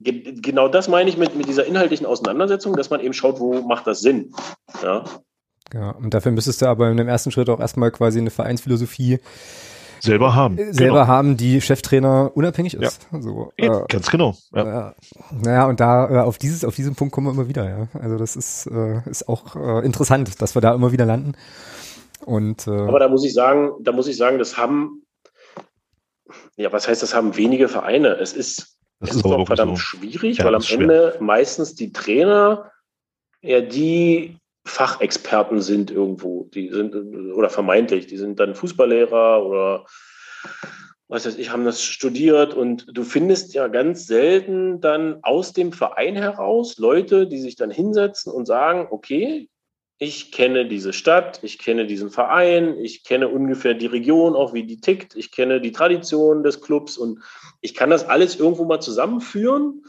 [SPEAKER 3] genau das meine ich mit, mit dieser inhaltlichen Auseinandersetzung, dass man eben schaut, wo macht das Sinn. Ja.
[SPEAKER 1] Ja, und dafür müsstest du aber in dem ersten Schritt auch erstmal quasi eine Vereinsphilosophie
[SPEAKER 2] selber haben.
[SPEAKER 1] Äh, selber genau. haben, die Cheftrainer unabhängig ist.
[SPEAKER 2] Ja. So, äh, Ganz genau. Ja.
[SPEAKER 1] Äh, naja, und da äh, auf dieses, auf diesen Punkt kommen wir immer wieder, ja. Also das ist, äh, ist auch äh, interessant, dass wir da immer wieder landen. Und, äh,
[SPEAKER 3] Aber da muss ich sagen, da muss ich sagen, das haben, ja, was heißt, das haben wenige Vereine. Es ist das ist, ist auch verdammt so. schwierig, ja, weil am Ende meistens die Trainer ja die Fachexperten sind irgendwo. Die sind, oder vermeintlich, die sind dann Fußballlehrer oder was weiß ich, haben das studiert und du findest ja ganz selten dann aus dem Verein heraus Leute, die sich dann hinsetzen und sagen, okay, ich kenne diese Stadt, ich kenne diesen Verein, ich kenne ungefähr die Region, auch wie die tickt, ich kenne die Tradition des Clubs und ich kann das alles irgendwo mal zusammenführen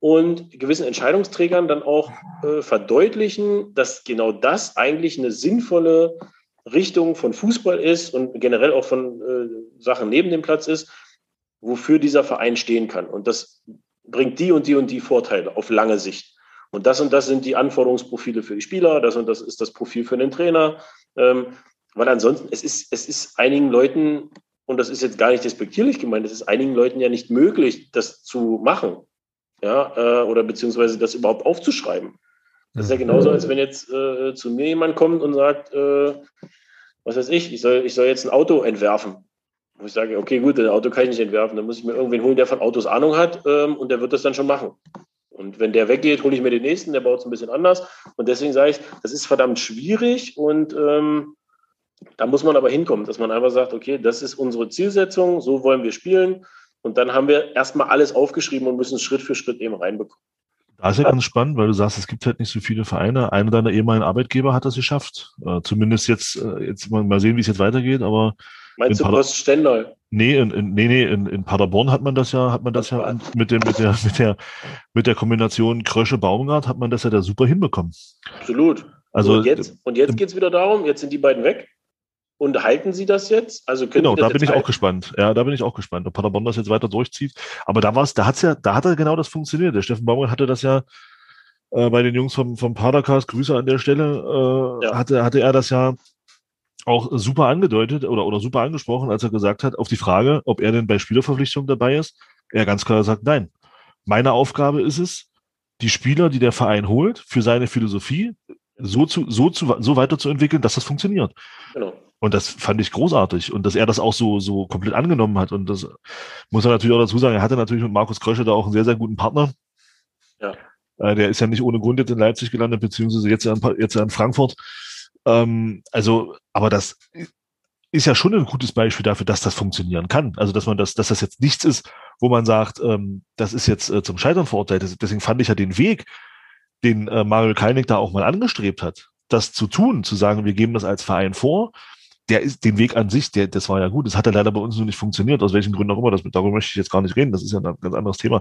[SPEAKER 3] und gewissen Entscheidungsträgern dann auch äh, verdeutlichen, dass genau das eigentlich eine sinnvolle Richtung von Fußball ist und generell auch von äh, Sachen neben dem Platz ist, wofür dieser Verein stehen kann. Und das bringt die und die und die Vorteile auf lange Sicht. Und das und das sind die Anforderungsprofile für die Spieler, das und das ist das Profil für den Trainer. Ähm, weil ansonsten, es ist, es ist einigen Leuten, und das ist jetzt gar nicht despektierlich gemeint, es ist einigen Leuten ja nicht möglich, das zu machen. Ja, äh, oder beziehungsweise das überhaupt aufzuschreiben. Das ist ja genauso, als wenn jetzt äh, zu mir jemand kommt und sagt, äh, was weiß ich, ich soll, ich soll jetzt ein Auto entwerfen. Wo ich sage, okay, gut, ein Auto kann ich nicht entwerfen, dann muss ich mir irgendwen holen, der von Autos Ahnung hat ähm, und der wird das dann schon machen. Und wenn der weggeht, hole ich mir den nächsten, der baut es ein bisschen anders. Und deswegen sage ich, das ist verdammt schwierig und ähm, da muss man aber hinkommen, dass man einfach sagt, okay, das ist unsere Zielsetzung, so wollen wir spielen. Und dann haben wir erstmal alles aufgeschrieben und müssen es Schritt für Schritt eben reinbekommen.
[SPEAKER 2] Da ist ja ganz spannend, weil du sagst, es gibt halt nicht so viele Vereine. Einer deiner ehemaligen Arbeitgeber hat das geschafft. Äh, zumindest jetzt, äh, jetzt mal, mal sehen, wie es jetzt weitergeht, aber.
[SPEAKER 3] Meinst du Post Stendal?
[SPEAKER 2] Nee, in, in, nee, nee, in, in Paderborn hat man das ja, hat man das, das ja mit dem, mit der, mit der, mit der Kombination Krösche Baumgart hat man das ja da super hinbekommen.
[SPEAKER 3] Absolut. Also, und jetzt, und jetzt geht es wieder darum, jetzt sind die beiden weg. Und halten sie das jetzt? Also
[SPEAKER 2] genau, da bin ich halten? auch gespannt. Ja, da bin ich auch gespannt, ob Paderborn das jetzt weiter durchzieht. Aber da war es, da hat's ja, da hat er genau das funktioniert. Der Steffen Baumgart hatte das ja äh, bei den Jungs vom, vom Padercast, Grüße an der Stelle, äh, ja. hatte, hatte er das ja auch super angedeutet oder, oder super angesprochen, als er gesagt hat, auf die Frage, ob er denn bei Spielerverpflichtung dabei ist, er ganz klar sagt, nein. Meine Aufgabe ist es, die Spieler, die der Verein holt, für seine Philosophie so zu, so zu, so weiterzuentwickeln, dass das funktioniert. Genau. Und das fand ich großartig. Und dass er das auch so, so komplett angenommen hat. Und das muss er natürlich auch dazu sagen. Er hatte natürlich mit Markus Krösche da auch einen sehr, sehr guten Partner. Ja. Äh, der ist ja nicht ohne Grund jetzt in Leipzig gelandet, beziehungsweise jetzt in, jetzt in Frankfurt. Ähm, also, aber das ist ja schon ein gutes Beispiel dafür, dass das funktionieren kann. Also, dass man das, dass das jetzt nichts ist, wo man sagt, ähm, das ist jetzt äh, zum Scheitern verurteilt. Deswegen fand ich ja den Weg, den äh, Mario Kalnick da auch mal angestrebt hat, das zu tun, zu sagen, wir geben das als Verein vor, der ist den Weg an sich, der, das war ja gut. Das hat ja leider bei uns nur nicht funktioniert, aus welchen Gründen auch immer. Das, darüber möchte ich jetzt gar nicht reden. Das ist ja ein ganz anderes Thema.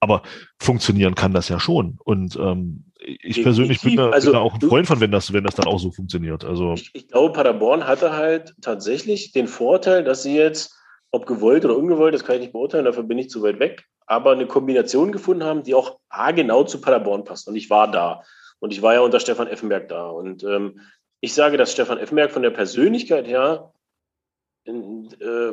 [SPEAKER 2] Aber funktionieren kann das ja schon. Und ähm, ich persönlich bin da, also, bin da, auch ein Freund von, wenn das, wenn das dann auch so funktioniert. Also
[SPEAKER 3] ich, ich glaube, Paderborn hatte halt tatsächlich den Vorteil, dass sie jetzt, ob gewollt oder ungewollt, das kann ich nicht beurteilen, dafür bin ich zu weit weg, aber eine Kombination gefunden haben, die auch genau zu Paderborn passt. Und ich war da. Und ich war ja unter Stefan Effenberg da. Und ähm, ich sage, dass Stefan Effenberg von der Persönlichkeit her, äh,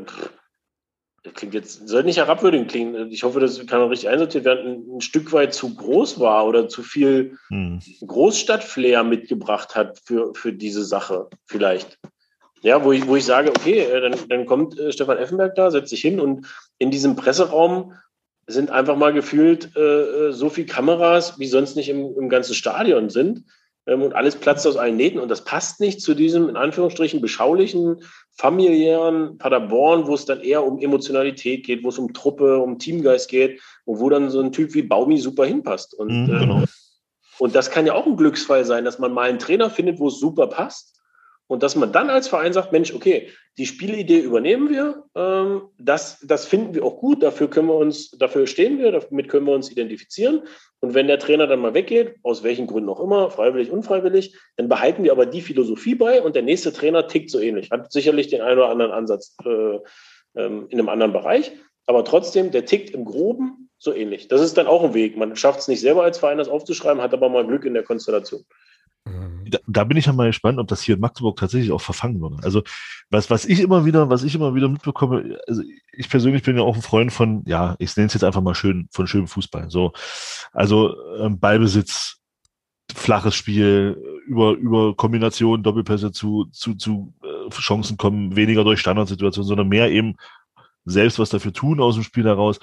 [SPEAKER 3] klingt jetzt, soll nicht herabwürdigend klingen. Ich hoffe, das kann man richtig einsortiert werden, ein, ein Stück weit zu groß war oder zu viel hm. Großstadtflair mitgebracht hat für, für diese Sache, vielleicht. Ja, wo ich, wo ich sage, okay, äh, dann, dann kommt äh, Stefan Effenberg da, setzt sich hin und in diesem Presseraum sind einfach mal gefühlt äh, äh so viele Kameras, wie sonst nicht im, im ganzen Stadion sind. Ähm, und alles platzt aus allen Nähten. Und das passt nicht zu diesem, in Anführungsstrichen, beschaulichen, familiären Paderborn, wo es dann eher um Emotionalität geht, wo es um Truppe, um Teamgeist geht und wo dann so ein Typ wie Baumi super hinpasst. Und, mhm, genau. äh, und das kann ja auch ein Glücksfall sein, dass man mal einen Trainer findet, wo es super passt und dass man dann als Verein sagt, Mensch, okay, die Spielidee übernehmen wir, ähm, das, das finden wir auch gut, dafür können wir uns, dafür stehen wir, damit können wir uns identifizieren. Und wenn der Trainer dann mal weggeht, aus welchen Gründen auch immer, freiwillig, unfreiwillig, dann behalten wir aber die Philosophie bei und der nächste Trainer tickt so ähnlich, hat sicherlich den einen oder anderen Ansatz äh, ähm, in einem anderen Bereich, aber trotzdem, der tickt im Groben so ähnlich. Das ist dann auch ein Weg. Man schafft es nicht selber als Verein, das aufzuschreiben, hat aber mal Glück in der Konstellation.
[SPEAKER 2] Da, da, bin ich ja mal gespannt, ob das hier in Magdeburg tatsächlich auch verfangen würde. Also was, was ich immer wieder, was ich immer wieder mitbekomme, also ich persönlich bin ja auch ein Freund von, ja, ich nenne es jetzt einfach mal schön, von schönem Fußball. So, also ähm, Ballbesitz, flaches Spiel, über, über Kombinationen, Doppelpässe zu, zu, zu äh, Chancen kommen, weniger durch Standardsituationen, sondern mehr eben selbst was dafür tun aus dem Spiel heraus.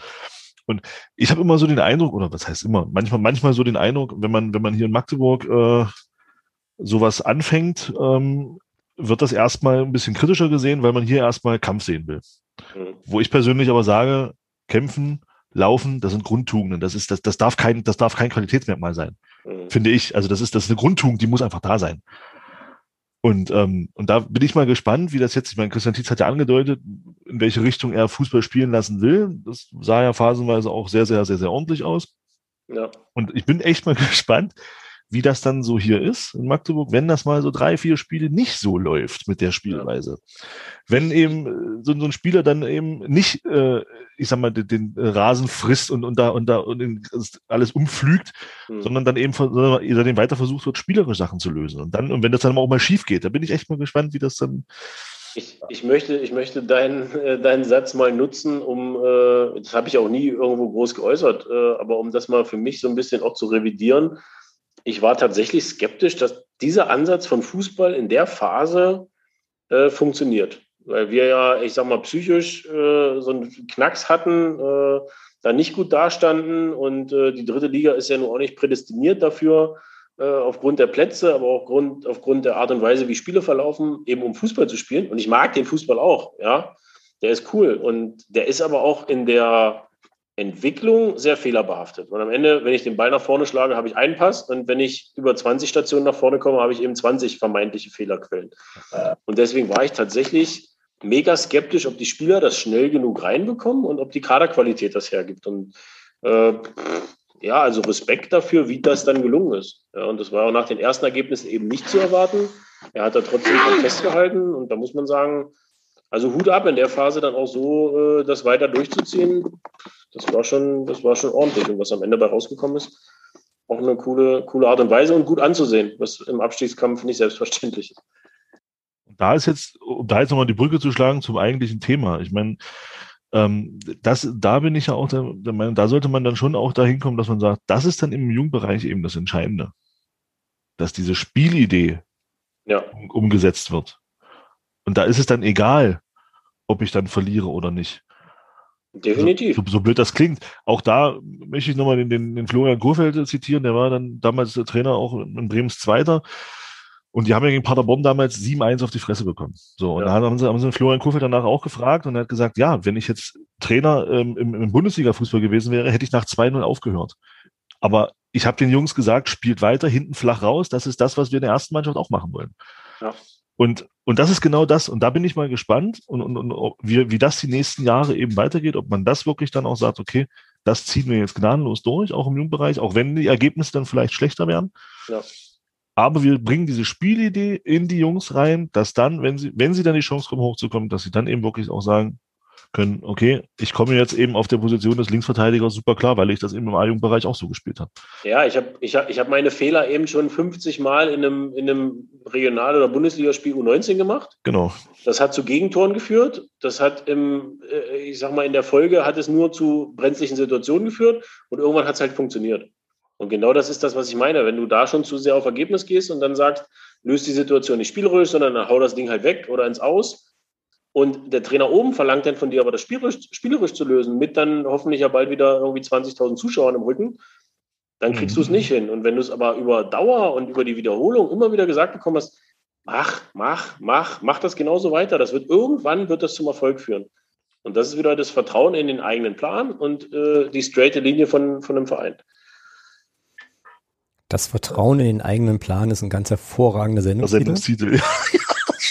[SPEAKER 2] Und ich habe immer so den Eindruck, oder was heißt immer, manchmal, manchmal so den Eindruck, wenn man, wenn man hier in Magdeburg äh, sowas anfängt, ähm, wird das erstmal ein bisschen kritischer gesehen, weil man hier erstmal Kampf sehen will. Mhm. Wo ich persönlich aber sage, kämpfen, laufen, das sind Grundtugenden. Das ist, das, das darf kein, das darf kein Qualitätsmerkmal sein. Mhm. Finde ich. Also das ist, das ist eine Grundtugend, die muss einfach da sein. Und, ähm, und da bin ich mal gespannt, wie das jetzt, ich meine, Christian Tietz hat ja angedeutet, in welche Richtung er Fußball spielen lassen will. Das sah ja phasenweise auch sehr, sehr, sehr, sehr ordentlich aus. Ja. Und ich bin echt mal gespannt, wie das dann so hier ist in Magdeburg, wenn das mal so drei, vier Spiele nicht so läuft mit der Spielweise. Wenn eben äh, so, so ein Spieler dann eben nicht, äh, ich sag mal, den, den Rasen frisst und, und da und da und alles umflügt, mhm. sondern dann eben sondern dann weiter versucht wird, spielerische Sachen zu lösen. Und dann, und wenn das dann auch mal schief geht, da bin ich echt mal gespannt, wie das dann
[SPEAKER 3] ich, ich, möchte, ich möchte deinen, äh, deinen Satz mal nutzen, um, äh, das habe ich auch nie irgendwo groß geäußert, äh, aber um das mal für mich so ein bisschen auch zu revidieren ich war tatsächlich skeptisch, dass dieser Ansatz von Fußball in der Phase äh, funktioniert. Weil wir ja, ich sag mal, psychisch äh, so einen Knacks hatten, äh, da nicht gut dastanden und äh, die dritte Liga ist ja nun auch nicht prädestiniert dafür, äh, aufgrund der Plätze, aber auch Grund, aufgrund der Art und Weise, wie Spiele verlaufen, eben um Fußball zu spielen. Und ich mag den Fußball auch, ja. Der ist cool und der ist aber auch in der Entwicklung sehr fehlerbehaftet. Und am Ende, wenn ich den Ball nach vorne schlage, habe ich einen Pass und wenn ich über 20 Stationen nach vorne komme, habe ich eben 20 vermeintliche Fehlerquellen. Und deswegen war ich tatsächlich mega skeptisch, ob die Spieler das schnell genug reinbekommen und ob die Kaderqualität das hergibt. Und äh, ja, also Respekt dafür, wie das dann gelungen ist. Ja, und das war auch nach den ersten Ergebnissen eben nicht zu erwarten. Er hat da trotzdem festgehalten und da muss man sagen, also Hut ab in der Phase dann auch so, äh, das weiter durchzuziehen. Das war schon, das war schon ordentlich. Und was am Ende dabei rausgekommen ist, auch eine coole, coole Art und Weise und gut anzusehen, was im Abstiegskampf nicht selbstverständlich ist.
[SPEAKER 2] Da ist jetzt, um da jetzt nochmal die Brücke zu schlagen zum eigentlichen Thema. Ich meine, ähm, das, da bin ich ja auch der, der Meinung, da sollte man dann schon auch dahin kommen, dass man sagt, das ist dann im Jugendbereich eben das Entscheidende. Dass diese Spielidee ja. umgesetzt wird. Und da ist es dann egal, ob ich dann verliere oder nicht.
[SPEAKER 3] Definitiv.
[SPEAKER 2] So, so, blöd das klingt. Auch da möchte ich nochmal den, den, den Florian Kurfeld zitieren, der war dann damals der Trainer auch in Bremens Zweiter. Und die haben ja gegen Paderborn damals 7-1 auf die Fresse bekommen. So, und ja. da haben sie, haben sie Florian Kurfeld danach auch gefragt und er hat gesagt, ja, wenn ich jetzt Trainer ähm, im, im Bundesliga-Fußball gewesen wäre, hätte ich nach 2-0 aufgehört. Aber ich habe den Jungs gesagt, spielt weiter, hinten flach raus. Das ist das, was wir in der ersten Mannschaft auch machen wollen. Ja. Und, und das ist genau das. Und da bin ich mal gespannt und, und, und wie, wie das die nächsten Jahre eben weitergeht, ob man das wirklich dann auch sagt, okay, das ziehen wir jetzt gnadenlos durch, auch im Jugendbereich, auch wenn die Ergebnisse dann vielleicht schlechter werden. Ja. Aber wir bringen diese Spielidee in die Jungs rein, dass dann, wenn sie, wenn sie dann die Chance kommen, hochzukommen, dass sie dann eben wirklich auch sagen können, okay, ich komme jetzt eben auf der Position des Linksverteidigers super klar, weil ich das eben im A-Jugendbereich auch so gespielt habe.
[SPEAKER 3] Ja, ich habe ich hab, ich hab meine Fehler eben schon 50 Mal in einem, in einem Regional- oder Bundesligaspiel U19 gemacht.
[SPEAKER 2] Genau.
[SPEAKER 3] Das hat zu Gegentoren geführt. Das hat im, äh, ich sag mal, in der Folge hat es nur zu brenzlichen Situationen geführt und irgendwann hat es halt funktioniert. Und genau das ist das, was ich meine. Wenn du da schon zu sehr auf Ergebnis gehst und dann sagst, löst die Situation nicht spielerisch, sondern hau das Ding halt weg oder ins Aus. Und der Trainer oben verlangt dann von dir aber das spielerisch, spielerisch zu lösen, mit dann hoffentlich ja bald wieder irgendwie 20.000 Zuschauern im Rücken. Dann kriegst mhm. du es nicht hin. Und wenn du es aber über Dauer und über die Wiederholung immer wieder gesagt bekommen hast, mach, mach, mach, mach das genauso weiter. Das wird irgendwann wird das zum Erfolg führen. Und das ist wieder das Vertrauen in den eigenen Plan und äh, die straighte Linie von, von einem Verein.
[SPEAKER 1] Das Vertrauen in den eigenen Plan ist ein ganz hervorragender Sendungstitel. Sendungstitel, ja.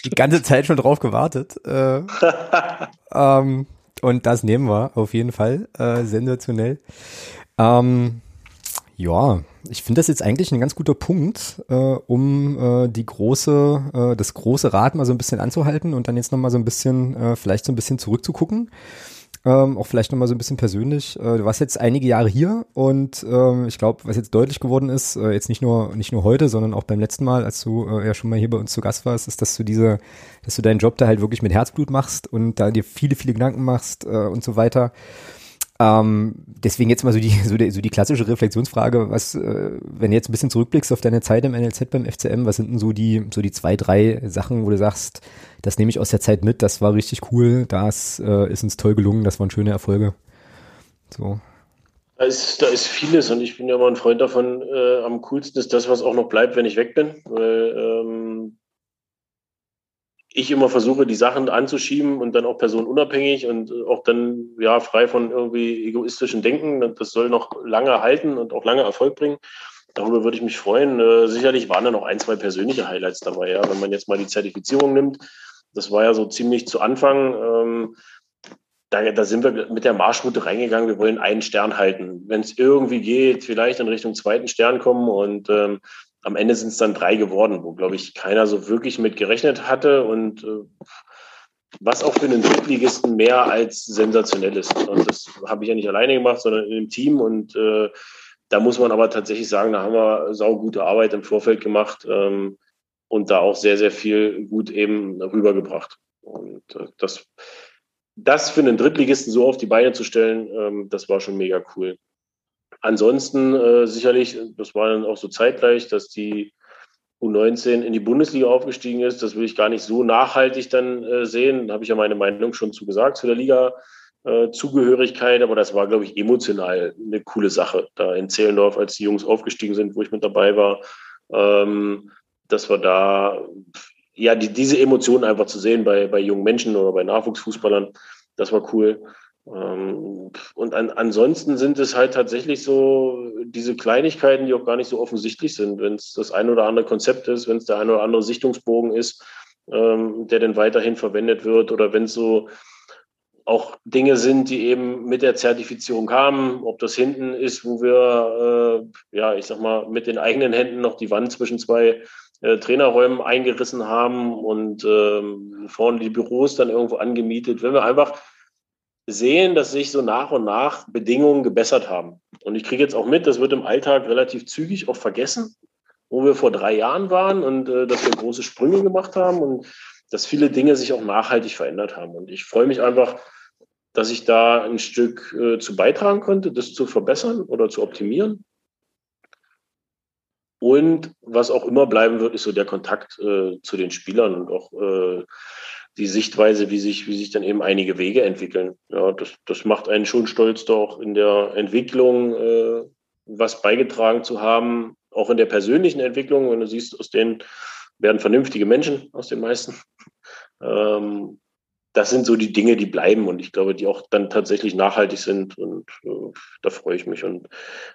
[SPEAKER 1] Die ganze Zeit schon drauf gewartet. Äh, ähm, und das nehmen wir auf jeden Fall. Äh, sensationell. Ähm, ja, ich finde das jetzt eigentlich ein ganz guter Punkt, äh, um äh, die große, äh, das große Rad mal so ein bisschen anzuhalten und dann jetzt nochmal so ein bisschen, äh, vielleicht so ein bisschen zurückzugucken. Ähm, auch vielleicht nochmal so ein bisschen persönlich. Äh, du warst jetzt einige Jahre hier und ähm, ich glaube, was jetzt deutlich geworden ist, äh, jetzt nicht nur nicht nur heute, sondern auch beim letzten Mal, als du äh, ja schon mal hier bei uns zu Gast warst, ist, dass du diese, dass du deinen Job da halt wirklich mit Herzblut machst und da dir viele, viele Gedanken machst äh, und so weiter. Ähm, deswegen jetzt mal so die, so die, so die klassische Reflexionsfrage, was, äh, wenn du jetzt ein bisschen zurückblickst auf deine Zeit im NLZ beim FCM, was sind denn so die, so die zwei, drei Sachen, wo du sagst, das nehme ich aus der Zeit mit, das war richtig cool, das äh, ist uns toll gelungen, das waren schöne Erfolge. So.
[SPEAKER 3] Da ist, da ist vieles und ich bin ja immer ein Freund davon, äh, am coolsten ist das, was auch noch bleibt, wenn ich weg bin. Weil ähm, ich immer versuche, die Sachen anzuschieben und dann auch personenunabhängig und auch dann ja frei von irgendwie egoistischen Denken. Das soll noch lange halten und auch lange Erfolg bringen. Darüber würde ich mich freuen. Äh, sicherlich waren da noch ein, zwei persönliche Highlights dabei, ja, wenn man jetzt mal die Zertifizierung nimmt. Das war ja so ziemlich zu Anfang. Ähm, da, da sind wir mit der Marschroute reingegangen. Wir wollen einen Stern halten. Wenn es irgendwie geht, vielleicht in Richtung zweiten Stern kommen und ähm, am Ende sind es dann drei geworden, wo, glaube ich, keiner so wirklich mit gerechnet hatte und äh, was auch für einen Drittligisten mehr als sensationell ist. Und das habe ich ja nicht alleine gemacht, sondern einem Team und äh, da muss man aber tatsächlich sagen, da haben wir saugute Arbeit im Vorfeld gemacht ähm, und da auch sehr, sehr viel gut eben rübergebracht. Und äh, das, das für einen Drittligisten so auf die Beine zu stellen, ähm, das war schon mega cool. Ansonsten äh, sicherlich, das war dann auch so zeitgleich, dass die U19 in die Bundesliga aufgestiegen ist. Das will ich gar nicht so nachhaltig dann äh, sehen. Da habe ich ja meine Meinung schon zu gesagt zu der Liga-Zugehörigkeit. Äh, Aber das war, glaube ich, emotional eine coole Sache. Da in Zehlendorf, als die Jungs aufgestiegen sind, wo ich mit dabei war, ähm, dass wir da ja die, diese Emotionen einfach zu sehen bei, bei jungen Menschen oder bei Nachwuchsfußballern, das war cool. Ähm, und an, ansonsten sind es halt tatsächlich so diese Kleinigkeiten, die auch gar nicht so offensichtlich sind. Wenn es das ein oder andere Konzept ist, wenn es der ein oder andere Sichtungsbogen ist, ähm, der dann weiterhin verwendet wird oder wenn es so auch Dinge sind, die eben mit der Zertifizierung kamen, ob das hinten ist, wo wir, äh, ja, ich sag mal, mit den eigenen Händen noch die Wand zwischen zwei äh, Trainerräumen eingerissen haben und ähm, vorne die Büros dann irgendwo angemietet. Wenn wir einfach sehen, dass sich so nach und nach Bedingungen gebessert haben. Und ich kriege jetzt auch mit, das wird im Alltag relativ zügig auch vergessen, wo wir vor drei Jahren waren und äh, dass wir große Sprünge gemacht haben und dass viele Dinge sich auch nachhaltig verändert haben. Und ich freue mich einfach, dass ich da ein Stück äh, zu beitragen konnte, das zu verbessern oder zu optimieren. Und was auch immer bleiben wird, ist so der Kontakt äh, zu den Spielern und auch äh, die Sichtweise, wie sich, wie sich dann eben einige Wege entwickeln. Ja, das, das macht einen schon stolz, da auch in der Entwicklung äh, was beigetragen zu haben, auch in der persönlichen Entwicklung. Wenn du siehst, aus denen werden vernünftige Menschen, aus den meisten. Ähm, das sind so die Dinge, die bleiben und ich glaube, die auch dann tatsächlich nachhaltig sind und äh, da freue ich mich. Und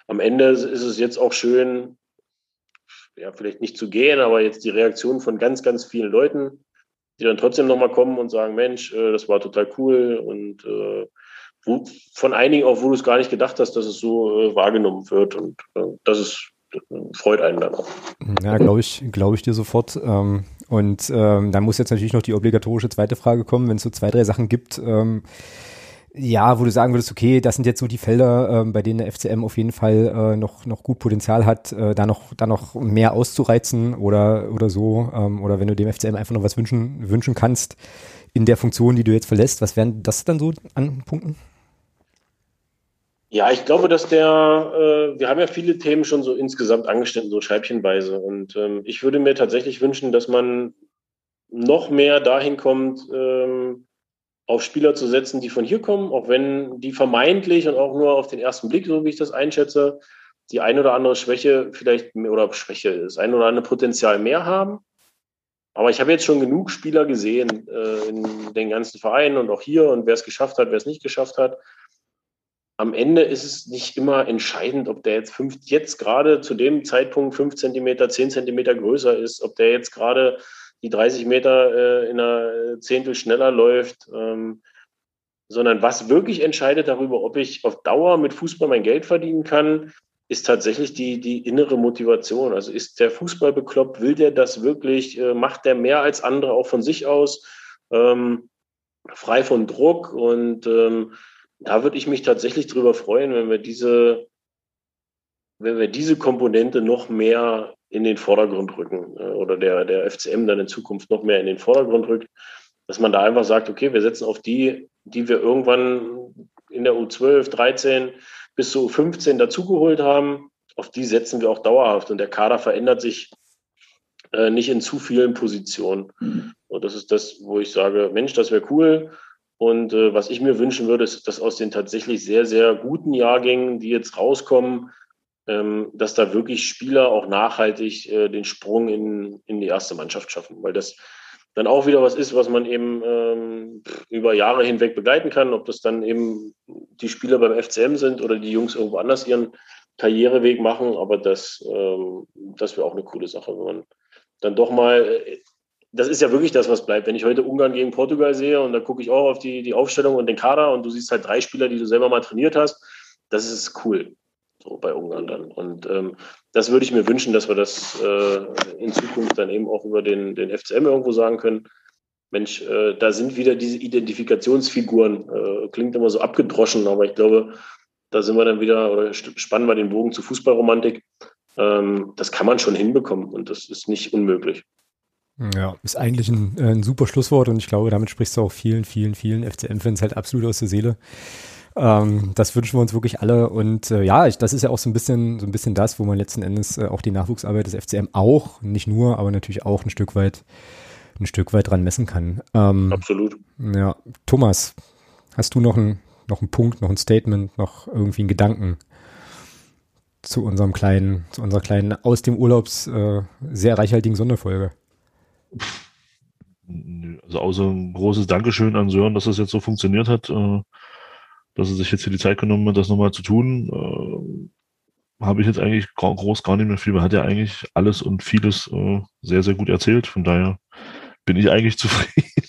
[SPEAKER 3] am Ende ist es jetzt auch schön, ja, vielleicht nicht zu gehen, aber jetzt die Reaktion von ganz, ganz vielen Leuten, die dann trotzdem nochmal kommen und sagen, Mensch, äh, das war total cool und äh, wo, von einigen auch, wo du es gar nicht gedacht hast, dass es so äh, wahrgenommen wird und äh, das ist freut einen dann auch.
[SPEAKER 1] Ja, glaube ich, glaube ich dir sofort. Ähm, und ähm, dann muss jetzt natürlich noch die obligatorische zweite Frage kommen, wenn es so zwei, drei Sachen gibt, ähm, ja, wo du sagen würdest, okay, das sind jetzt so die Felder, ähm, bei denen der FCM auf jeden Fall äh, noch, noch gut Potenzial hat, äh, da noch, da noch mehr auszureizen oder, oder so, ähm, oder wenn du dem FCM einfach noch was wünschen, wünschen kannst in der Funktion, die du jetzt verlässt, was wären das dann so an Punkten?
[SPEAKER 3] Ja, ich glaube, dass der, äh, wir haben ja viele Themen schon so insgesamt angeschnitten, so scheibchenweise. Und ähm, ich würde mir tatsächlich wünschen, dass man noch mehr dahin kommt, ähm, auf Spieler zu setzen, die von hier kommen, auch wenn die vermeintlich und auch nur auf den ersten Blick, so wie ich das einschätze, die ein oder andere Schwäche vielleicht oder Schwäche, das ein oder andere Potenzial mehr haben. Aber ich habe jetzt schon genug Spieler gesehen äh, in den ganzen Vereinen und auch hier und wer es geschafft hat, wer es nicht geschafft hat am Ende ist es nicht immer entscheidend, ob der jetzt, fünf, jetzt gerade zu dem Zeitpunkt fünf Zentimeter, zehn Zentimeter größer ist, ob der jetzt gerade die 30 Meter äh, in einer Zehntel schneller läuft, ähm, sondern was wirklich entscheidet darüber, ob ich auf Dauer mit Fußball mein Geld verdienen kann, ist tatsächlich die, die innere Motivation. Also ist der Fußball bekloppt, will der das wirklich, äh, macht der mehr als andere auch von sich aus, ähm, frei von Druck? Und ähm, da würde ich mich tatsächlich drüber freuen, wenn wir diese, wenn wir diese Komponente noch mehr in den Vordergrund rücken äh, oder der, der FCM dann in Zukunft noch mehr in den Vordergrund rückt, dass man da einfach sagt, okay, wir setzen auf die, die wir irgendwann in der U12, 13 bis zu U15 dazugeholt haben, auf die setzen wir auch dauerhaft und der Kader verändert sich äh, nicht in zu vielen Positionen. Mhm. Und das ist das, wo ich sage, Mensch, das wäre cool. Und äh, was ich mir wünschen würde, ist, dass aus den tatsächlich sehr, sehr guten Jahrgängen, die jetzt rauskommen, ähm, dass da wirklich Spieler auch nachhaltig äh, den Sprung in, in die erste Mannschaft schaffen. Weil das dann auch wieder was ist, was man eben ähm, über Jahre hinweg begleiten kann, ob das dann eben die Spieler beim FCM sind oder die Jungs irgendwo anders ihren Karriereweg machen. Aber das, ähm, das wäre auch eine coole Sache, wenn man dann doch mal äh, das ist ja wirklich das, was bleibt. Wenn ich heute Ungarn gegen Portugal sehe und da gucke ich auch auf die, die Aufstellung und den Kader und du siehst halt drei Spieler, die du selber mal trainiert hast, das ist cool. So bei Ungarn dann. Und ähm, das würde ich mir wünschen, dass wir das äh, in Zukunft dann eben auch über den, den FCM irgendwo sagen können. Mensch, äh, da sind wieder diese Identifikationsfiguren. Äh, klingt immer so abgedroschen, aber ich glaube, da sind wir dann wieder, oder spannen wir den Bogen zur Fußballromantik. Ähm, das kann man schon hinbekommen und das ist nicht unmöglich.
[SPEAKER 1] Ja, ist eigentlich ein, äh, ein super Schlusswort und ich glaube, damit sprichst du auch vielen, vielen, vielen FCM-Fans halt absolut aus der Seele. Ähm, das wünschen wir uns wirklich alle und äh, ja, ich, das ist ja auch so ein bisschen, so ein bisschen das, wo man letzten Endes äh, auch die Nachwuchsarbeit des FCM auch, nicht nur, aber natürlich auch ein Stück weit, ein Stück weit dran messen kann.
[SPEAKER 3] Ähm, absolut.
[SPEAKER 1] Ja, Thomas, hast du noch einen, noch einen Punkt, noch ein Statement, noch irgendwie einen Gedanken? zu unserem kleinen, zu unserer kleinen aus dem Urlaubs äh, sehr reichhaltigen Sonderfolge.
[SPEAKER 2] Also außer ein großes Dankeschön an Sören, dass das jetzt so funktioniert hat. Äh, dass er sich jetzt hier die Zeit genommen hat, das nochmal zu tun. Äh, habe ich jetzt eigentlich groß gar nicht mehr viel. Man hat ja eigentlich alles und vieles äh, sehr, sehr gut erzählt. Von daher bin ich eigentlich zufrieden.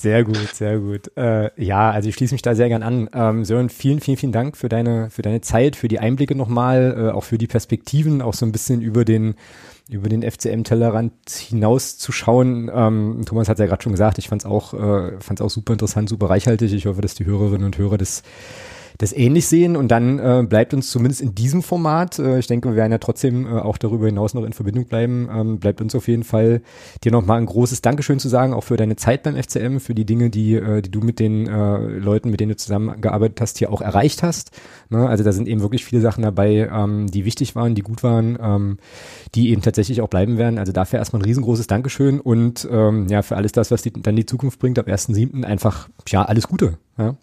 [SPEAKER 1] Sehr gut, sehr gut. Äh, ja, also ich schließe mich da sehr gern an. Ähm, Sören, vielen, vielen, vielen Dank für deine, für deine Zeit, für die Einblicke nochmal, äh, auch für die Perspektiven, auch so ein bisschen über den, über den FCM-Tellerrand hinaus zu schauen. Ähm, Thomas hat ja gerade schon gesagt, ich fand es auch, äh, fand's auch super interessant, super reichhaltig. Ich hoffe, dass die Hörerinnen und Hörer das das ähnlich sehen und dann äh, bleibt uns zumindest in diesem Format, äh, ich denke, wir werden ja trotzdem äh, auch darüber hinaus noch in Verbindung bleiben, ähm, bleibt uns auf jeden Fall dir nochmal ein großes Dankeschön zu sagen, auch für deine Zeit beim FCM, für die Dinge, die, äh, die du mit den äh, Leuten, mit denen du zusammengearbeitet hast, hier auch erreicht hast. Ne? Also da sind eben wirklich viele Sachen dabei, ähm, die wichtig waren, die gut waren, ähm, die eben tatsächlich auch bleiben werden. Also dafür erstmal ein riesengroßes Dankeschön und ähm, ja, für alles das, was die, dann die Zukunft bringt, ab 1.7. einfach, ja, alles Gute. Ja?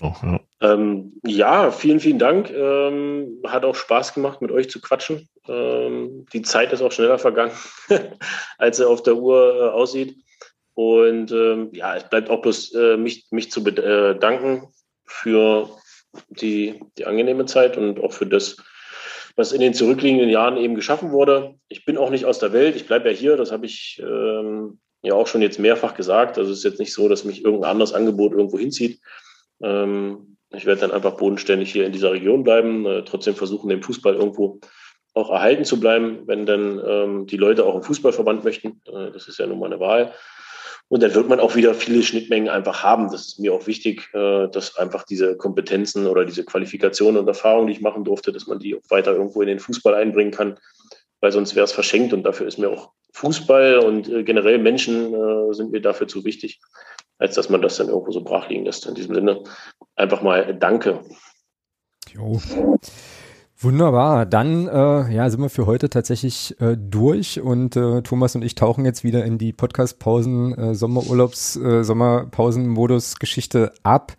[SPEAKER 3] Auch, ja. Ähm, ja, vielen, vielen Dank. Ähm, hat auch Spaß gemacht, mit euch zu quatschen. Ähm, die Zeit ist auch schneller vergangen, als sie auf der Uhr äh, aussieht. Und ähm, ja, es bleibt auch bloß, äh, mich, mich zu bedanken für die, die angenehme Zeit und auch für das, was in den zurückliegenden Jahren eben geschaffen wurde. Ich bin auch nicht aus der Welt, ich bleibe ja hier, das habe ich ähm, ja auch schon jetzt mehrfach gesagt. Also es ist jetzt nicht so, dass mich irgendein anderes Angebot irgendwo hinzieht. Ähm, ich werde dann einfach bodenständig hier in dieser Region bleiben, äh, trotzdem versuchen, den Fußball irgendwo auch erhalten zu bleiben, wenn dann ähm, die Leute auch im Fußballverband möchten. Äh, das ist ja nun mal eine Wahl. Und dann wird man auch wieder viele Schnittmengen einfach haben. Das ist mir auch wichtig, äh, dass einfach diese Kompetenzen oder diese Qualifikationen und Erfahrungen, die ich machen durfte, dass man die auch weiter irgendwo in den Fußball einbringen kann, weil sonst wäre es verschenkt. Und dafür ist mir auch Fußball und äh, generell Menschen äh, sind mir dafür zu wichtig, als dass man das dann irgendwo so brach liegen lässt. In diesem Sinne einfach mal Danke.
[SPEAKER 1] Jo. Wunderbar, dann äh, ja, sind wir für heute tatsächlich äh, durch und äh, Thomas und ich tauchen jetzt wieder in die Podcast-Pausen, äh, Sommerurlaubs, äh, Sommerpausen-Modus-Geschichte ab.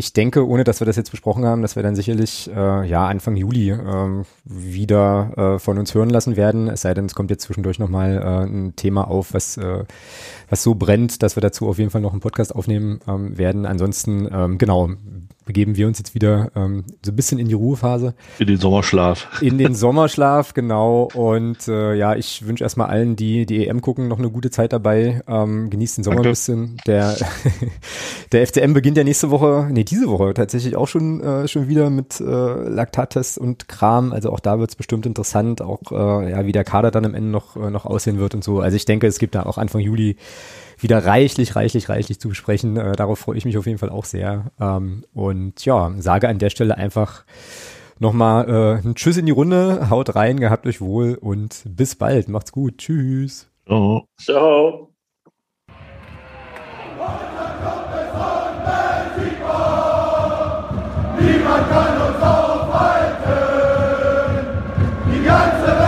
[SPEAKER 1] Ich denke, ohne dass wir das jetzt besprochen haben, dass wir dann sicherlich äh, ja Anfang Juli äh, wieder äh, von uns hören lassen werden. Es sei denn, es kommt jetzt zwischendurch nochmal äh, ein Thema auf, was, äh, was so brennt, dass wir dazu auf jeden Fall noch einen Podcast aufnehmen ähm, werden. Ansonsten, ähm, genau, begeben wir uns jetzt wieder ähm, so ein bisschen in die Ruhephase.
[SPEAKER 2] In den Sommerschlaf.
[SPEAKER 1] In den Sommerschlaf, genau. Und äh, ja, ich wünsche erstmal allen, die die EM gucken, noch eine gute Zeit dabei. Ähm, genießt den Sommer Danke. ein bisschen. Der, der FCM beginnt ja nächste Woche, nee, diese Woche tatsächlich auch schon, äh, schon wieder mit äh, Laktattests und Kram. Also auch da wird es bestimmt interessant, auch äh, ja, wie der Kader dann am Ende noch, äh, noch aussehen wird und so. Also ich denke, es gibt da auch Anfang Juli wieder reichlich, reichlich, reichlich zu besprechen. Äh, darauf freue ich mich auf jeden Fall auch sehr. Ähm, und ja, sage an der Stelle einfach nochmal äh, ein Tschüss in die Runde, haut rein, gehabt euch wohl und bis bald. Macht's gut. Tschüss.
[SPEAKER 3] Ciao. Ciao. Niemand kann uns aufhalten. Die ganze Welt.